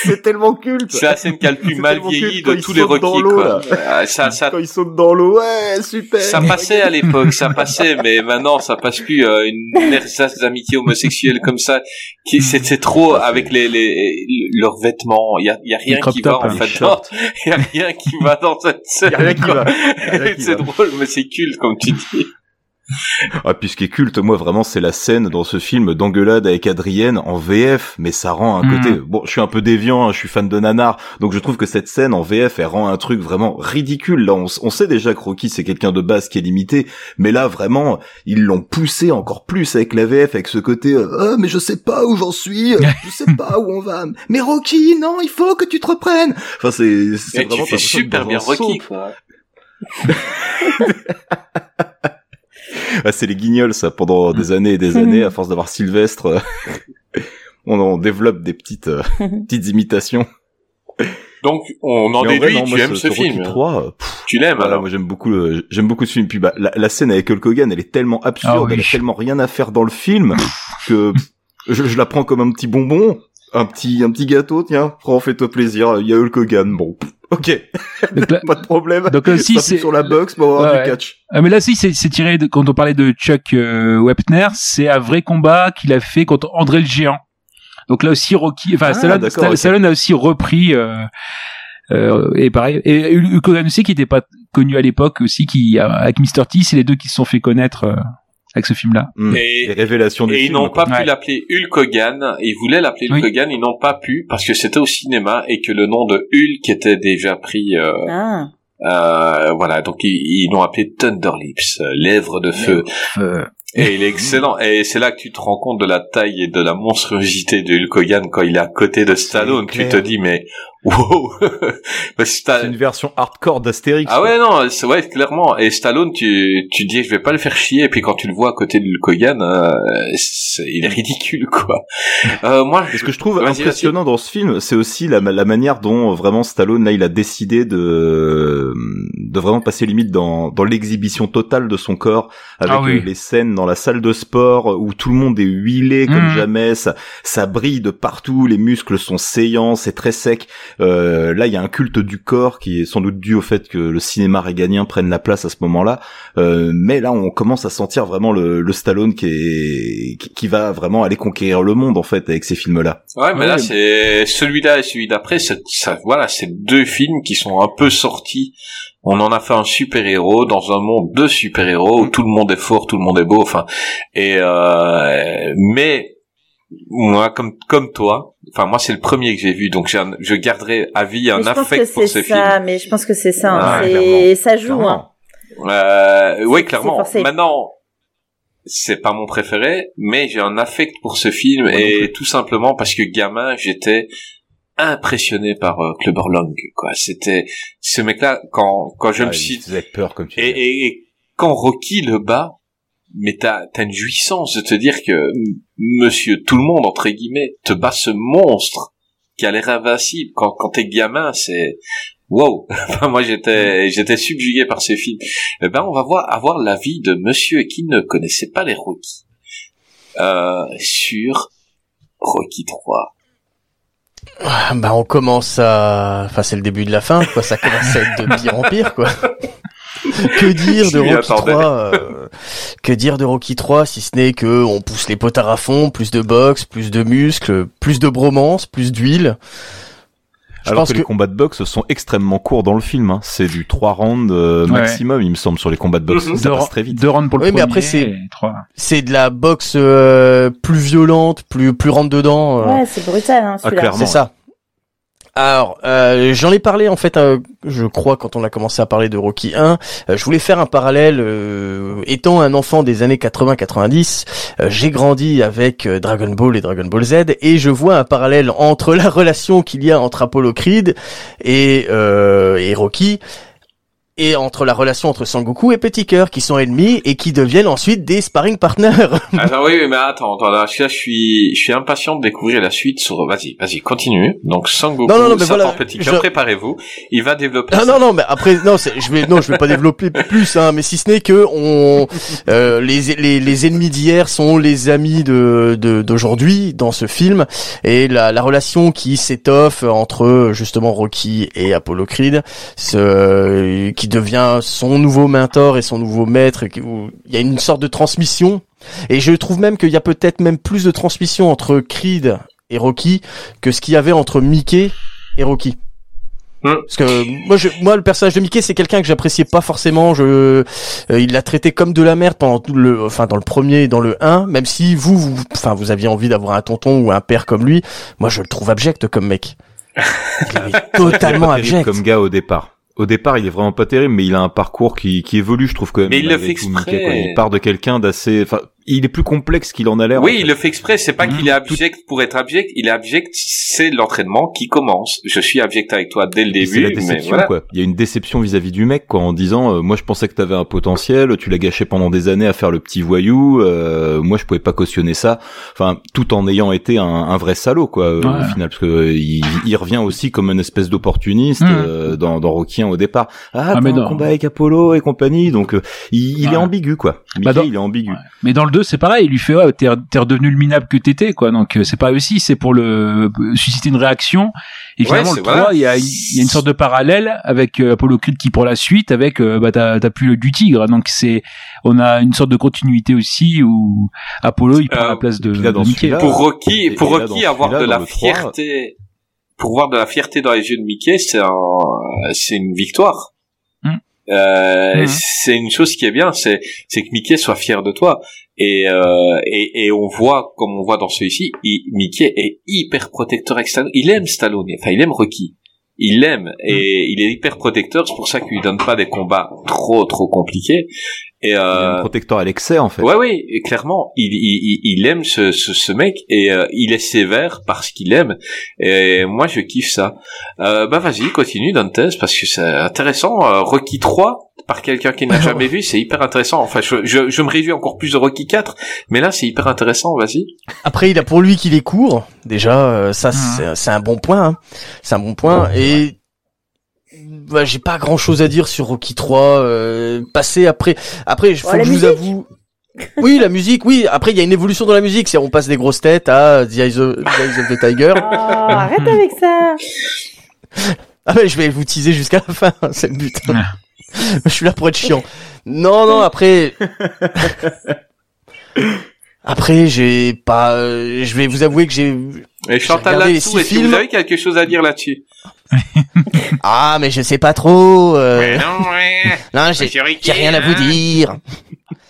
c'est tellement culte. C'est la scène qui a le plus mal vieilli de tous les dans Rocky, quoi. Ah, Ça, (laughs) ça, Quand il saute dans l'eau, ouais, super. ça passait à l'époque, ça passait, mais maintenant ça passe plus. euh, une d'amitié homosexuelle comme ça, qui c'était trop avec les, les leurs vêtements. Il y a, il y a rien qui va en les fait. (laughs) Il y a rien qui va dans cette scène. Y a rien qui va. (laughs) C'est drôle, mais c'est culte comme tu dis. Ah, puis ce qui est culte, moi vraiment, c'est la scène dans ce film d'engueulade avec Adrienne en VF, mais ça rend un Mm. côté. Bon, je suis un peu déviant, hein, je suis fan de nanar, donc je trouve que cette scène en VF, elle rend un truc vraiment ridicule. Là, on, sait déjà que Rocky c'est quelqu'un de base qui est limité, mais là vraiment, ils l'ont poussé encore plus avec la VF, avec ce côté. euh, Ah, mais je sais pas où j'en suis, euh, (laughs) je sais pas où on va. Mais Rocky, non, il faut que tu te reprennes. Enfin, c'est. c'est Et tu vraiment fais super bien Rocky, quoi. (laughs) (laughs) Ah, c'est les guignols, ça, pendant des années et des années, à force d'avoir Sylvestre, euh, (laughs) on en développe des petites, euh, (laughs) petites imitations. Donc, on en en vrai, déduit, non, tu moi, aimes ce, film. 3, euh, pff, Tu l'aimes voilà, alors moi j'aime beaucoup j'aime beaucoup ce film. Puis bah, la, la scène avec Hulk Hogan, elle est tellement absurde, Ah oui. elle a tellement rien à faire dans le film que je, je la prends comme un petit bonbon, un petit, un petit gâteau, tiens, prends, fais-toi plaisir, il y a Hulk Hogan, bon, pff, ok, Donc là, (laughs) pas de problème. donc là aussi, S'appuie c'est. sur la box pour avoir Ouais, du ouais. catch. Ah, mais là aussi, c'est tiré de, quand on parlait de Chuck euh, Wepner, c'est un vrai combat qu'il a fait contre André le Géant. Donc là aussi, Rocky, enfin, Ah, Stallone, Stallone- a aussi repris, euh, euh, et pareil, et Hulk Hogan aussi, qui n'était pas connu à l'époque aussi, qui, avec Mr. T, c'est les deux qui se sont fait connaître euh, avec ce film-là. Hmm. Et- Les révélations Et ils film, n'ont pas pu Ouais. l'appeler Hulk Hogan. Ils voulaient l'appeler Hulk Oui. Hogan. Ils n'ont pas pu parce que c'était au cinéma et que le nom de Hulk était déjà pris. euh, Ah. euh, voilà, donc ils, ils l'ont appelé Thunder Lips, euh, lèvres de feu. Et il est excellent. Et c'est là que tu te rends compte de la taille et de la monstruosité de Hulk Hogan quand il est à côté de Stallone. Tu te dis mais wow. (laughs) Parce que Sta- C'est une version hardcore d'Astérix. Ah quoi. ouais non, c'est ouais clairement. Et Stallone, tu tu dis je vais pas le faire chier. Et puis quand tu le vois à côté de Hulk Hogan, euh, c'est- il est ridicule quoi. Euh, moi, Et ce que je trouve Vas-y, impressionnant dans ce film, c'est aussi la, la manière dont euh, vraiment Stallone là, il a décidé de de vraiment passer limite dans dans l'exhibition totale de son corps avec Ah oui. euh, les scènes dans la salle de sport euh, où tout le monde est huilé comme Mhm. jamais, ça ça brille de partout, les muscles sont saillants, c'est très sec. Euh, là, il y a un culte du corps qui est sans doute dû au fait que le cinéma réganien prenne la place à ce moment-là. Euh, mais là, on commence à sentir vraiment le, le Stallone qui est qui, qui va vraiment aller conquérir le monde en fait avec ces films-là. Ouais, mais Ouais, là, c'est celui-là et celui d'après, c'est ça, voilà, c'est deux films qui sont un peu sortis. On en a fait un super-héros dans un monde de super-héros où tout le monde est fort, tout le monde est beau, enfin, et euh, mais moi, comme comme toi, enfin moi c'est le premier que j'ai vu, donc un- je garderai à vie un Mais je pense que affect pour c'est ce ça, film. mais je pense que c'est ça. hein. Ah, C'est- ça joue. Hein. Euh, oui, clairement. Maintenant, c'est pas mon préféré, mais j'ai un affect pour ce film Moi et tout simplement parce que gamin, j'étais impressionné par euh, Clubber Long. Quoi, c'était ce mec-là quand quand je Ah, me suis faisait peur comme tu et, dis. et, et quand Rocky le bat, mais t'as une jouissance de te dire que Monsieur tout le monde entre guillemets te bat ce monstre qui a l'air invincible. Quand quand t'es gamin, c'est wow. (laughs) Moi j'étais j'étais subjugué par ces films. Eh ben on va voir avoir l'avis de Monsieur qui ne connaissait pas les Rocky euh, sur Rocky 3. Ah, Bah on commence à... Enfin c'est le début de la fin, quoi. Ça commence à être de pire en pire, quoi. (laughs) (laughs) que dire de Rocky attendais. 3 euh, Que dire de Rocky 3 si ce n'est que on pousse les potards à fond, plus de boxe, plus de muscles, plus de bromance, plus d'huile. Je Alors pense que, que les combats de boxe sont extrêmement courts dans le film. Hein. C'est du 3 rounds euh, Ouais. maximum, il me semble, sur les combats de boxe. Mhm. Ça deux, passe très vite. deux rounds pour le Oui, mais premier après, c'est- et trois. c'est de la boxe euh, plus violente, plus plus rentre dedans. euh. Ouais, c'est brutal, hein, Ah, celui-là. C'est ça. Alors, euh, j'en ai parlé en fait, euh, je crois, quand on a commencé à parler de Rocky 1. euh, je voulais faire un parallèle. euh, étant un enfant des années 80-90, euh, j'ai grandi avec Dragon Ball et Dragon Ball Z, et je vois un parallèle entre la relation qu'il y a entre Apollo Creed et, et Rocky. Et entre la relation entre Sangoku et Petit Cœur, qui sont ennemis et qui deviennent ensuite des sparring partners. (laughs) Alors oui, mais attends, attends, là, je suis, je suis impatient de découvrir la suite sur. Vas-y, vas-y, continue. Donc Sangoku, Non, non, non, mais voilà, Petit je- préparez-vous. Il va développer. Ah ça. non non mais après non je vais non je vais pas développer plus hein mais si ce n'est que on euh, les, les les ennemis d'hier sont les amis de de- d'aujourd'hui dans ce film et la la relation qui s'étoffe entre justement Rocky et Apollo Creed ce qui devient son nouveau mentor et son nouveau maître et qui- où il y a une sorte de transmission et je trouve même qu'il y a peut-être même plus de transmission entre Creed et Rocky que ce qu'il y avait entre Mickey et Rocky. Hmm. Parce que moi, je, moi, le personnage de Mickey, c'est quelqu'un que j'appréciais pas forcément. Je, euh, il l'a traité comme de la merde pendant tout le, enfin dans le premier et dans le 1. Même si vous, vous, enfin vous aviez envie d'avoir un tonton ou un père comme lui, moi je le trouve abject comme mec. (laughs) Il est totalement abject. comme gars au départ. Au départ, il est vraiment pas terrible, mais il a un parcours qui, qui évolue, je trouve quand même. Mais il le fait exprès. Il part de quelqu'un d'assez, enfin, il est plus complexe qu'il en a l'air. en Oui, fait. il le fait exprès. C'est pas Mhm. qu'il est abject pour être abject. Il est abject. C'est l'entraînement qui commence. Je suis abject avec toi dès le Puis c'est début. la mais déception voilà. quoi. Il y a une déception vis-à-vis du mec quoi en disant euh, moi je pensais que t'avais un potentiel, tu l'as gâché pendant des années à faire le petit voyou, euh, moi je pouvais pas cautionner ça. Enfin tout en ayant été un, un vrai salaud quoi euh, Ouais. au final parce que euh, il, il revient aussi comme une espèce d'opportuniste Mm. euh, dans, dans Rocky 1 au départ. Ah, Ah, mais un non. combat avec Apollo et compagnie donc euh, il, il est ambigu quoi. Mickey, Bah, dans- il est ambigu. Ouais. Mais dans le 2, c'est pareil. Il lui fait, ouais, t'es, t'es redevenu le minable que t'étais, quoi. Donc, euh, c'est pas aussi, c'est pour le, susciter une réaction. Et Ouais, finalement, le 3, voilà. il y a, il y a une sorte de parallèle avec euh, Apollo Creed qui, pour la suite, avec, euh, bah, t'as, t'as plus le du tigre. Donc, c'est, on a une sorte de continuité aussi où Apollo, il prend Euh, la place de, là, Mickey. Pour Rocky, Et- pour et là, Rocky, avoir de la fierté, pour voir de la fierté dans les yeux de Mickey, c'est un, c'est une victoire. Hmm. Euh, Hmm. C'est une chose qui est bien, c'est c'est que Mickey soit fier de toi. Et, euh, et et on voit, comme on voit dans celui-ci, Mickey est hyper protecteur avec Stallone. Il aime Stallone, enfin il aime Rocky. Il l'aime et il est hyper protecteur. C'est pour ça qu'il lui donne pas des combats trop trop compliqués. Et Il est euh, un protecteur à l'excès en fait. Ouais, oui, et clairement, il, il, il il aime ce, ce, ce mec et euh, il est sévère parce qu'il aime. Et moi, je kiffe ça. Euh, bah vas-y, continue Dantes parce que c'est intéressant. Euh, Rocky 3 par quelqu'un qui n'a jamais vu, c'est hyper intéressant. Enfin, je, je, je me réjouis encore plus de Rocky 4, mais là, c'est hyper intéressant. Vas-y. Après, il a pour lui qu'il est court. Déjà, euh, ça, c'est- c'est un bon point. hein. C'est un bon point. Et bah, j'ai pas grand chose à dire sur Rocky 3. Euh, passer après, après, faut Oh, que je vous avoue. Oui, la musique, oui. Après, il y a une évolution dans la musique. C'est on passe des grosses têtes à The Eyes of, The Eyes of the Tiger. Oh, arrête avec ça. Ah mais je vais vous teaser jusqu'à la fin, (laughs) c'est le but. Ouais. je suis là pour être chiant. Non, non, après... (laughs) Après, j'ai pas... euh, je vais vous avouer que j'ai... Et Chantal regardé les là-dessous, six est-ce que vous films. avez quelque chose à dire là-dessus? (laughs) Ah, mais je sais pas trop... euh, Mais non, ouais. Non, j'ai Monsieur Ricky, j'ai rien à vous hein. dire.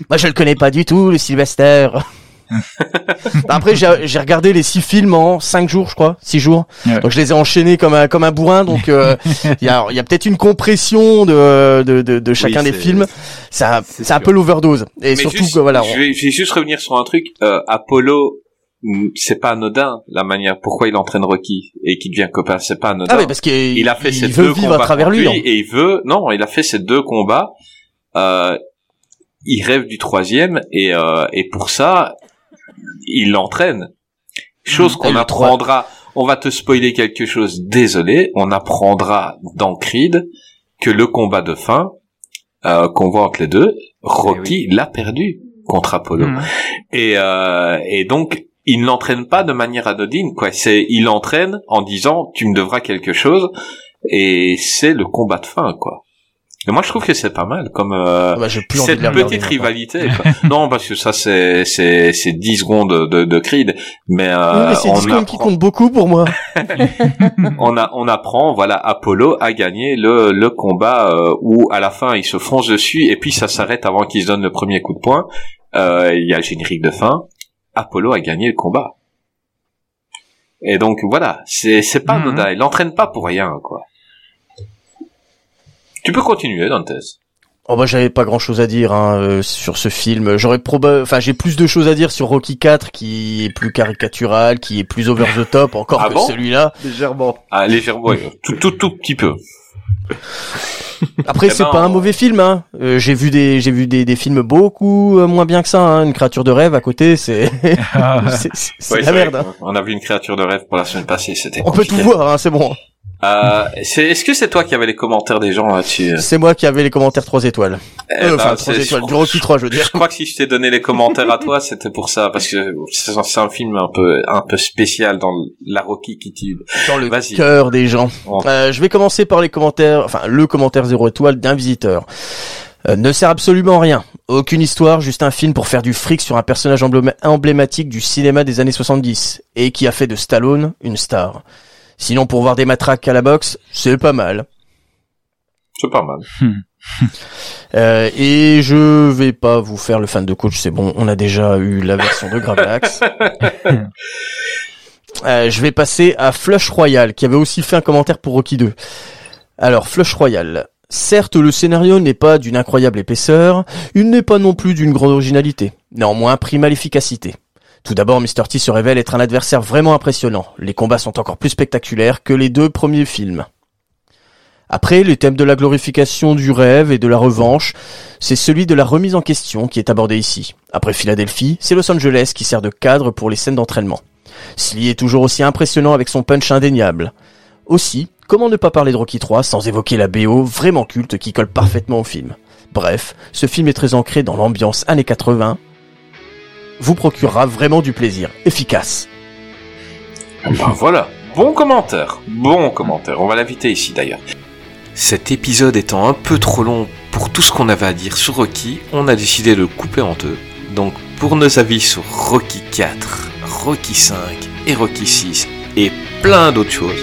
Moi, je le connais pas du tout, le Sylvester. (laughs) Après, j'ai j'ai regardé les six films en cinq jours, je crois, six jours. Ouais. Donc, je les ai enchaînés comme un comme un bourrin. Donc, euh, (laughs) il y a il y a peut-être une compression de de de, de chacun des films. Ça c'est c'est un sûr. peu l'overdose. Et Mais surtout juste, que voilà. je, vais, je vais juste revenir sur un truc. Euh, Apollo, c'est pas anodin la manière pourquoi il entraîne Rocky et qu'il devient copain. C'est pas anodin. Ah mais parce qu'il il a fait il ces veut deux vivre combats à travers lui. lui, hein. et il veut non il a fait ces deux combats euh, il rêve du troisième et euh, et pour ça il l'entraîne chose Et qu'on apprendra on va te spoiler quelque chose désolé on apprendra dans Creed que le combat de fin euh, qu'on voit entre les deux Rocky l'a perdu contre Apollo Mhm. et, euh, et donc, il ne l'entraîne pas de manière anodine, quoi. C'est, il l'entraîne en disant, tu me devras quelque chose, et c'est le combat de fin, quoi. Et moi, je trouve que c'est pas mal, comme euh, bah, plus cette de les regarder petite rivalité. quoi. (laughs) non, parce que ça, c'est c'est c'est 10 secondes de, de Creed, mais, euh, Oui, mais c'est on, Discord qui apprend, compte beaucoup pour moi. (laughs) (laughs) on a on apprend, voilà, Apollo a gagné le le combat euh, où à la fin il se fonce dessus et puis ça s'arrête avant qu'il se donne le premier coup de poing. Euh, Il y a le générique de fin. Apollo a gagné le combat. Et donc voilà, c'est c'est pas Mhm. anodin. Il l'entraîne pas pour rien, quoi. Tu peux continuer, Dantes. Oh bah j'avais pas grand chose à dire hein, euh, sur ce film. J'aurais proba, enfin j'ai plus de choses à dire sur Rocky 4 qui est plus caricatural, qui est plus over the top encore Ah que bon? celui-là. Légèrement. Ah, légèrement, tout, tout, tout petit peu. Après Eh c'est ben, pas un mauvais film. Hein. Euh, j'ai vu des j'ai vu des, des films beaucoup euh, moins bien que ça. Hein. Une créature de rêve à côté, c'est (laughs) Ah, c'est c'est- c'est Ouais, la merde. hein. On a vu une créature de rêve pour la semaine passée, c'était On peut tout voir, hein, c'est bon. Euh, c'est- Est-ce que c'est toi qui avais les commentaires des gens là-dessus C'est moi qui avais les commentaires 3 étoiles. Eh Euh, ben, enfin c'est- 3 étoiles, je- du Rocky 3 je veux Je dire. crois que si je t'ai donné les commentaires à toi, c'était pour ça, parce que c'est un film un peu, un peu spécial dans la Rocky qui tue. Dans le Vas-y. cœur des gens. Euh, je vais commencer par les commentaires, enfin le commentaire 0 étoile d'un visiteur. Euh, ne sert absolument à rien. Aucune histoire, juste un film pour faire du fric sur un personnage emblém- emblématique du cinéma des années 70 et qui a fait de Stallone une star. Sinon pour voir des matraques à la boxe, c'est pas mal. C'est pas mal. (laughs) Euh, et je vais pas vous faire le fan de coach, c'est bon, on a déjà eu la version de Gravelax. (laughs) Euh, je vais passer à Flush Royal, qui avait aussi fait un commentaire pour Rocky 2. Alors, Flush Royal. Certes, le scénario n'est pas d'une incroyable épaisseur, il n'est pas non plus d'une grande originalité, néanmoins prime à l'efficacité. Tout d'abord, Mr. T se révèle être un adversaire vraiment impressionnant. Les combats sont encore plus spectaculaires que les deux premiers films. Après, le thème de la glorification du rêve et de la revanche, c'est celui de la remise en question qui est abordé ici. Après Philadelphie, c'est Los Angeles qui sert de cadre pour les scènes d'entraînement. Sly est toujours aussi impressionnant avec son punch indéniable. Aussi, comment ne pas parler de Rocky 3 sans évoquer la BO vraiment culte qui colle parfaitement au film? Bref, ce film est très ancré dans l'ambiance années 80, vous procurera vraiment du plaisir. Efficace. Ben voilà, bon commentaire, bon commentaire. On va l'inviter ici d'ailleurs. Cet épisode étant un peu trop long pour tout ce qu'on avait à dire sur Rocky, on a décidé de le couper en deux. Donc pour nos avis sur Rocky 4, Rocky 5 et Rocky 6 et plein d'autres choses,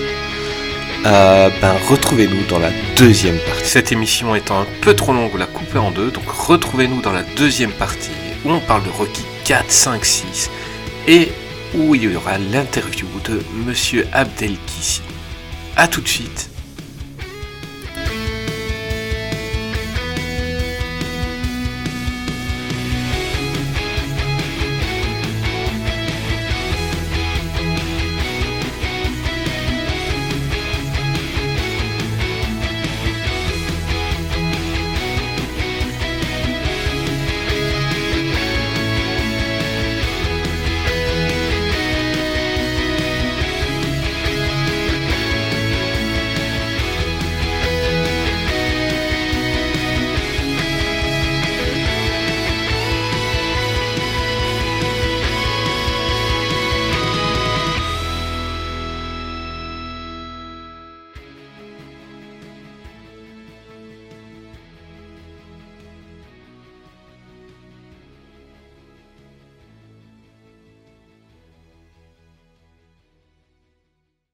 euh, ben retrouvez-nous dans la deuxième partie. Cette émission étant un peu trop longue, on l'a coupée en deux, donc retrouvez-nous dans la deuxième partie où on parle de Rocky 4, 5, 6 et où il y aura l'interview de Monsieur Abdelkissi. A tout de suite